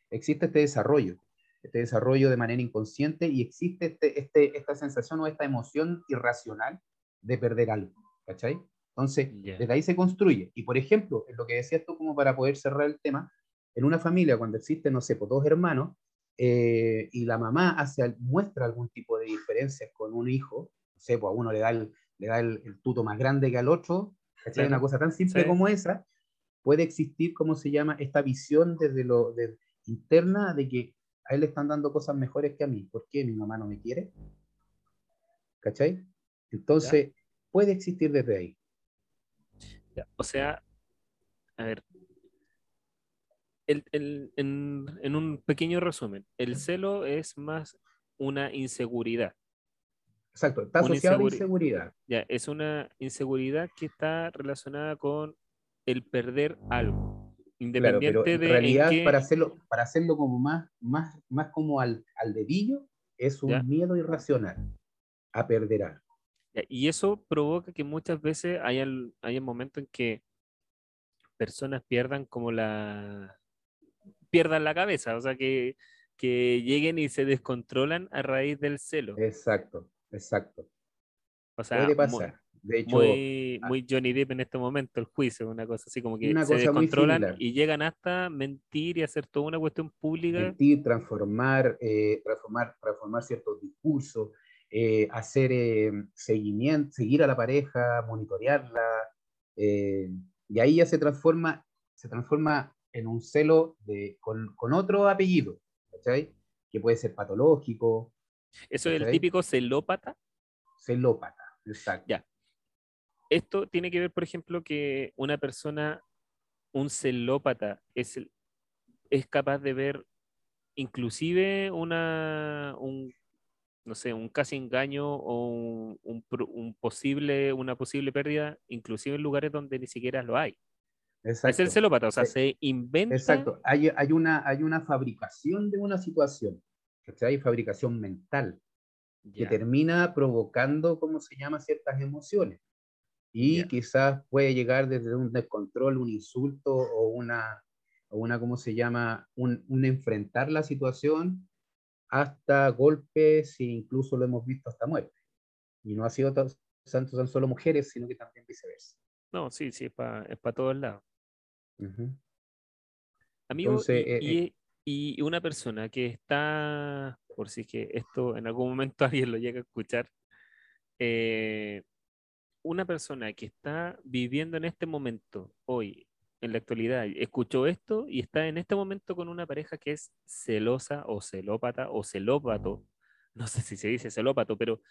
existe este desarrollo, este desarrollo de manera inconsciente y existe este, este, esta sensación o esta emoción irracional de perder algo, ¿cachai? Entonces, desde ahí se construye. Y por ejemplo, en lo que decías tú, como para poder cerrar el tema, en una familia, cuando existen, no sé, pues, dos hermanos, eh, y la mamá hace, muestra algún tipo de diferencias con un hijo, no sé, pues a uno le da el, le da el, el tuto más grande que al otro, ¿cachai? Claro. Una cosa tan simple Sí. como esa, puede existir, ¿cómo se llama? Esta visión desde lo de- interna de que a él le están dando cosas mejores que a mí. ¿Por qué mi mamá no me quiere? ¿Cachai? Entonces, puede existir desde ahí. Ya, O sea, a ver, el- el- en, en un pequeño resumen, el celo es más una inseguridad. Exacto, está asociado a inseguri- inseguridad. Ya, es una inseguridad que está relacionada con el perder algo. Claro, pero Independiente en de en realidad, qué- para, hacerlo, para hacerlo como más, más, más como al, al dedillo, es un Ya. miedo irracional a perder algo. Ya, Y eso provoca que muchas veces hayan, hayan momentos en que personas pierdan como la pierdan la cabeza, o sea que, que lleguen y se descontrolan a raíz del celo. Exacto, exacto. O sea, Puede pasar. De hecho, muy, ah. muy Johnny Depp en este momento, el juicio, una cosa así como que se descontrolan y llegan hasta mentir y hacer toda una cuestión pública. mentir, transformar, eh, transformar, transformar ciertos discursos, eh, hacer eh, seguimiento, seguir a la pareja, monitorearla, eh, y ahí ya se transforma, se transforma en un celo de, con, con otro apellido, ¿cachai? Que puede ser patológico, Eso es el típico celópata. celópata, exacto. Ya. Esto tiene que ver, por ejemplo, que una persona, un celópata, es, el- es capaz de ver inclusive una, un, no sé, un casi engaño o un, un un posible, una posible pérdida, inclusive en lugares donde ni siquiera lo hay. Es el Exacto. celópata, o sea, se inventa. Exacto. Hay, hay, una, hay una fabricación de una situación, ¿cachai? Fabricación mental, que termina provocando, ¿cómo se llama?, ciertas emociones. Y quizás puede llegar desde un descontrol, un insulto o una, o una ¿cómo se llama?, un, un enfrentar la situación hasta golpes e incluso lo hemos visto hasta muerte. Y no ha sido tan, tan solo mujeres, sino que también viceversa. No, sí, sí, es para todos lados. Ujú. Amigo, Entonces, y, eh, y- y una persona que está, por si es que esto en algún momento alguien lo llega a escuchar, eh, una persona que está viviendo en este momento, hoy, en la actualidad, escuchó esto y está en este momento con una pareja que es celosa o celópata o celópato, no sé si se dice celópato, pero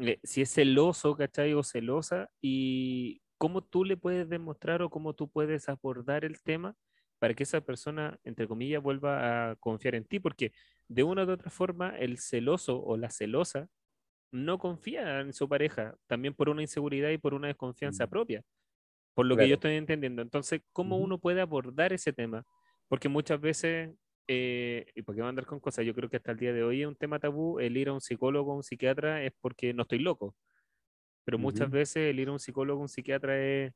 eh, si es celoso, ¿cachai? O celosa, y cómo tú le puedes demostrar o cómo tú puedes abordar el tema para que esa persona, entre comillas, vuelva a confiar en ti, porque de una u otra forma el celoso o la celosa no confía en su pareja, también por una inseguridad y por una desconfianza Mm. propia, por lo que yo estoy entendiendo. Entonces, ¿cómo uno puede abordar ese tema? Porque muchas veces, eh, y por qué voy a andar con cosas, yo creo que hasta el día de hoy es un tema tabú, el ir a un psicólogo o un psiquiatra es porque no estoy loco. Pero muchas Ujú. veces el ir a un psicólogo un psiquiatra es,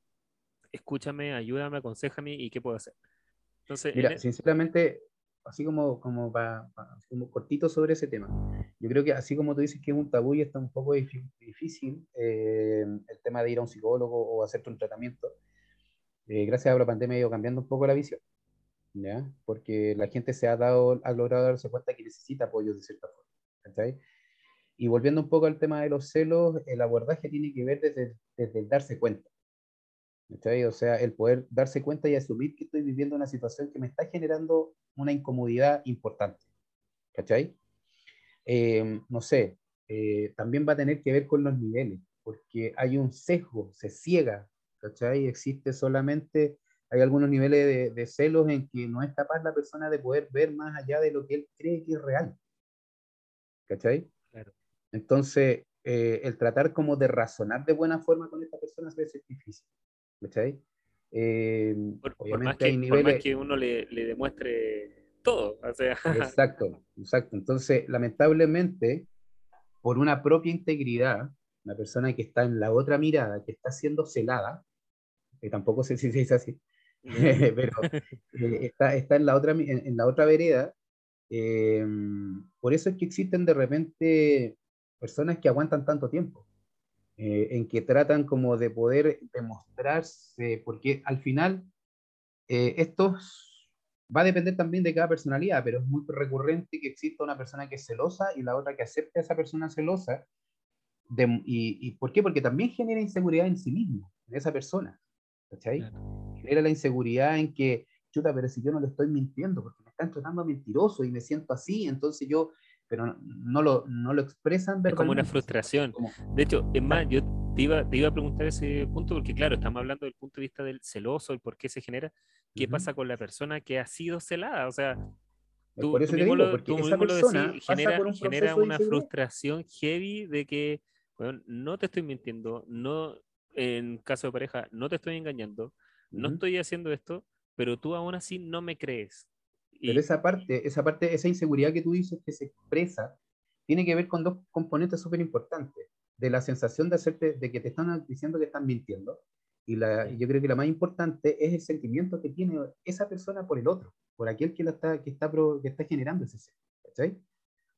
escúchame, ayúdame, aconsejame y qué puedo hacer. Entonces, en Mira, e- sinceramente, así como, como, pa- pa- como cortito sobre ese tema, yo creo que así como tú dices que es un tabú y está un poco difí- difícil eh, el tema de ir a un psicólogo o hacerte un tratamiento, eh, gracias a la pandemia ha ido cambiando un poco la visión, ¿ya? Porque la gente se ha dado, ha logrado darse cuenta que necesita apoyo de cierta forma, ¿cachai? Y volviendo un poco al tema de los celos, el abordaje tiene que ver desde, desde el darse cuenta. ¿cachai? O sea, el poder darse cuenta y asumir que estoy viviendo una situación que me está generando una incomodidad importante. ¿Cachai? Eh, no sé, eh, también va a tener que ver con los niveles, porque hay un sesgo, se ciega, ¿cachai? Existe solamente, hay algunos niveles de, de celos en que no es capaz la persona de poder ver más allá de lo que él cree que es real. ¿Cachai? Entonces, eh, el tratar como de razonar de buena forma con esta persona a veces es difícil. ¿Cachai? Eh, por, por obviamente más que, hay por más niveles... que uno le, le demuestre todo, o sea, Exacto, exacto. Entonces, lamentablemente, por una propia integridad, la persona que está en la otra mirada, que está siendo celada, que tampoco sé si se dice así, pero eh, está, está en, la otra, en la otra vereda, eh, por eso es que existen de repente personas que aguantan tanto tiempo, eh, en que tratan como de poder demostrarse, porque al final eh, esto va a depender también de cada personalidad, pero es muy recurrente que exista una persona que es celosa y la otra que acepte a esa persona celosa. de- y, ¿Y por qué? Porque también genera inseguridad en sí mismo, en esa persona. ¿Cachai? Claro. Genera la inseguridad en que, chuta, pero si yo no le estoy mintiendo, porque me están tratando mentiroso y me siento así, entonces yo, pero no, no lo, no lo expresan Es como una frustración. como- De hecho, es más, yo te iba, te iba a preguntar ese punto porque, claro, estamos hablando del punto de vista del celoso, el por qué se genera. ¿Qué Ujú. pasa con la persona que ha sido celada? O sea, tú, por eso tú mismo digo, lo, porque tú esa mismo lo decís, genera, un genera una frustración heavy de que, bueno, no te estoy mintiendo, no, en caso de pareja, no te estoy engañando, no Ujú. estoy haciendo esto, pero tú aún así no me crees. Pero esa parte, esa parte, esa inseguridad que tú dices que se expresa, tiene que ver con dos componentes súper importantes. De la sensación de hacerte, de que te están diciendo que están mintiendo. Y la, yo creo que la más importante es el sentimiento que tiene esa persona por el otro, por aquel que, la está, que, está, pro- que está generando ese ser. ¿cachai?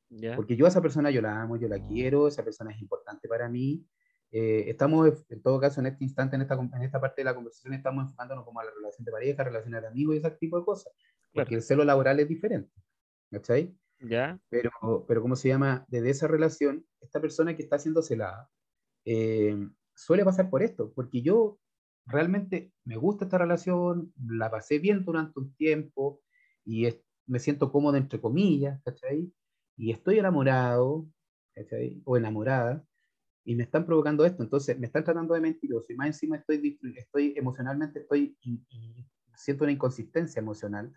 ¿ya? Porque yo a esa persona yo la amo, yo la quiero, esa persona es importante para mí. Eh, estamos, en todo caso, en este instante, en esta, en esta parte de la conversación, estamos enfocándonos como a la relación de pareja, relaciones de amigos y ese tipo de cosas. Porque Claro. el celo laboral es diferente. ¿Cachai? ¿Ya? Pero, pero ¿cómo se llama? Desde esa relación, esta persona que está siendo celada eh, suele pasar por esto, porque yo realmente me gusta esta relación, la pasé bien durante un tiempo y es- me siento cómodo entre comillas, ¿cachai? Y estoy enamorado, ¿cachai? O enamorada, y me están provocando esto, entonces me están tratando de mentiroso y más encima estoy, estoy emocionalmente, estoy in- in- siento una inconsistencia emocional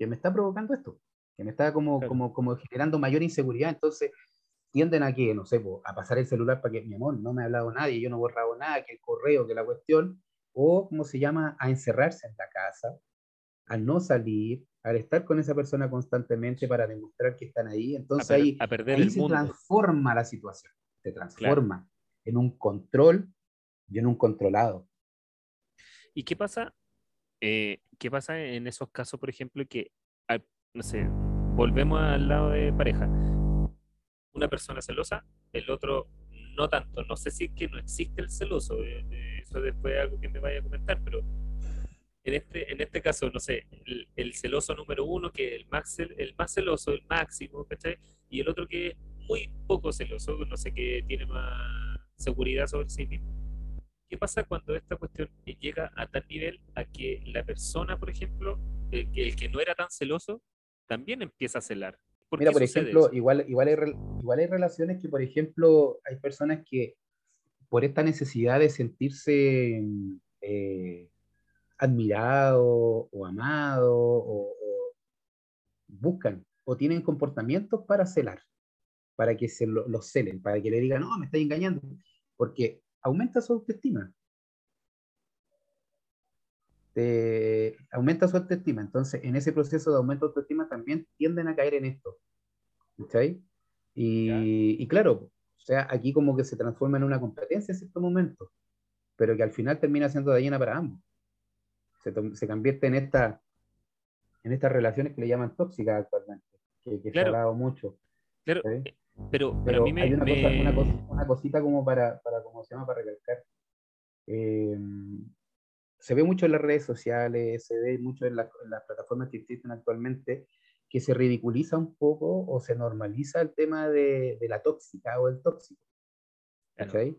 que me está provocando esto, que me está como, Claro. como, como generando mayor inseguridad, entonces tienden a que, no sé, po, a pasar el celular para que, mi amor, no me ha hablado nadie, yo no he borrado nada, que el correo, que la cuestión, o, ¿cómo se llama?, a encerrarse en la casa, a no salir, al estar con esa persona constantemente para demostrar que están ahí. A, Entonces per- ahí, a perder ahí el se mundo. transforma la situación, se transforma en un control y en un controlado. ¿Y qué pasa? eh, ¿qué pasa en esos casos, por ejemplo, que, al- no sé, volvemos al lado de pareja? Una persona celosa, el otro no tanto. No sé si es que no existe el celoso, eh, eh, eso después es algo que me vaya a comentar, pero en este, en este caso, no sé, el, el celoso número uno, que es el más, el más celoso, el máximo, ¿cachai? Y el otro que es muy poco celoso, no sé, que tiene más seguridad sobre sí mismo. ¿Qué pasa cuando esta cuestión llega a tal nivel a que la persona, por ejemplo, el que, el que no era tan celoso, también empieza a celar? ¿Por Mira, por ejemplo, eso? igual, igual, hay, igual hay relaciones que, por ejemplo, hay personas que por esta necesidad de sentirse eh, admirado o amado o, o buscan o tienen comportamientos para celar, para que se lo, los celen, para que le digan, no, me estáis engañando, porque aumenta su autoestima. Te- aumenta su autoestima. Entonces, en ese proceso de aumento de autoestima también tienden a caer en esto. ¿Cachai? Y, y claro, o sea, aquí como que se transforma en una competencia en cierto momento, pero que al final termina siendo dañina para ambos. Se, se convierte en esta en estas relaciones que le llaman tóxicas actualmente, que, que se Claro. ha hablado mucho. Claro, ¿sí? Eh, pero, pero a Pero mí me, hay una, cosa, me- una, cosa- una cosita como para, para, ¿cómo se llama? Para recalcar. Eh, se ve mucho en las redes sociales, se ve mucho en, la- en las plataformas que existen actualmente, que se ridiculiza un poco o se normaliza el tema de, de la tóxica o el tóxico. Claro.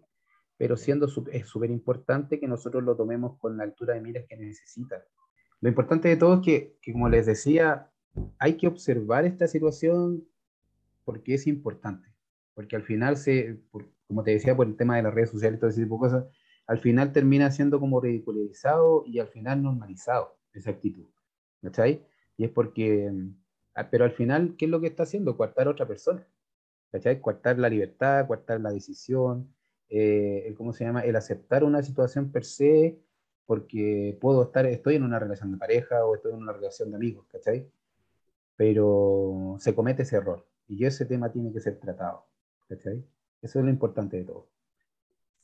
Pero siendo es súper importante que nosotros lo tomemos con la altura de miras que necesita. Lo importante de todo es que, que, como les decía, hay que observar esta situación porque es importante. Porque al final, se, por- como te decía, por el tema de las redes sociales y todo ese tipo de cosas, al final termina siendo como ridiculizado y al final normalizado esa actitud. ¿Cachai? Y es porque, mm, ah, pero al final, ¿qué es lo que está haciendo? Coartar a otra persona. ¿Cachai? Coartar la libertad, coartar la decisión, eh, el, ¿cómo se llama? El aceptar una situación per se, porque puedo estar, estoy en una relación de pareja o estoy en una relación de amigos, ¿cachai? Pero se comete ese error y ese tema tiene que ser tratado, ¿cachai? Eso es lo importante de todo.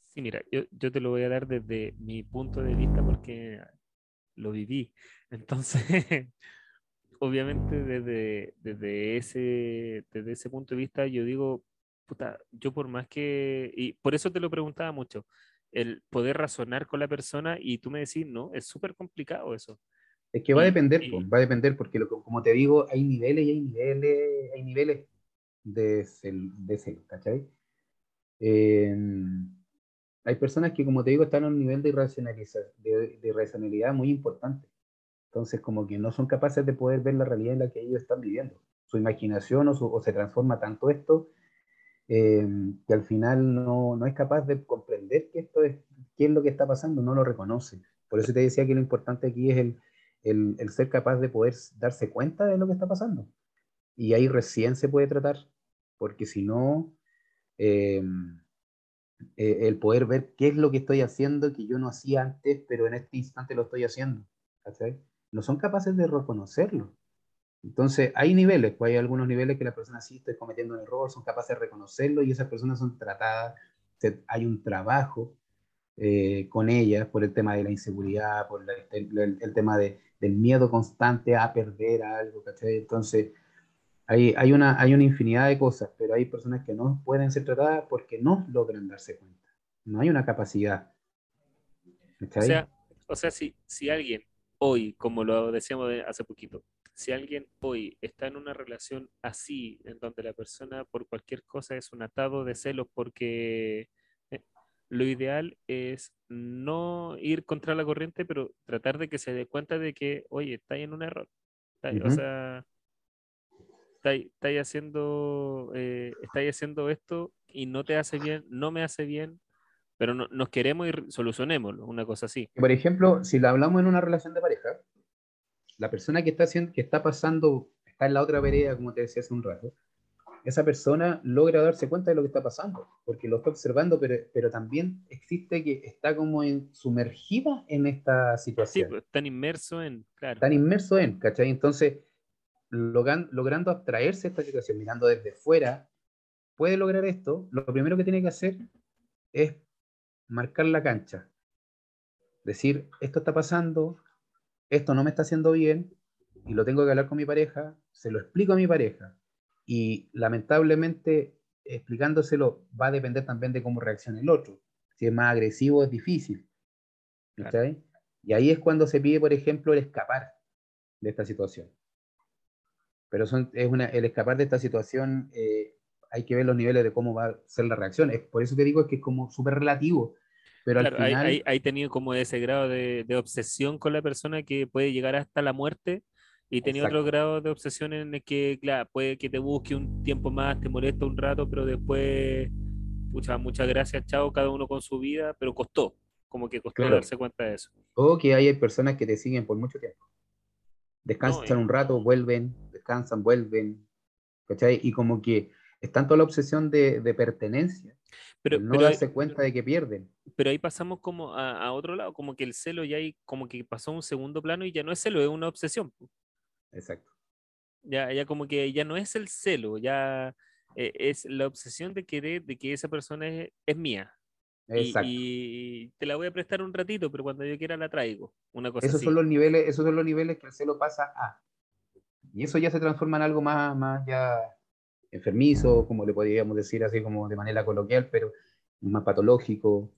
Sí, mira, yo, yo te lo voy a dar desde mi punto de vista porque lo viví. Entonces, obviamente desde, desde ese, desde ese punto de vista yo digo, puta, yo por más que, y por eso te lo preguntaba mucho, el poder razonar con la persona y tú me decís, no, es súper complicado eso. Es que va a depender, y- po, va a depender, porque lo, como te digo, hay niveles y hay niveles, hay niveles de cel, de celo, ¿cachai? Eh, hay personas que, como te digo, están a un nivel de, de, de irracionalidad muy importante. Entonces, como que no son capaces de poder ver la realidad en la que ellos están viviendo. Su imaginación o, su- o se transforma tanto esto eh, que al final no, no es capaz de comprender que esto es, qué es lo que está pasando, no lo reconoce. Por eso te decía que lo importante aquí es el, el, el ser capaz de poder darse cuenta de lo que está pasando. Y ahí recién se puede tratar, porque si no, eh, eh, el poder ver qué es lo que estoy haciendo que yo no hacía antes, pero en este instante lo estoy haciendo. ¿cachai? No son capaces de reconocerlo. Entonces, hay niveles, pues hay algunos niveles que la persona sí está cometiendo un error, son capaces de reconocerlo y esas personas son tratadas, se- hay un trabajo eh, con ellas por el tema de la inseguridad, por la- el, el- el tema de, del miedo constante a perder algo, ¿cachai? Entonces, hay, hay, una, hay una infinidad de cosas, pero hay personas que no pueden ser tratadas porque no logran darse cuenta. No hay una capacidad. O ¿cachai? sea, o sea si, si alguien hoy, como lo decíamos de hace poquito, si alguien hoy está en una relación así, en donde la persona por cualquier cosa es un atado de celos, porque eh, lo ideal es no ir contra la corriente, pero tratar de que se dé cuenta de que, oye, está en un error. Está- O Ujú. sea, estáis estáis haciendo, eh, estáis haciendo esto y no te hace bien, no me hace bien, pero no- nos queremos y solucionémoslo, una cosa así. Por ejemplo, si la hablamos en una relación de pareja, la persona que está, haciendo, que está pasando, está en la otra vereda, como te decía hace un rato, esa persona logra darse cuenta de lo que está pasando, porque lo está observando, pero, pero también existe que está como en- sumergida en esta Sí, situación. pues, están inmersos en, claro. tan inmerso en, ¿cachai? Entonces, logrando abstraerse de esta situación, mirando desde fuera, puede lograr esto, lo primero que tiene que hacer es marcar la cancha. Decir, esto está pasando, esto no me está haciendo bien, y lo tengo que hablar con mi pareja, se lo explico a mi pareja, y lamentablemente explicándoselo va a depender también de cómo reaccione el otro. Si es más agresivo es difícil. Y ahí es cuando se pide, por ejemplo, el escapar de esta situación. Pero son, es una, el escapar de esta situación, eh, hay que ver los niveles de cómo va a ser la reacción. Es, por eso te digo es que es como súper relativo. Pero Claro, al final, hay, hay tenido como ese grado de, de obsesión con la persona que puede llegar hasta la muerte y tenía otro grado de obsesión en el que, claro, puede que te busque un tiempo más, te molesta un rato, pero después, pucha, muchas gracias, chao, cada uno con su vida, pero costó, como que costó Claro. darse cuenta de eso. o que hay personas que te siguen por mucho tiempo. Descansan No, eh. un rato, vuelven, descansan, vuelven. ¿cachai? Y como que es tanto la obsesión de, de pertenencia, Pero, no pero, darse cuenta de que pierden. pero ahí pasamos como a, a otro lado, como que el celo ya hay, como que pasó a un segundo plano y ya no es celo, es una obsesión. Exacto. Ya, ya como que ya no es el celo, ya eh, es la obsesión de querer, de que esa persona es, es mía. Y, Exacto. y te la voy a prestar un ratito, pero cuando yo quiera la traigo. Una cosa esos así. son los niveles, esos son los niveles que el celo pasa a. Y eso ya se transforma en algo más, más ya enfermizo, como le podríamos decir así como de manera coloquial, pero más patológico.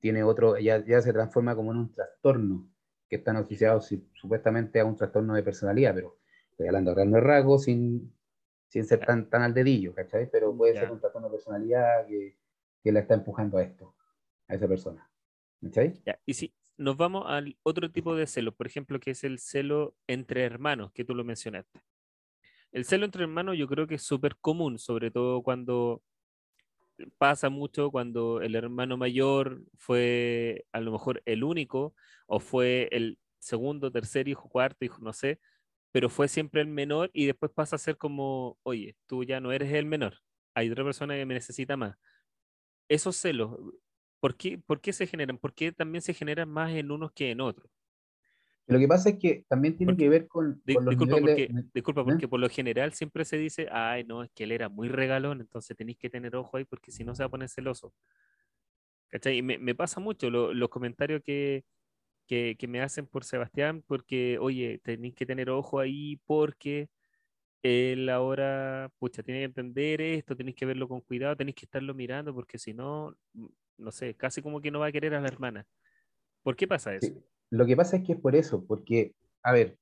Tiene otro, ya, ya se transforma como en un trastorno que están asociados si- supuestamente a un trastorno de personalidad, pero estoy hablando a grandes rasgos sin, sin ser tan, tan al dedillo, ¿cachai? Pero puede Ya. ser un trastorno de personalidad que, que la está empujando a esto, a esa persona. ¿Cachai? Ya, Y si nos vamos al otro tipo de celo, por ejemplo, que es el celo entre hermanos, que tú lo mencionaste. El celo entre hermanos yo creo que es súper común, sobre todo cuando pasa mucho, cuando el hermano mayor fue a lo mejor el único, o fue el segundo, tercer hijo, cuarto hijo, no sé, pero fue siempre el menor y después pasa a ser como, oye, tú ya no eres el menor, hay otra persona que me necesita más. Esos celos, ¿por qué, por qué se generan? ¿Por qué también se generan más en unos que en otros? Lo que pasa es que también tiene Porque- que ver con, con los disculpa, niveles... porque, disculpa, ¿eh? porque por lo general siempre se dice, ay, no, es que él era muy regalón, entonces tenéis que tener ojo ahí porque si no se va a poner celoso. ¿Cachai? Y me, me pasa mucho lo- los comentarios que, que, que me hacen por Sebastián, porque, oye, tenéis que tener ojo ahí porque él ahora, pucha, tiene que entender esto, tenéis que verlo con cuidado, tenéis que estarlo mirando porque si no, no sé, casi como que no va a querer a la hermana. ¿Por qué pasa eso? Lo que pasa es que es por eso, porque, a ver,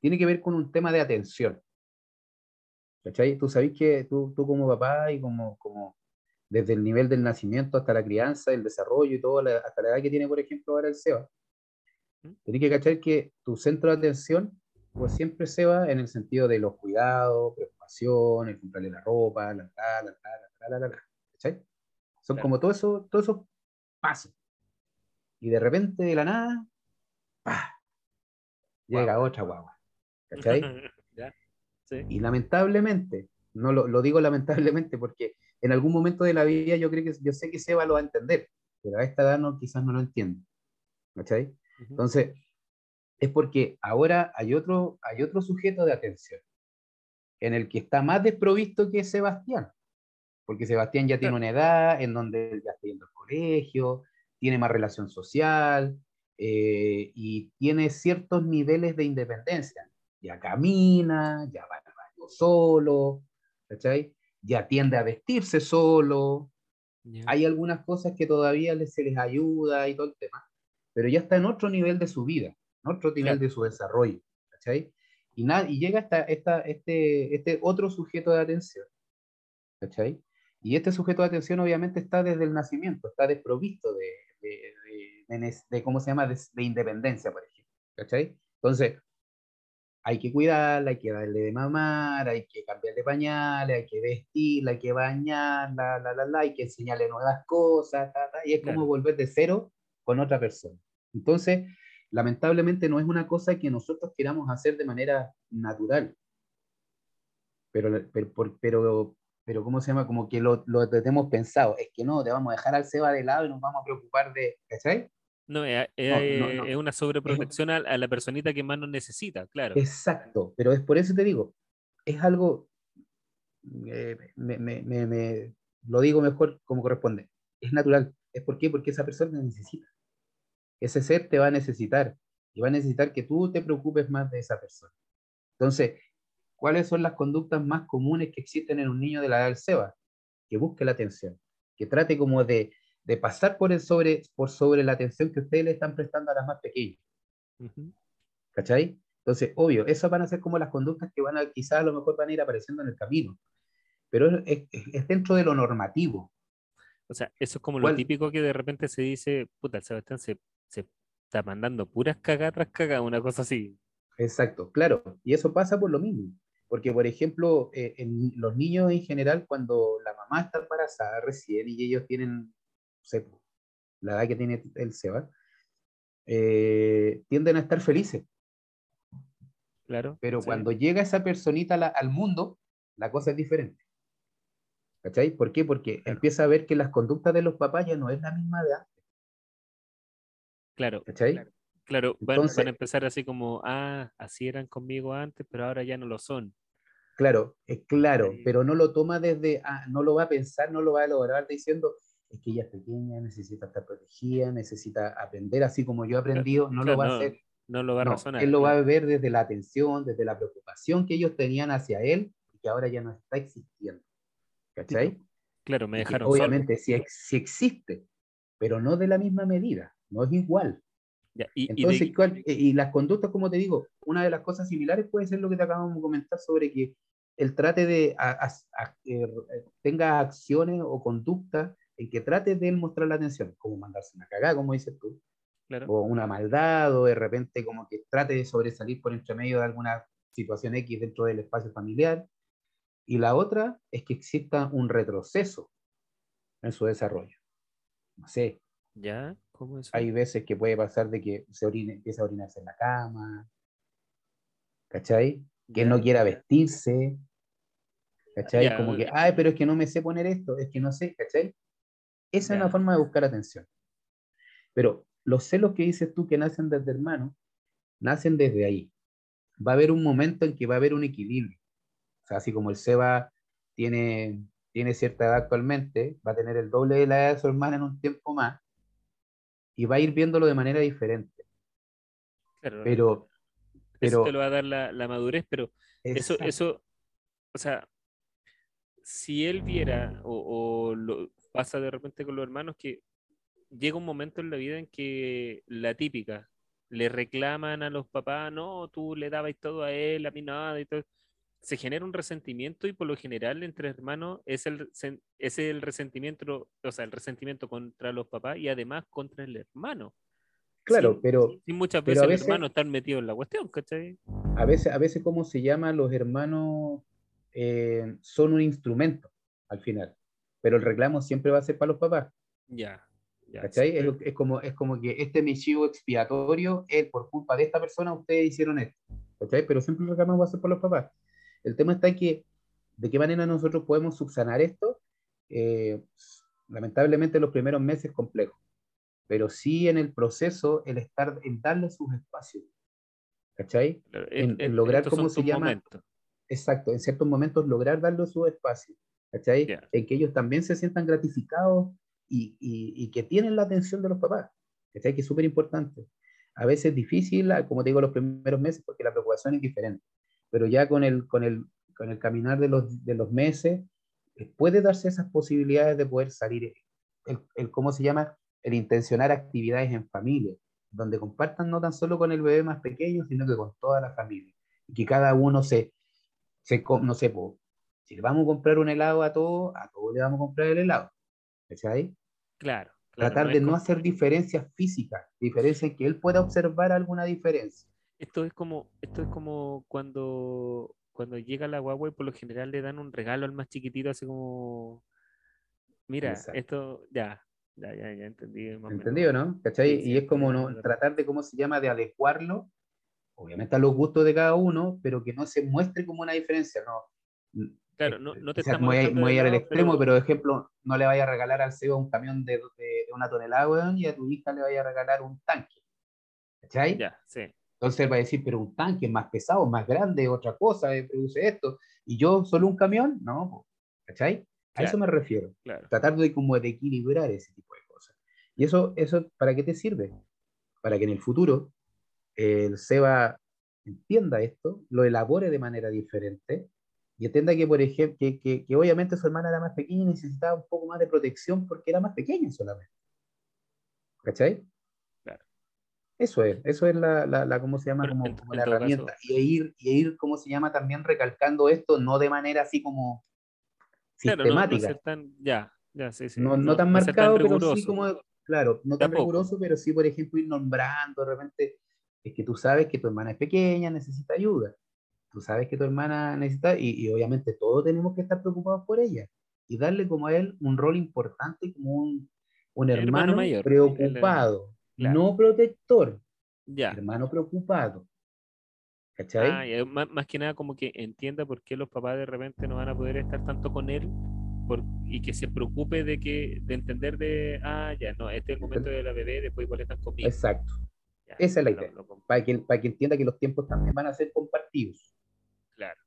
tiene que ver con un tema de atención. ¿Cachai? Tú sabes que tú, tú como papá y como, como desde el nivel del nacimiento hasta la crianza, el desarrollo y todo, hasta la edad que tiene, por ejemplo, ahora el SEBA, ¿Mm? tenés que cachar que tu centro de atención pues siempre se va en el sentido de los cuidados, preocupación, el comprarle la ropa, la la la la la la, ¿cachai? Son Claro. como todos esos todo esos pasos. Y de repente, de la nada, ¡pah! llega Guagua. otra guagua. ¿Cachai? ¿Ya? Sí. Y lamentablemente, no lo, lo digo lamentablemente porque en algún momento de la vida yo creo que yo sé que Seba lo va a entender, pero a esta edad no, quizás no lo entiende. ¿Cachai? Ujú. Entonces, es porque ahora hay otro, hay otro sujeto de atención en el que está más desprovisto que Sebastián. Porque Sebastián ya tiene una edad en donde ya está yendo al colegio, tiene más relación social eh, y tiene ciertos niveles de independencia. Ya camina, ya va al baño solo, ¿cachai? Ya tiende a vestirse solo, Ya. hay algunas cosas que todavía se les ayuda y todo el tema, pero ya está en otro nivel de su vida, en otro nivel Claro. de su desarrollo, ¿cachai? Y, y llega hasta esta, este, este otro sujeto de atención, ¿cachai? Y este sujeto de atención obviamente está desde el nacimiento, está desprovisto de, de, de- de ¿cómo se llama?, de, de independencia, por ejemplo, ¿cachai? Entonces, hay que cuidarla, hay que darle de mamar, hay que cambiarle pañales, hay que vestirla, hay que bañarla, la, la, la, hay que enseñarle nuevas cosas, ta, ta, y es Claro. como volver de cero con otra persona. Entonces, lamentablemente no es una cosa que nosotros queramos hacer de manera natural. pero, pero, pero, pero ¿cómo se llama? Como que lo, lo tenemos pensado. Es que no, te vamos a dejar al Seba de lado y nos vamos a preocupar de, ¿cachai? No, es, No, no, no. es una sobreprotección a, a la personita que más nos necesita, claro. Exacto, pero es por eso te digo, es algo, eh, me, me- me- me- lo digo mejor como corresponde, es natural. ¿Es por qué? Porque esa persona te necesita. Ese ser te va a necesitar y va a necesitar que tú te preocupes más de esa persona. Entonces, ¿cuáles son las conductas más comunes que existen en un niño de la edad del SEBA? Que busque la atención, que trate como de, de pasar por, el sobre, por sobre la atención que ustedes le están prestando a las más pequeñas. ¿Cachai? Entonces, obvio, esas van a ser como las conductas que van a, quizás a lo mejor van a ir apareciendo en el camino. Pero es, es- es dentro de lo normativo. O sea, eso es como lo ¿Cuál? típico que de repente se dice, puta, el Sebastián se, se está mandando puras cagadas tras cagadas, una cosa así. Exacto, claro. Y eso pasa por lo mismo. Porque, por ejemplo, eh, en los niños en general, cuando la mamá está embarazada recién y ellos tienen, no sé, la edad que tiene el Seba, eh, tienden a estar felices. Claro. Pero sí. cuando llega esa personita la- al mundo, la cosa es diferente. ¿Cachai? ¿Por qué? Porque Claro. empieza a ver que las conductas de los papás ya no es la misma de antes. Claro, ¿Cachai? claro, van, Entonces- van a empezar así como, ah, así eran conmigo antes, pero ahora ya no lo son. Claro, es claro, Sí. pero no lo toma desde, ah, no lo va a pensar, no lo va a elaborar diciendo, es que ella es pequeña, necesita estar protegida, necesita aprender así como yo he aprendido, no Claro, lo va no, a hacer. No lo va a No, razonar. él lo va claro. a ver desde la atención, desde la preocupación que ellos tenían hacia él y que ahora ya no está existiendo. ¿Cachai? Claro, me que dejaron obviamente ex- sí existe, pero no de la misma medida, no es igual. Ya, y, y de- Entonces, ¿cuál- eh, y las conductas, como te digo, una de las cosas similares puede ser lo que te acabamos de comentar sobre que él trate de, a- a- a- eh, tenga acciones o conductas en que trate de él mostrar la atención, como mandarse una cagada, como dices tú, claro, o una maldad, o de repente como que trate de sobresalir por entre medio de alguna situación X dentro del espacio familiar. Y la otra es que exista un retroceso en su desarrollo. No sé, ya, ¿cómo es? hay veces que puede pasar de que se orine, empieza a orinarse en la cama, ¿cachai? Que no quiera vestirse, ¿cachai? Ya, Como que, ay, pero es que no me sé poner esto, es que no sé, ¿cachai? Esa es Ya. una forma de buscar atención. Pero los celos que dices tú que nacen desde hermano, nacen desde ahí. Va a haber un momento en que va a haber un equilibrio. O sea, así como el Seba tiene, tiene cierta edad actualmente, va a tener el doble de la edad de su hermana en un tiempo más, y va a ir viéndolo de manera diferente. Claro, Pero, eso te lo va a dar la, la madurez, pero eso, eso, o sea, si él viera o, o lo pasa de repente con los hermanos que llega un momento en la vida en que la típica, le reclaman a los papás, no, tú le dabas todo a él, a mí nada y todo. Se genera un resentimiento y por lo general entre hermanos es el, es el resentimiento, o sea, el resentimiento contra los papás y además contra el hermano. claro, sin- pero sin muchas pero veces a el veces- hermano estar metido en la cuestión, ¿cachai? a veces, a veces como se llama, los hermanos eh, son un instrumento al final, pero el reclamo siempre va a ser para los papás. Ya, ya. ¿Cachai? Es, siempre- es como, es como que este es mi chivo expiatorio, él por culpa de esta persona ustedes hicieron esto. ¿Cachai? Pero siempre el reclamo va a ser por los papás. El tema está que, ¿de qué manera nosotros podemos subsanar esto? Eh, lamentablemente los primeros meses complejos, pero sí en el proceso el estar, en darle sus espacios. ¿Cachai? En- lograr, ¿cómo se llama? momentos. Exacto, en ciertos momentos lograr darle su espacio, ¿cachai? En que ellos también se sientan gratificados y, y- y que tienen la atención de los papás, ¿cachai? Que es súper importante. A veces es difícil, como te digo, los primeros meses porque la preocupación es diferente, pero ya con el, con el, con el caminar de los, de los meses eh, puede darse esas posibilidades de poder salir, el, el, ¿cómo se llama? El intencionar actividades en familia, donde compartan no tan solo con el bebé más pequeño, sino que con toda la familia. Y que cada uno se, se no sé, si le vamos a comprar un helado a todos, a todos le vamos a comprar el helado. ¿Cachai? Claro, claro, Tratar no de no hacer diferencias físicas, diferencias que él pueda observar alguna diferencia. Esto es como, esto es como cuando, cuando llega la guagua y por lo general le dan un regalo al más chiquitito, así como, mira, Exacto. esto, ya, ya, ya, ya entendí. más o menos. ¿Entendido, no? ¿Cachai? Sí, sí, y es como no, tratar de, ¿cómo se llama?, de adecuarlo, obviamente a los gustos de cada uno, pero que no se muestre como una diferencia, no. Claro, no, no te quizás estamos muy, muy al extremo, pero, por ejemplo, no le vaya a regalar al CEO un camión de, de- de una tonelada, weón, y a tu hija le vaya a regalar un tanque. ¿Cachai? Ya, sí. Entonces él va a decir, pero un tanque es más pesado, más grande, otra cosa, eh, produce esto. Y yo solo un camión, no, ¿cachai? A eso Claro. me refiero. Claro. Tratar de como de equilibrar ese tipo de cosas. Y eso, eso ¿para qué te sirve? Para que en el futuro eh, el SEBA entienda esto, lo elabore de manera diferente y entienda que, por ejemplo, que, que- que obviamente su hermana era más pequeña y necesitaba un poco más de protección porque era más pequeña solamente. ¿Cachai? Eso es, eso es la, la, la- ¿cómo se llama? Como, en- como en la herramienta. caso- Y ir, y ir, ¿cómo se llama? También recalcando esto, no de manera así como Claro, no- tan, ya, ya, sí, sí. No, no tan marcado, pero sí como, claro, no tan riguroso, pero sí, por ejemplo, ir nombrando de repente, es que tú sabes que tu hermana es pequeña, necesita ayuda. Tú sabes que tu hermana necesita, y, y obviamente todos tenemos que estar preocupados por ella. Y darle como a él un rol importante como un, un Hermano hermano mayor, preocupado, claro. no protector, Ya. hermano preocupado. ¿Cachai? Ah, más, más que nada como que entienda por qué los papás de repente no van a poder estar tanto con él por- y que se preocupe de que de entender de, ah, ya, no, este es el momento de la bebé, después igual están conmigo. Exacto. Ya, esa es la idea. lo Para que, para que entienda que los tiempos también van a ser compartidos. Claro.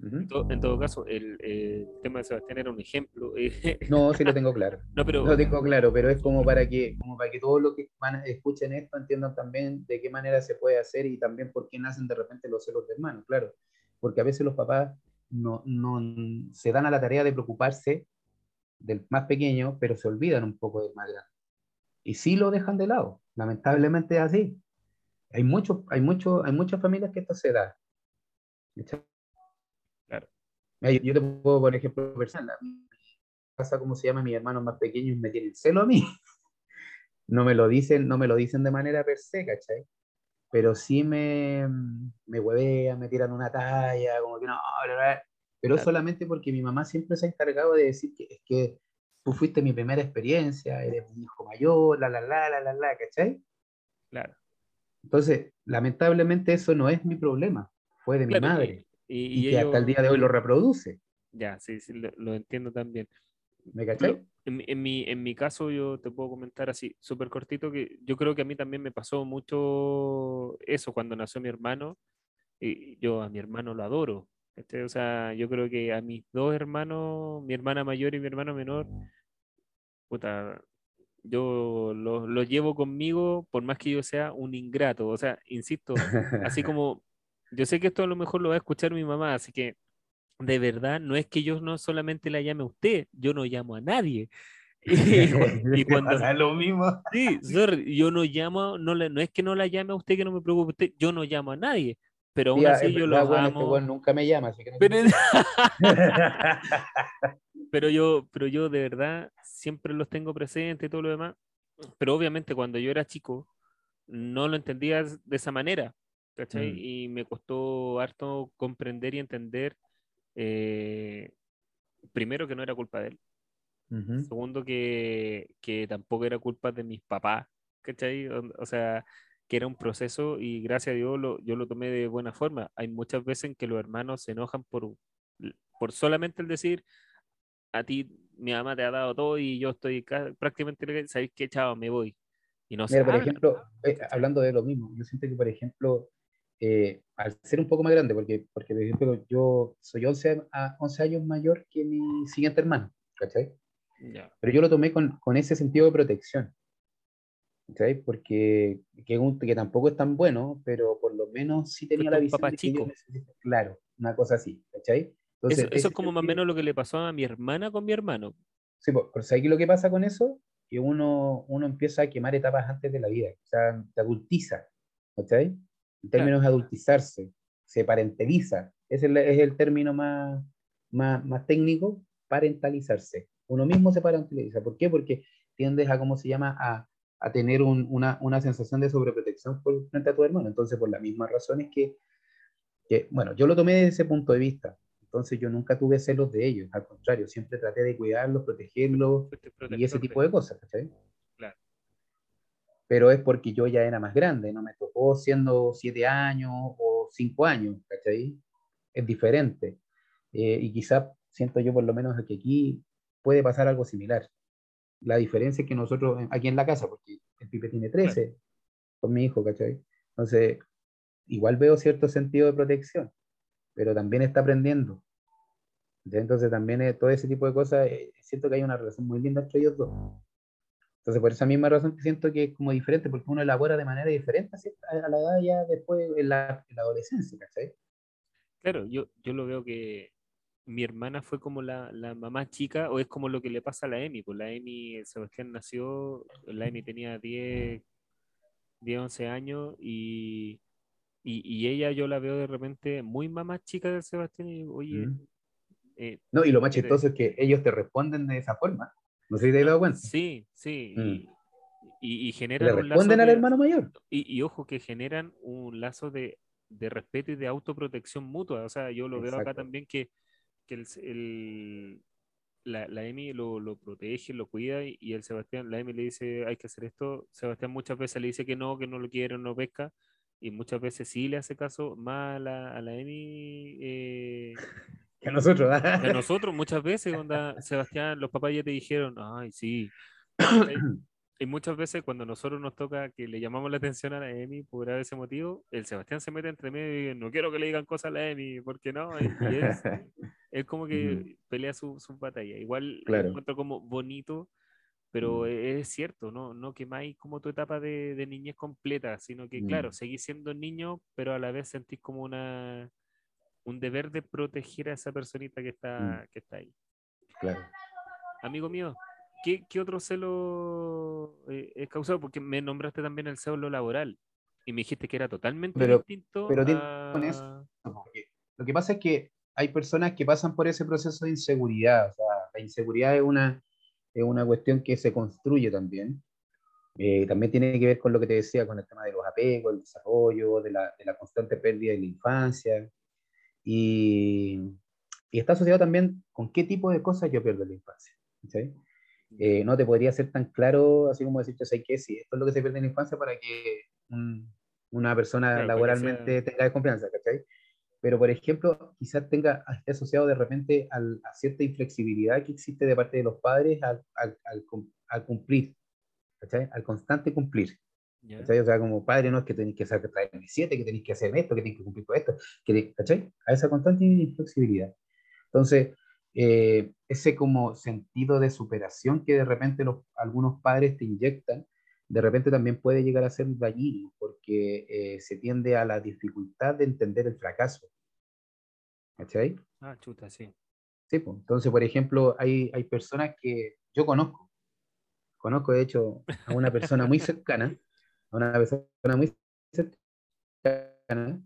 En todo, en todo caso, el, el tema de Sebastián era un ejemplo. eh, No, sí lo tengo claro. no, pero Lo tengo claro, pero es como para que, como para que todos los que escuchen esto entiendan también de qué manera se puede hacer y también por qué nacen de repente los celos de hermano, claro. Porque a veces los papás no, no se dan a la tarea de preocuparse del más pequeño, pero se olvidan un poco del más grande. Y sí lo dejan de lado. Lamentablemente es así. Hay muchos, hay muchos, hay muchas familias que esto se da. Yo, te puedo, por ejemplo, personal, pasa como se llama mis hermanos más pequeños me tienen celo a mí. No me lo dicen, no me lo dicen de manera per se, ¿cachai? Pero sí me, me huevean, me tiran una talla, como que no, bla, bla, pero Claro. solamente porque mi mamá siempre se ha encargado de decir que es que tú fuiste mi primera experiencia, eres mi hijo mayor, la, la, la, la, la, la, ¿cachai? claro. Entonces, lamentablemente eso no es mi problema, fue de mi claro, madre, Y, y, y que hasta el ellos- día de hoy lo reproduce, Ya, sí, sí, lo, lo entiendo también. ¿me cachai? Lo- en, mi- en, mi, en mi caso, yo te puedo comentar así, súper cortito, que yo creo que a mí también me pasó mucho eso cuando nació mi hermano. Y yo a mi hermano lo adoro. ¿cachai? O sea, yo creo que a mis dos hermanos, mi hermana mayor y mi hermano menor, puta, yo los los llevo conmigo por más que yo sea un ingrato. O sea, insisto, así como yo sé que esto a lo mejor lo va a escuchar mi mamá, así que de verdad no es que yo no solamente la llame a usted, yo no llamo a nadie. Y, cu- y cuando Pasa lo mismo. sí, sorry, yo no llamo, no, le- no es que no la llame a usted, que no me preocupe usted, yo no llamo a nadie, pero aún Tía, así yo los weón, este amo. weón nunca me llama, así que no Pero, pero yo, pero yo de verdad siempre los tengo presentes y todo lo demás. Pero obviamente cuando yo era chico no lo entendía de esa manera, ¿cachai? Mm. Y me costó harto comprender y entender, eh, primero que no era culpa de él, Ujú. segundo que, que tampoco era culpa de mis papás, ¿cachai? O, o sea, que era un proceso y gracias a Dios lo- yo lo tomé de buena forma. Hay muchas veces en que los hermanos se enojan por, por solamente el decir, a ti mi mamá te ha dado todo y yo estoy ca- prácticamente, ¿sabéis qué? Chao, me voy. Y no se Mira, por habla. ejemplo, eh, hablando de lo mismo, yo siento que, por ejemplo, eh, al ser un poco más grande, porque, porque por ejemplo, yo soy 11, a- 11 años mayor que mi siguiente hermano, ¿cachai? Ya, Pero yo lo tomé con, con ese sentido de protección, ¿cachai? Porque que, un- que tampoco es tan bueno, pero por lo menos sí tenía la visión papá de que chico. necesito- claro, una cosa así, ¿cachai? Entonces, Eso, eso es como más o menos lo que le pasó a mi hermana con mi hermano. Sí, pues, pero ¿sabes lo que pasa con eso? Que uno, uno empieza a quemar etapas antes de la vida, o sea, te adultiza, ¿cachai? En términos de adultizarse, se parentaliza, ese es el, es el término más, más, más técnico, parentalizarse. Uno mismo se parentaliza. ¿Por qué? Porque tiendes a, ¿cómo se llama?, a, a tener un- una, una sensación de sobreprotección por, frente a tu hermano. Entonces, por las mismas razones que, que, bueno, yo lo tomé desde ese punto de vista. Entonces, yo nunca tuve celos de ellos, al contrario, siempre traté de cuidarlos, protegerlos, y ese tipo de cosas, ¿cachai? Claro. Pero es porque yo ya era más grande, no me tocó siendo siete años o cinco años, ¿cachai? Es diferente. Eh, y quizás siento yo por lo menos que aquí puede pasar algo similar. La diferencia es que nosotros, eh, aquí en la casa, porque el Pipe tiene 13 con mi hijo, ¿cachai? Entonces, igual veo cierto sentido de protección, pero también está aprendiendo. Entonces también eh, todo ese tipo de cosas, eh, siento que hay una relación muy linda entre ellos dos. Entonces por esa misma razón que siento que es como diferente, porque uno elabora de manera diferente a la edad ya después en la, en la adolescencia, ¿cachai? Claro, yo, yo lo veo que mi hermana fue como la, la mamá chica, o es como lo que le pasa a la Emi, pues la Emi, el Sebastián nació, la Emi tenía 10, 10 11 años, y, y, y ella yo la veo de repente muy mamá chica del Sebastián, y oye, Mm. eh, No, y lo más Mire. chistoso es que ellos te responden de esa forma. No sé si te has dado cuenta. sí, sí, Mm. y, y, y Le generan un lazo responden al de- hermano mayor. Y, y ojo que generan un lazo de, de respeto y de autoprotección mutua. O sea, yo lo veo acá también que, que el, el- la, la Emi lo, lo protege, lo cuida y, y el Sebastián, la Emi le dice hay que hacer esto. Sebastián muchas veces le dice que no, que no lo quiere, no pesca. Y muchas veces sí le hace caso más a la, a la Emi eh, Que a nosotros. que a nosotros. Muchas veces, onda, Sebastián, los papás ya te dijeron, ay, sí. Y muchas veces cuando a nosotros nos toca que le llamamos la atención a la Emi por ese motivo, el Sebastián se mete entre medio y dice, no quiero que le digan cosas a la Emi, ¿por qué no? Y, es, es como que pelea su, su batalla. Igual lo Claro. encuentro como bonito, pero Mm. e- es cierto, ¿no? No quemáis como tu etapa de, de niñez completa, sino que, claro, Mm. seguís siendo niño, pero a la vez sentís como una un deber de proteger a esa personita que está, que está ahí. Claro. Amigo mío, ¿qué, qué otro celo eh, es causado? Porque me nombraste también el celo laboral y me dijiste que era totalmente Pero- distinto pero tiene a... con eso. Lo que pasa es que hay personas que pasan por ese proceso de inseguridad. O sea, la inseguridad es una, es una cuestión que se construye también. Eh, también tiene que ver con lo que te decía, con el tema de los apegos, el desarrollo, de la, de la constante pérdida de la infancia. Y, y está asociado también con qué tipo de cosas yo pierdo en la infancia. ¿cachai? Eh, no te podría ser tan claro, así como decirte, ¿sabes qué? Sí, esto es lo que se pierde en la infancia para que un- una persona Claro, que laboralmente sea- tenga desconfianza, ¿cachai? Pero, por ejemplo, quizás tenga, esté asociado de repente al- a cierta inflexibilidad que existe de parte de los padres al, al- al al cumplir, ¿cachai? Al constante cumplir. O sea, como padre no es que tenéis que hacer siete, que tenéis que hacer esto, que tenéis que cumplir con esto, que, ¿cachai? A esa constante inflexibilidad. Entonces, eh, ese como sentido de superación que de repente los, algunos padres te inyectan, de repente también puede llegar a ser dañino, porque eh, se tiende a la dificultad de entender el fracaso. ¿Cachai? Ah, chuta, sí. Sí, pues. Entonces, por ejemplo, hay, hay personas que yo conozco, conozco de hecho a una persona muy cercana, a una persona muy cercana,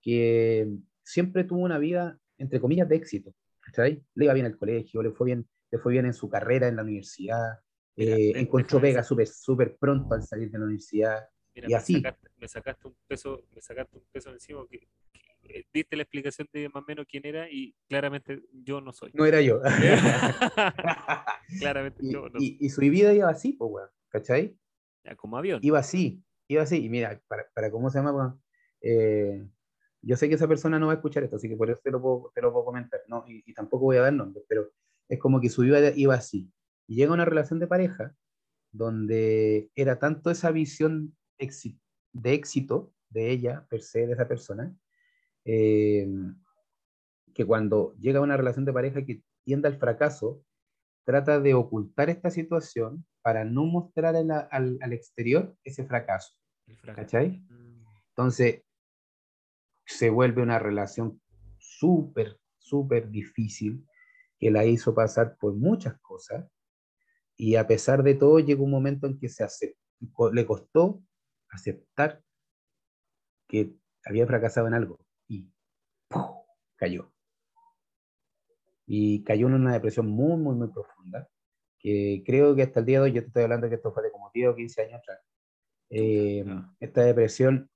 que siempre tuvo una vida, entre comillas, de éxito. ¿cachai? Le iba bien al colegio, le fue bien, le fue bien en su carrera en la universidad, Mira, eh, encontró pega súper súper pronto al salir de la universidad. Mira, Y me así. sacaste, me sacaste un peso, me sacaste un peso encima que, que, eh, diste la explicación de más o menos quién era y claramente yo no soy. No era yo. claramente y, yo no y- y su vida iba así, pues, weón, ¿cachai? Como avión. iba así, iba así, y mira, para, para cómo se llama, eh, yo sé que esa persona no va a escuchar esto, así que por eso te lo puedo, te lo puedo comentar, ¿no? Y, y tampoco voy a dar nombres, pero es como que su vida iba así. Y llega una relación de pareja donde era tanto esa visión de éxito de ella, per se, de esa persona, eh, que cuando llega una relación de pareja que tiende al fracaso, trata de ocultar esta situación para no mostrar al, al exterior ese fracaso. ¿Cachai? Mm, Entonces, se vuelve una relación súper, súper difícil que la hizo pasar por muchas cosas y a pesar de todo llegó un momento en que se acep- co- le costó aceptar que había fracasado en algo y cayó. Y cayó en una depresión muy, muy, muy profunda, que creo que hasta el día de hoy, yo te estoy hablando que esto fue de como 10 o 15 años atrás, eh, ya. esta depresión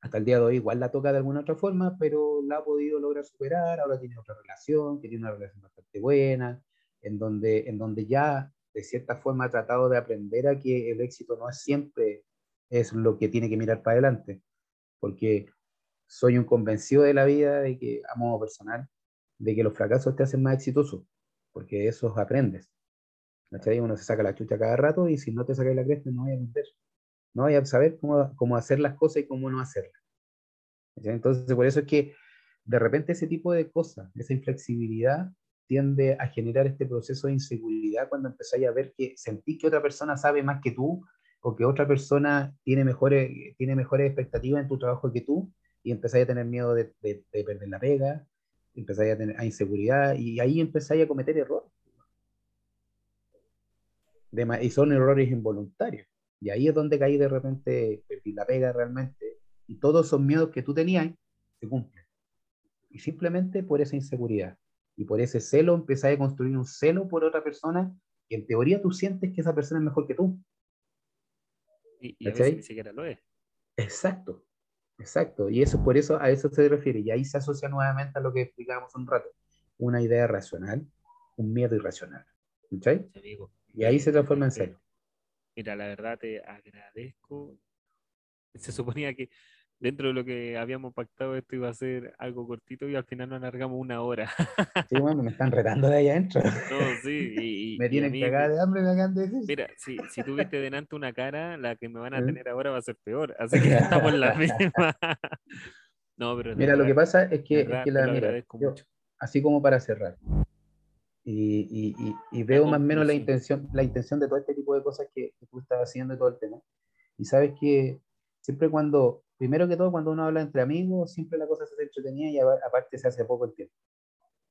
hasta el día de hoy igual la toca de alguna otra forma, pero la ha podido lograr superar, ahora tiene otra relación, que tiene una relación bastante buena, en donde, en donde ya de cierta forma ha tratado de aprender a que el éxito no es siempre es lo que tiene que mirar para adelante, porque soy un convencido de la vida de que a modo personal, de que los fracasos te hacen más exitoso, porque de esos aprendes. ¿Cachai? Uno se saca la chucha cada rato y si no te sacas la cresta no vas a aprender. No vas a saber cómo, cómo hacer las cosas y cómo no hacerlas. ¿Cachai? Entonces, por eso es que de repente ese tipo de cosas, esa inflexibilidad, tiende a generar este proceso de inseguridad cuando empezáis a ver que sentís que otra persona sabe más que tú o que otra persona tiene mejores, tiene mejores expectativas en tu trabajo que tú y empezáis a tener miedo de, de- de perder la pega, empezáis a tener a inseguridad y ahí empezáis a cometer errores. De y son errores involuntarios. Y ahí es donde caí de repente, perdí la pega realmente y todos esos miedos que tú tenías se cumplen. Y simplemente por esa inseguridad y por ese celo empezáis a construir un celo por otra persona y en teoría tú sientes que esa persona es mejor que tú. Y, y a veces ni siquiera lo es. Exacto, exacto. Y eso por eso a eso se refiere. Y ahí se asocia nuevamente a lo que explicábamos un rato. Una idea racional, un miedo irracional. ¿Cachai? Sí. Y ahí se transforma en celo. Mira, la verdad te agradezco. Se suponía que dentro de lo que habíamos pactado esto iba a ser algo cortito y al final nos alargamos una hora. Sí, bueno, me están retando de ahí adentro. No, sí, y, y- Me y tienen mí cagada de hambre, me acaban de decir. Mira, si, si tuviste delante una cara, la que me van a ¿Eh? tener ahora va a ser peor. Así que estamos en la misma. No, pero Mira, lo que pasa es que, es la, mira, yo- mucho. así como para cerrar. Y, y- y- veo más o menos la intención, la intención de todo este tipo de cosas que, que tú estás haciendo y todo el tema. Y sabes que siempre cuando, primero que todo, cuando uno habla entre amigos, siempre la cosa se hace entretenida y aparte se hace poco el tiempo.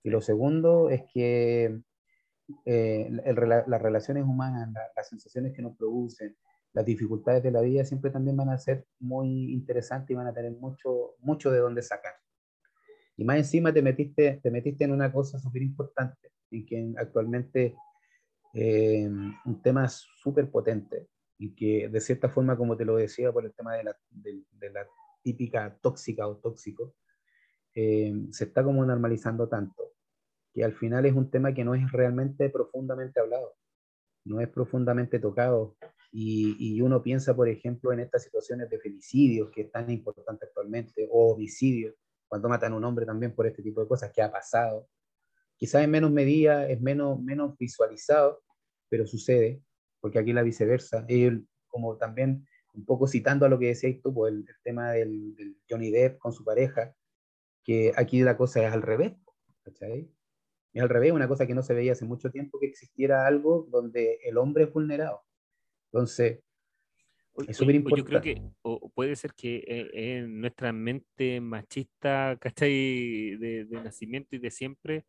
Y lo segundo es que eh, el rela- las relaciones humanas, la- las sensaciones que nos producen, las dificultades de la vida siempre también van a ser muy interesantes y van a tener mucho, mucho de dónde sacar. Y más encima te metiste, te metiste en una cosa súper importante, en que actualmente eh, un tema súper potente, y que de cierta forma, como te lo decía, por el tema de la, de, de la típica tóxica o tóxico, eh, se está como normalizando tanto, que al final es un tema que no es realmente profundamente hablado, no es profundamente tocado. Y, y uno piensa, por ejemplo, en estas situaciones de femicidios que es tan importante actualmente, o homicidios, cuando matan a un hombre también por este tipo de cosas que ha pasado. Quizás en menos medida, es menos, menos visualizado, pero sucede, porque aquí la viceversa. Él, como también, un poco citando a lo que decías tú, pues, el, el tema del, del Johnny Depp con su pareja, que aquí la cosa es al revés, ¿cachai? Es al revés, una cosa que no se veía hace mucho tiempo, que existiera algo donde el hombre es vulnerado. Entonces, Es súper o Yo creo importante. que o puede ser que eh, en nuestra mente machista, ¿cachai? De, de nacimiento y de siempre,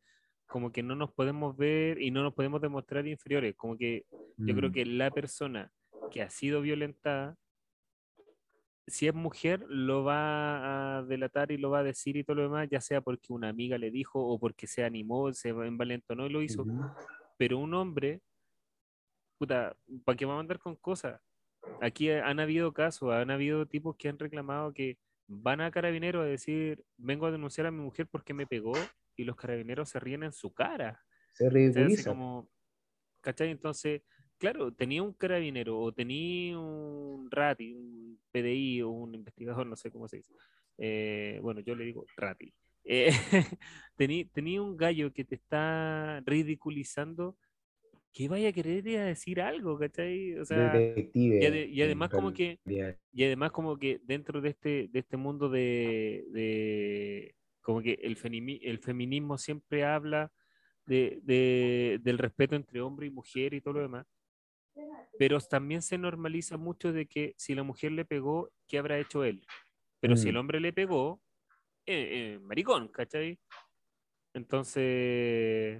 como que no nos podemos ver y no nos podemos demostrar inferiores. Como que yo creo mm, que la persona que ha sido violentada, si es mujer, lo va a delatar y lo va a decir y todo lo demás, ya sea porque una amiga le dijo o porque se animó, se envalentonó y lo hizo. Pero un hombre, puta, ¿para qué va a mandar con cosas? Aquí ha- han habido casos, han habido tipos que han reclamado que van a carabineros a decir, vengo a denunciar a mi mujer porque me pegó y los carabineros se ríen en su cara. se ridiculiza. como, ¿cachai? Entonces, claro, tenía un carabinero o tenía un RATI, un PDI o un investigador, no sé cómo se dice. Eh, bueno, yo le digo RATI. Eh, tení- tenía un gallo que te está ridiculizando que vaya a querer ir a decir algo, ¿cachai? O sea, detective. y ade- y además como que- y además como que dentro de este, de este mundo de, de- como que el, feminismo siempre habla de, de- del respeto entre hombre y mujer y todo lo demás, pero también se normaliza mucho de que si la mujer le pegó, ¿qué habrá hecho él? Pero si el Mm. hombre le pegó, eh, eh, maricón, ¿cachai? Entonces...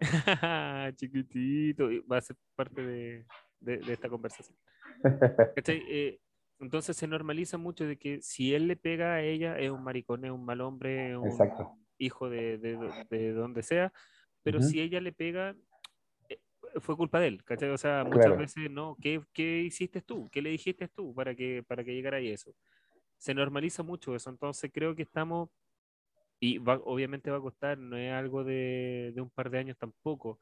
Chiquitito, va a ser parte de, de- de esta conversación. ¿Cachai? Eh, entonces se normaliza mucho de que si él le pega a ella es un maricón, es un mal hombre, es un Exacto. hijo de, de, de donde sea, pero Ujú. si ella le pega, eh, fue culpa de él, ¿cachai? O sea, muchas Claro. veces no, ¿qué, qué hiciste tú? ¿Qué le dijiste tú para que, para que llegara ahí eso? Se normaliza mucho eso, entonces creo que estamos, y va- obviamente va a costar, no es algo de, de un par de años tampoco.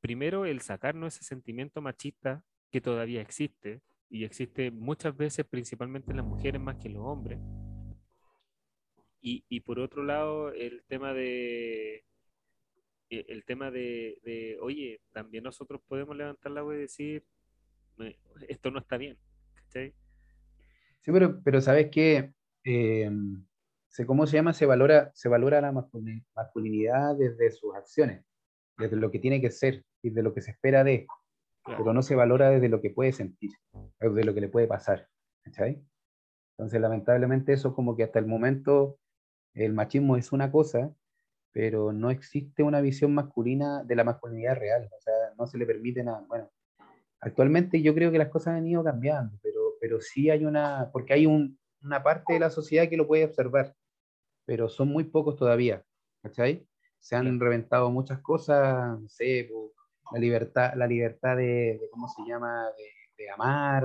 Primero, el sacarnos ese sentimiento machista que todavía existe, y existe muchas veces, principalmente en las mujeres más que en los hombres. y, y por otro lado, el tema de e- el tema de, de, oye, también nosotros podemos levantar la voz y decir, "Me- esto no está bien. ¿cachai? Sí, pero, pero ¿sabes qué? Eh, ¿cómo se llama? Se valora, se valora la masculin- masculinidad desde sus acciones, desde lo que tiene que ser y de lo que se espera de, Claro. pero no se valora desde lo que puede sentir, o de lo que le puede pasar. ¿cachai? Entonces, lamentablemente, eso como que hasta el momento el machismo es una cosa, pero no existe una visión masculina de la masculinidad real, o sea, no se le permite nada. Bueno, actualmente yo creo que las cosas han ido cambiando, pero, pero sí hay una, porque hay un- una parte de la sociedad que lo puede observar, pero son muy pocos todavía, ¿cachai? Se han reventado muchas cosas, no sé, po, la libertad, la libertad de, de ¿cómo se llama?, de, de amar,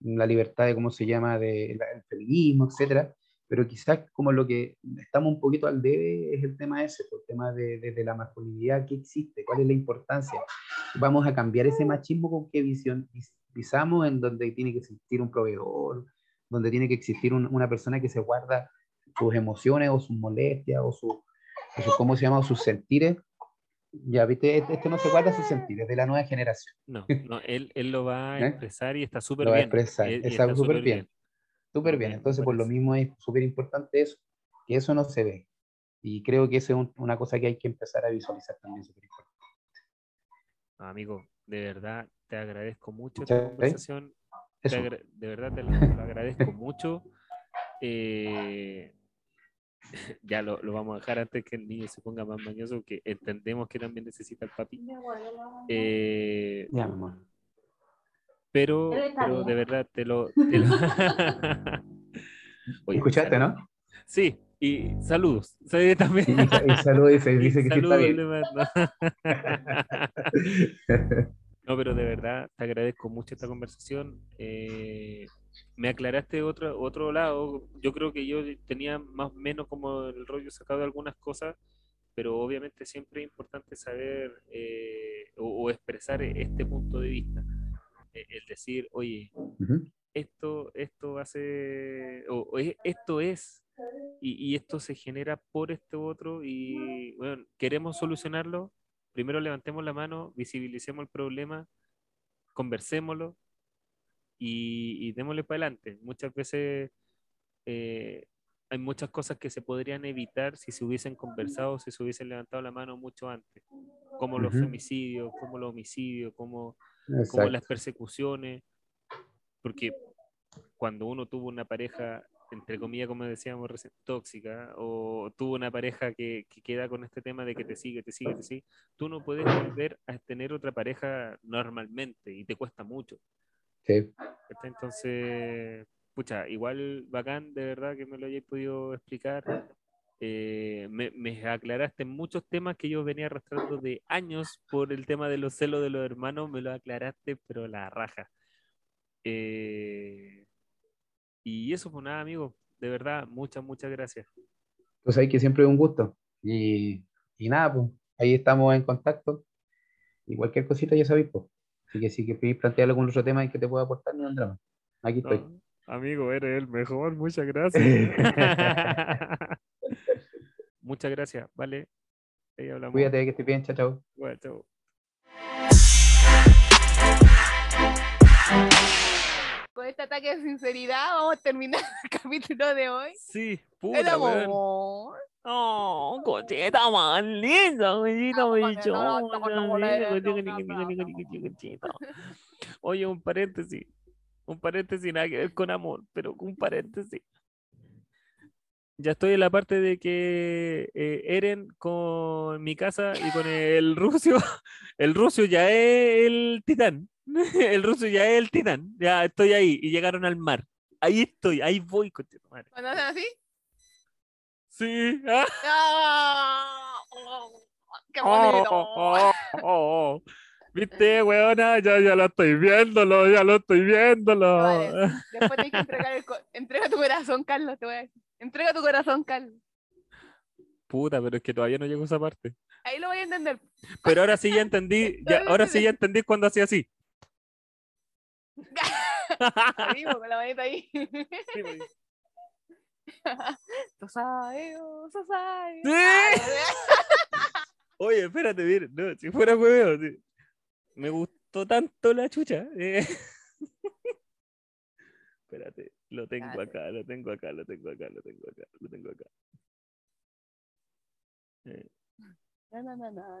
la libertad de, ¿cómo se llama?, de la- el feminismo, etcétera, pero quizás como lo que estamos un poquito al debe es el tema ese, pues, el tema de, de- de la masculinidad que existe, cuál es la importancia. Vamos a cambiar ese machismo con qué visión vis- visamos, en donde tiene que existir un proveedor, donde tiene que existir un- una persona que se guarda sus emociones o sus molestias o su, o ¿cómo se llama?, o sus sentires. Ya, viste, este, este no se guarda sus sentires, de la nueva generación. No, no, él, él lo va a ¿Eh? expresar y está súper Lo va a bien. expresar, y está súper bien. Súper bien, bien, entonces por lo mismo es súper importante eso, que eso no se ve. Y creo que esa es un- una cosa que hay que empezar a visualizar también, súper importante. Amigo, de verdad te agradezco mucho esta conversación. te Eso. agra- de verdad te lo, te lo agradezco mucho. Eh, ya lo, lo vamos a dejar antes que el niño se ponga más mañoso, que entendemos que también necesita el papi. Eh, Ya, mi amor. pero, pero de verdad te lo. te lo- Oye, ¿Escuchaste, no? Sí, y saludos. Sí, también. Y, y saludos, dice, Y dice que sí está bien. No, pero de verdad te agradezco mucho esta conversación. Eh, me aclaraste otro, otro lado. Yo creo que yo tenía más o menos como el rollo sacado de algunas cosas, pero obviamente siempre es importante saber eh, o, o expresar este punto de vista. Eh, el decir, oye, Ujú. esto, esto hace, o, o es- esto es, y, y esto se genera por esto otro, y bueno, queremos solucionarlo, primero levantemos la mano, visibilicemos el problema, conversémoslo y, y démosle para adelante. Muchas veces eh, hay muchas cosas que se podrían evitar si se hubiesen conversado, si se hubiesen levantado la mano mucho antes, como los Ujú. femicidios, como los homicidios, como como las persecuciones, porque cuando uno tuvo una pareja, entre comillas, como decíamos recién, tóxica, o tuvo una pareja que, que queda con este tema de que te sigue, te sigue, te sigue, tú no puedes volver a tener otra pareja normalmente y te cuesta mucho. Sí. Entonces, pucha, igual bacán, de verdad, que me lo hayáis podido explicar. Eh, me, me aclaraste muchos temas que yo venía arrastrando de años por el tema de los celos de los hermanos, me lo aclaraste, pero la raja. Eh, y eso, pues nada, amigo, de verdad, muchas, muchas gracias. Pues ahí que siempre es un gusto. Y, y nada, pues ahí estamos en contacto. Y cualquier cosita ya sabéis, pues. Así que si queréis plantear algún otro tema en que te pueda aportar, no drama. Aquí estoy. No, amigo, eres el mejor, muchas gracias. muchas gracias, vale. Ahí hablamos. Cuídate, que estés bien, chao, chao. Bueno, chao. Este ataque de sinceridad vamos a terminar el capítulo de hoy. Sí, El puta, weón. amor. Oh, cocheta más linda, cocheta. Oye, un paréntesis. Un paréntesis, nada que ver con amor, pero un paréntesis. Ya estoy en la parte de que eh, Eren con mi casa y con el ruso, el ruso ya es el titán. El ruso ya es el titán. Ya estoy ahí y llegaron al mar. Ahí estoy, ahí voy, cocheta madre. ¿Cuándo hacen así? Sí. ah. ¡Ah! Oh, ¡Qué Oh, bonito! oh, oh, oh. ¿Viste, weona? Ya, ya lo estoy viéndolo, ya lo estoy viéndolo. Vale. Después tienes que entregar el co- entrega tu corazón, Carlos, te voy a decir. Entrega tu corazón, Carlos. Puta, pero es que todavía no llego a esa parte. Ahí lo voy a entender. Pero ahora sí ya entendí, ya, ahora sí ya entendí cuando hacía así. Amigo, con la manita ahí. Sí, pues. Sasaeo, sasaeo. ¡Sí! Ah, Oye, espérate, mira, no, si fuera hueveo, sí. me gustó tanto la chucha. eh. Espérate, lo tengo Espérate. acá, lo tengo acá, lo tengo acá, lo tengo acá, lo tengo acá. Eh, na, na, na,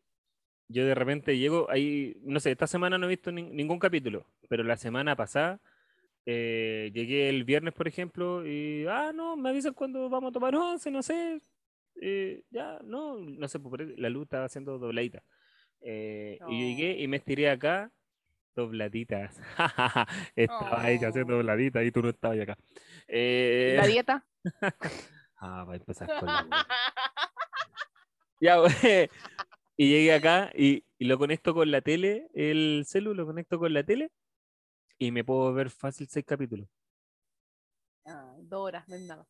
yo de repente llego ahí, no sé, esta semana no he visto nin- ningún capítulo, pero la semana pasada eh, llegué el viernes, por ejemplo, y, ah, no, me avisan cuando vamos a tomar once, no sé, eh, ya, no, no sé, pues, la luz estaba haciendo dobladita. Eh, Y yo llegué y me estiré acá, dobladitas. Estaba ahí haciendo Oh. dobladitas y tú no estabas acá. La dieta. Ah, va a empezar con la. Ya. Y llegué acá y, y lo conecto con la tele, el celu lo conecto con la tele y me puedo ver fácil seis capítulos. Ah, dos horas, no es nada.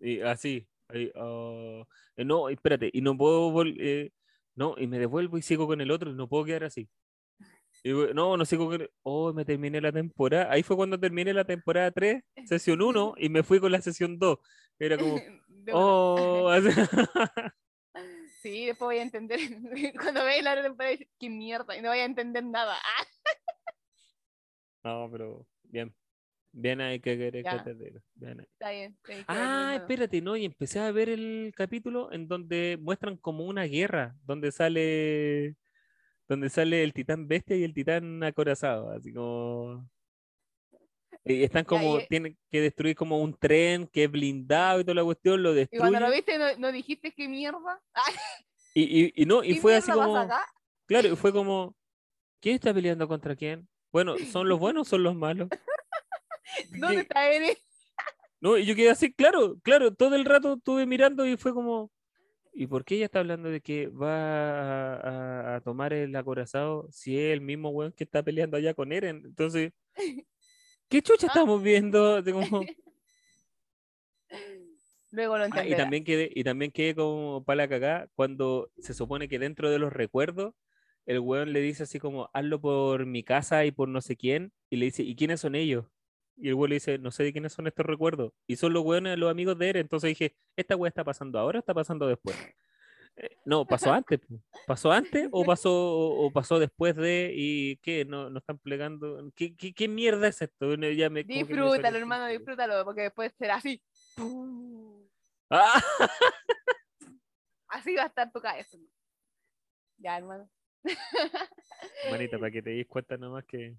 Y así. ah, eh, no, espérate, y no puedo eh, no, y me devuelvo y sigo con el otro, no puedo quedar así. Y no, no sigo con Oh, me terminé la temporada. Ahí fue cuando terminé la temporada 3, sesión 1, y me fui con la sesión 2. Era como, oh. Sí, después voy a entender. Cuando veis la temporada, qué mierda, y no voy a entender nada. No, pero bien. Bien ahí que querés que te diga, bien ahí. está bien. tenéis que Ah, espérate, no, y empecé a ver el capítulo en donde muestran como una guerra, donde sale donde sale el titán bestia y el titán acorazado, así como y están como y- tienen que destruir como un tren que es blindado y toda la cuestión, lo Y cuando lo destruyen viste, no, no dijiste qué mierda. Y, y, y no, y ¿qué fue así como claro, fue como ¿quién está peleando contra quién? Bueno, ¿son los buenos o son los malos? ¿Dónde ¿Qué- está Eren? No, y yo quedé así, claro, claro, todo el rato estuve mirando y fue como, ¿y por qué ella está hablando de que va a, a- a tomar el acorazado si es el mismo weón que está peleando allá con Eren? Entonces, ¿qué chucha Ah. estamos viendo? Como- Luego lo Ah, y también quedé, y también quedé como para la cagá cuando se supone que dentro de los recuerdos, el weón le dice así como, hazlo por mi casa y por no sé quién, y le dice, ¿y quiénes son ellos? Y el weón le dice, no sé de quiénes son estos recuerdos. Y son los weones, los amigos de Eren. Entonces dije, ¿esta weá está pasando ahora o está pasando después? Eh, no, pasó antes. ¿Pasó antes o pasó, o, pasó después de? ¿Y qué? ¿No, no están plegando? ¿Qué, qué, qué mierda es esto? Bueno, ya me- Disfrútalo, hermano, disfrútalo, porque después será así. Ah, Así va a estar tu cabeza. Ya, hermano. manita, para que te des cuenta nomás que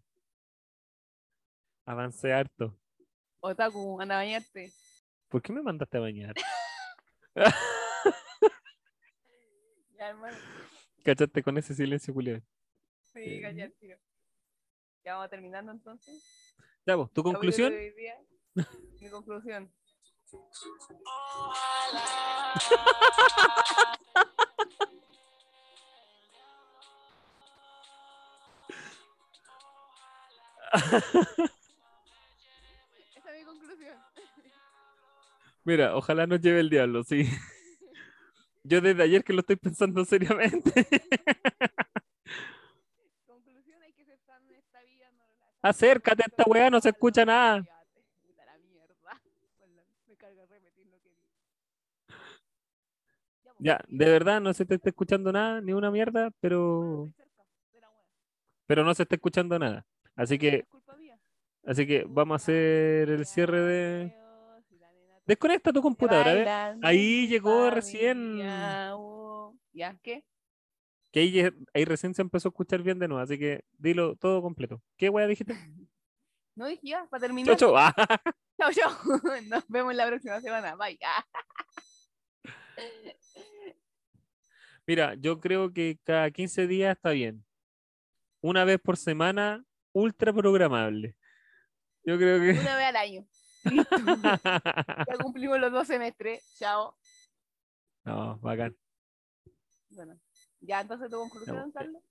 avancé harto. Otaku, anda a bañarte. ¿Por qué me mandaste a bañar? Ya, hermano. ¿Cachaste con ese silencio, Julián? Sí, Eh. callar, tío. Ya vamos terminando entonces. Ya, vos, ¿tu conclusión? Mi conclusión. Esa es mi conclusión. Mira, ojalá nos lleve el diablo, sí. Yo desde ayer que lo estoy pensando seriamente. Conclusión, hay que ser sano en esta vida. No la- Acércate a esta weá, no se escucha nada. Puta la mierda. Bueno, me carga repetir lo que digo. pues, Ya, de verdad no se te está escuchando nada, ni una mierda, pero, pero no se está escuchando nada. Así que, así que vamos a hacer el cierre de. Adiós, y la nena te- Desconecta tu computadora, ¿eh? Bailando Ahí llegó recién. oh. ¿Ya? ¿Qué? Que ahí, recién se empezó a escuchar bien de nuevo, así que dilo todo completo. ¿Qué weá dijiste? No dije ya, para terminar. Chau, chau. Ah, Chao, chao. Nos vemos la próxima semana. Bye. Ah. Mira, yo creo que cada 15 días está bien. Una vez por semana, ultra programable. Yo creo que. Una vez al año. Listo. Ya cumplimos los dos semestres. Chao. No, bacán. Bueno. Ya, entonces tu conclusión, No, Carlos.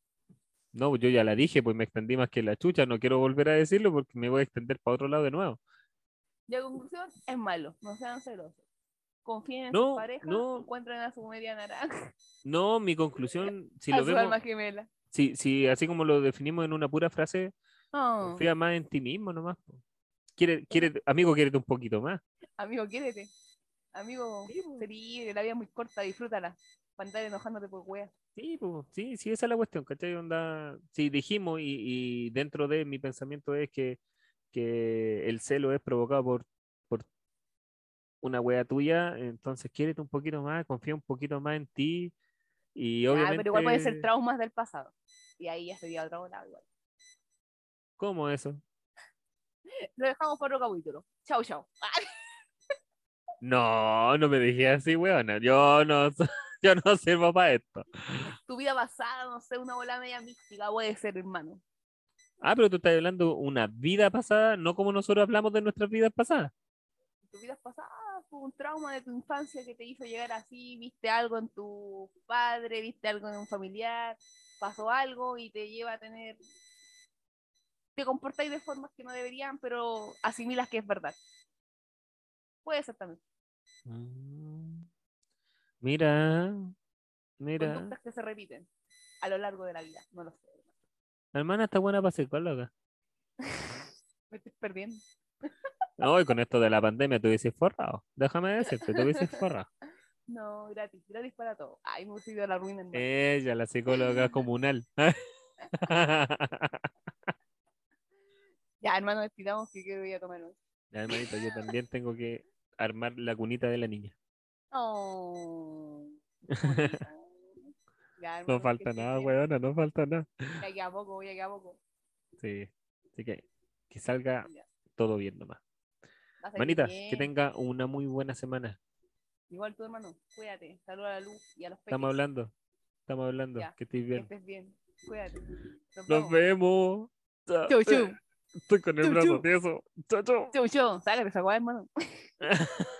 No, yo ya la dije, pues me extendí más que la chucha. No quiero volver a decirlo porque me voy a extender para otro lado de nuevo. Ya, conclusión, es malo. No sean celosos. Confíen en No, su pareja. no. Encuentren a su media naranja. No, mi conclusión, si a lo su vemos, alma gemela. si, si así como lo definimos en una pura frase, Oh, confía más en ti mismo nomás. po. Quiere, quiere, amigo, quiérete un poquito más. amigo, quiérete. Amigo, sé libre, la vida es muy corta, disfrútala. Para andar enojándote por weas. Sí, pues, sí, sí, esa es la cuestión, ¿cachai? Onda, sí, dijimos y, y dentro de mi pensamiento es que, que el celo es provocado por, por una wea tuya, entonces quiérete un poquito más, confía un poquito más en ti y Ya, obviamente... pero igual puede ser traumas del pasado. Y ahí ya sería otra bola igual. ¿Cómo eso? Lo dejamos por otro capítulo. Chau, chau. No, no me dije así, weona. Yo no, yo no sirvo para esto. Tu vida pasada, no sé, una bola media mística puede ser, hermano. Ah, pero tú estás hablando una vida pasada, no como nosotros hablamos de nuestras vidas pasadas. Tu vida pasada fue un trauma de tu infancia que te hizo llegar así, viste algo en tu padre, viste algo en un familiar, pasó algo y te lleva a tener... Te comportáis de formas que no deberían, pero asimilas que es verdad. Puede ser también. Mm. Mira, mira. Conductas que se repiten a lo largo de la vida. No lo sé. La hermana está buena para ser loca. Me estoy perdiendo. No, y con esto de la pandemia te hubieses forrado. Déjame decirte, te hubieses forrado. No, gratis, gratis para todo. Ay, me hubiese ido a la ruina, hermano. Ella, la psicóloga comunal. Ya, hermano, despidamos que quiero ir a tomar hoy. Ya, hermanito, yo también tengo que armar la cunita de la niña. Oh. Ya, hermano, No que falta nada, bien. weona, no falta nada. Ya queda poco, ya queda poco. Sí, así que que salga Ya. todo bien nomás. Va a salir Manita, que bien. tenga una muy buena semana. Igual tú, hermano, cuídate. Saluda a la luz y a los peques. Estamos hablando, estamos hablando, Ya, que estés Que bien. estés bien. Cuídate. Nos Nos vemos. Chau, chau. Estoy con el Chau, brazo chau. tieso. Chao, chao. Chau, chau. Sácate esa weá, hermano.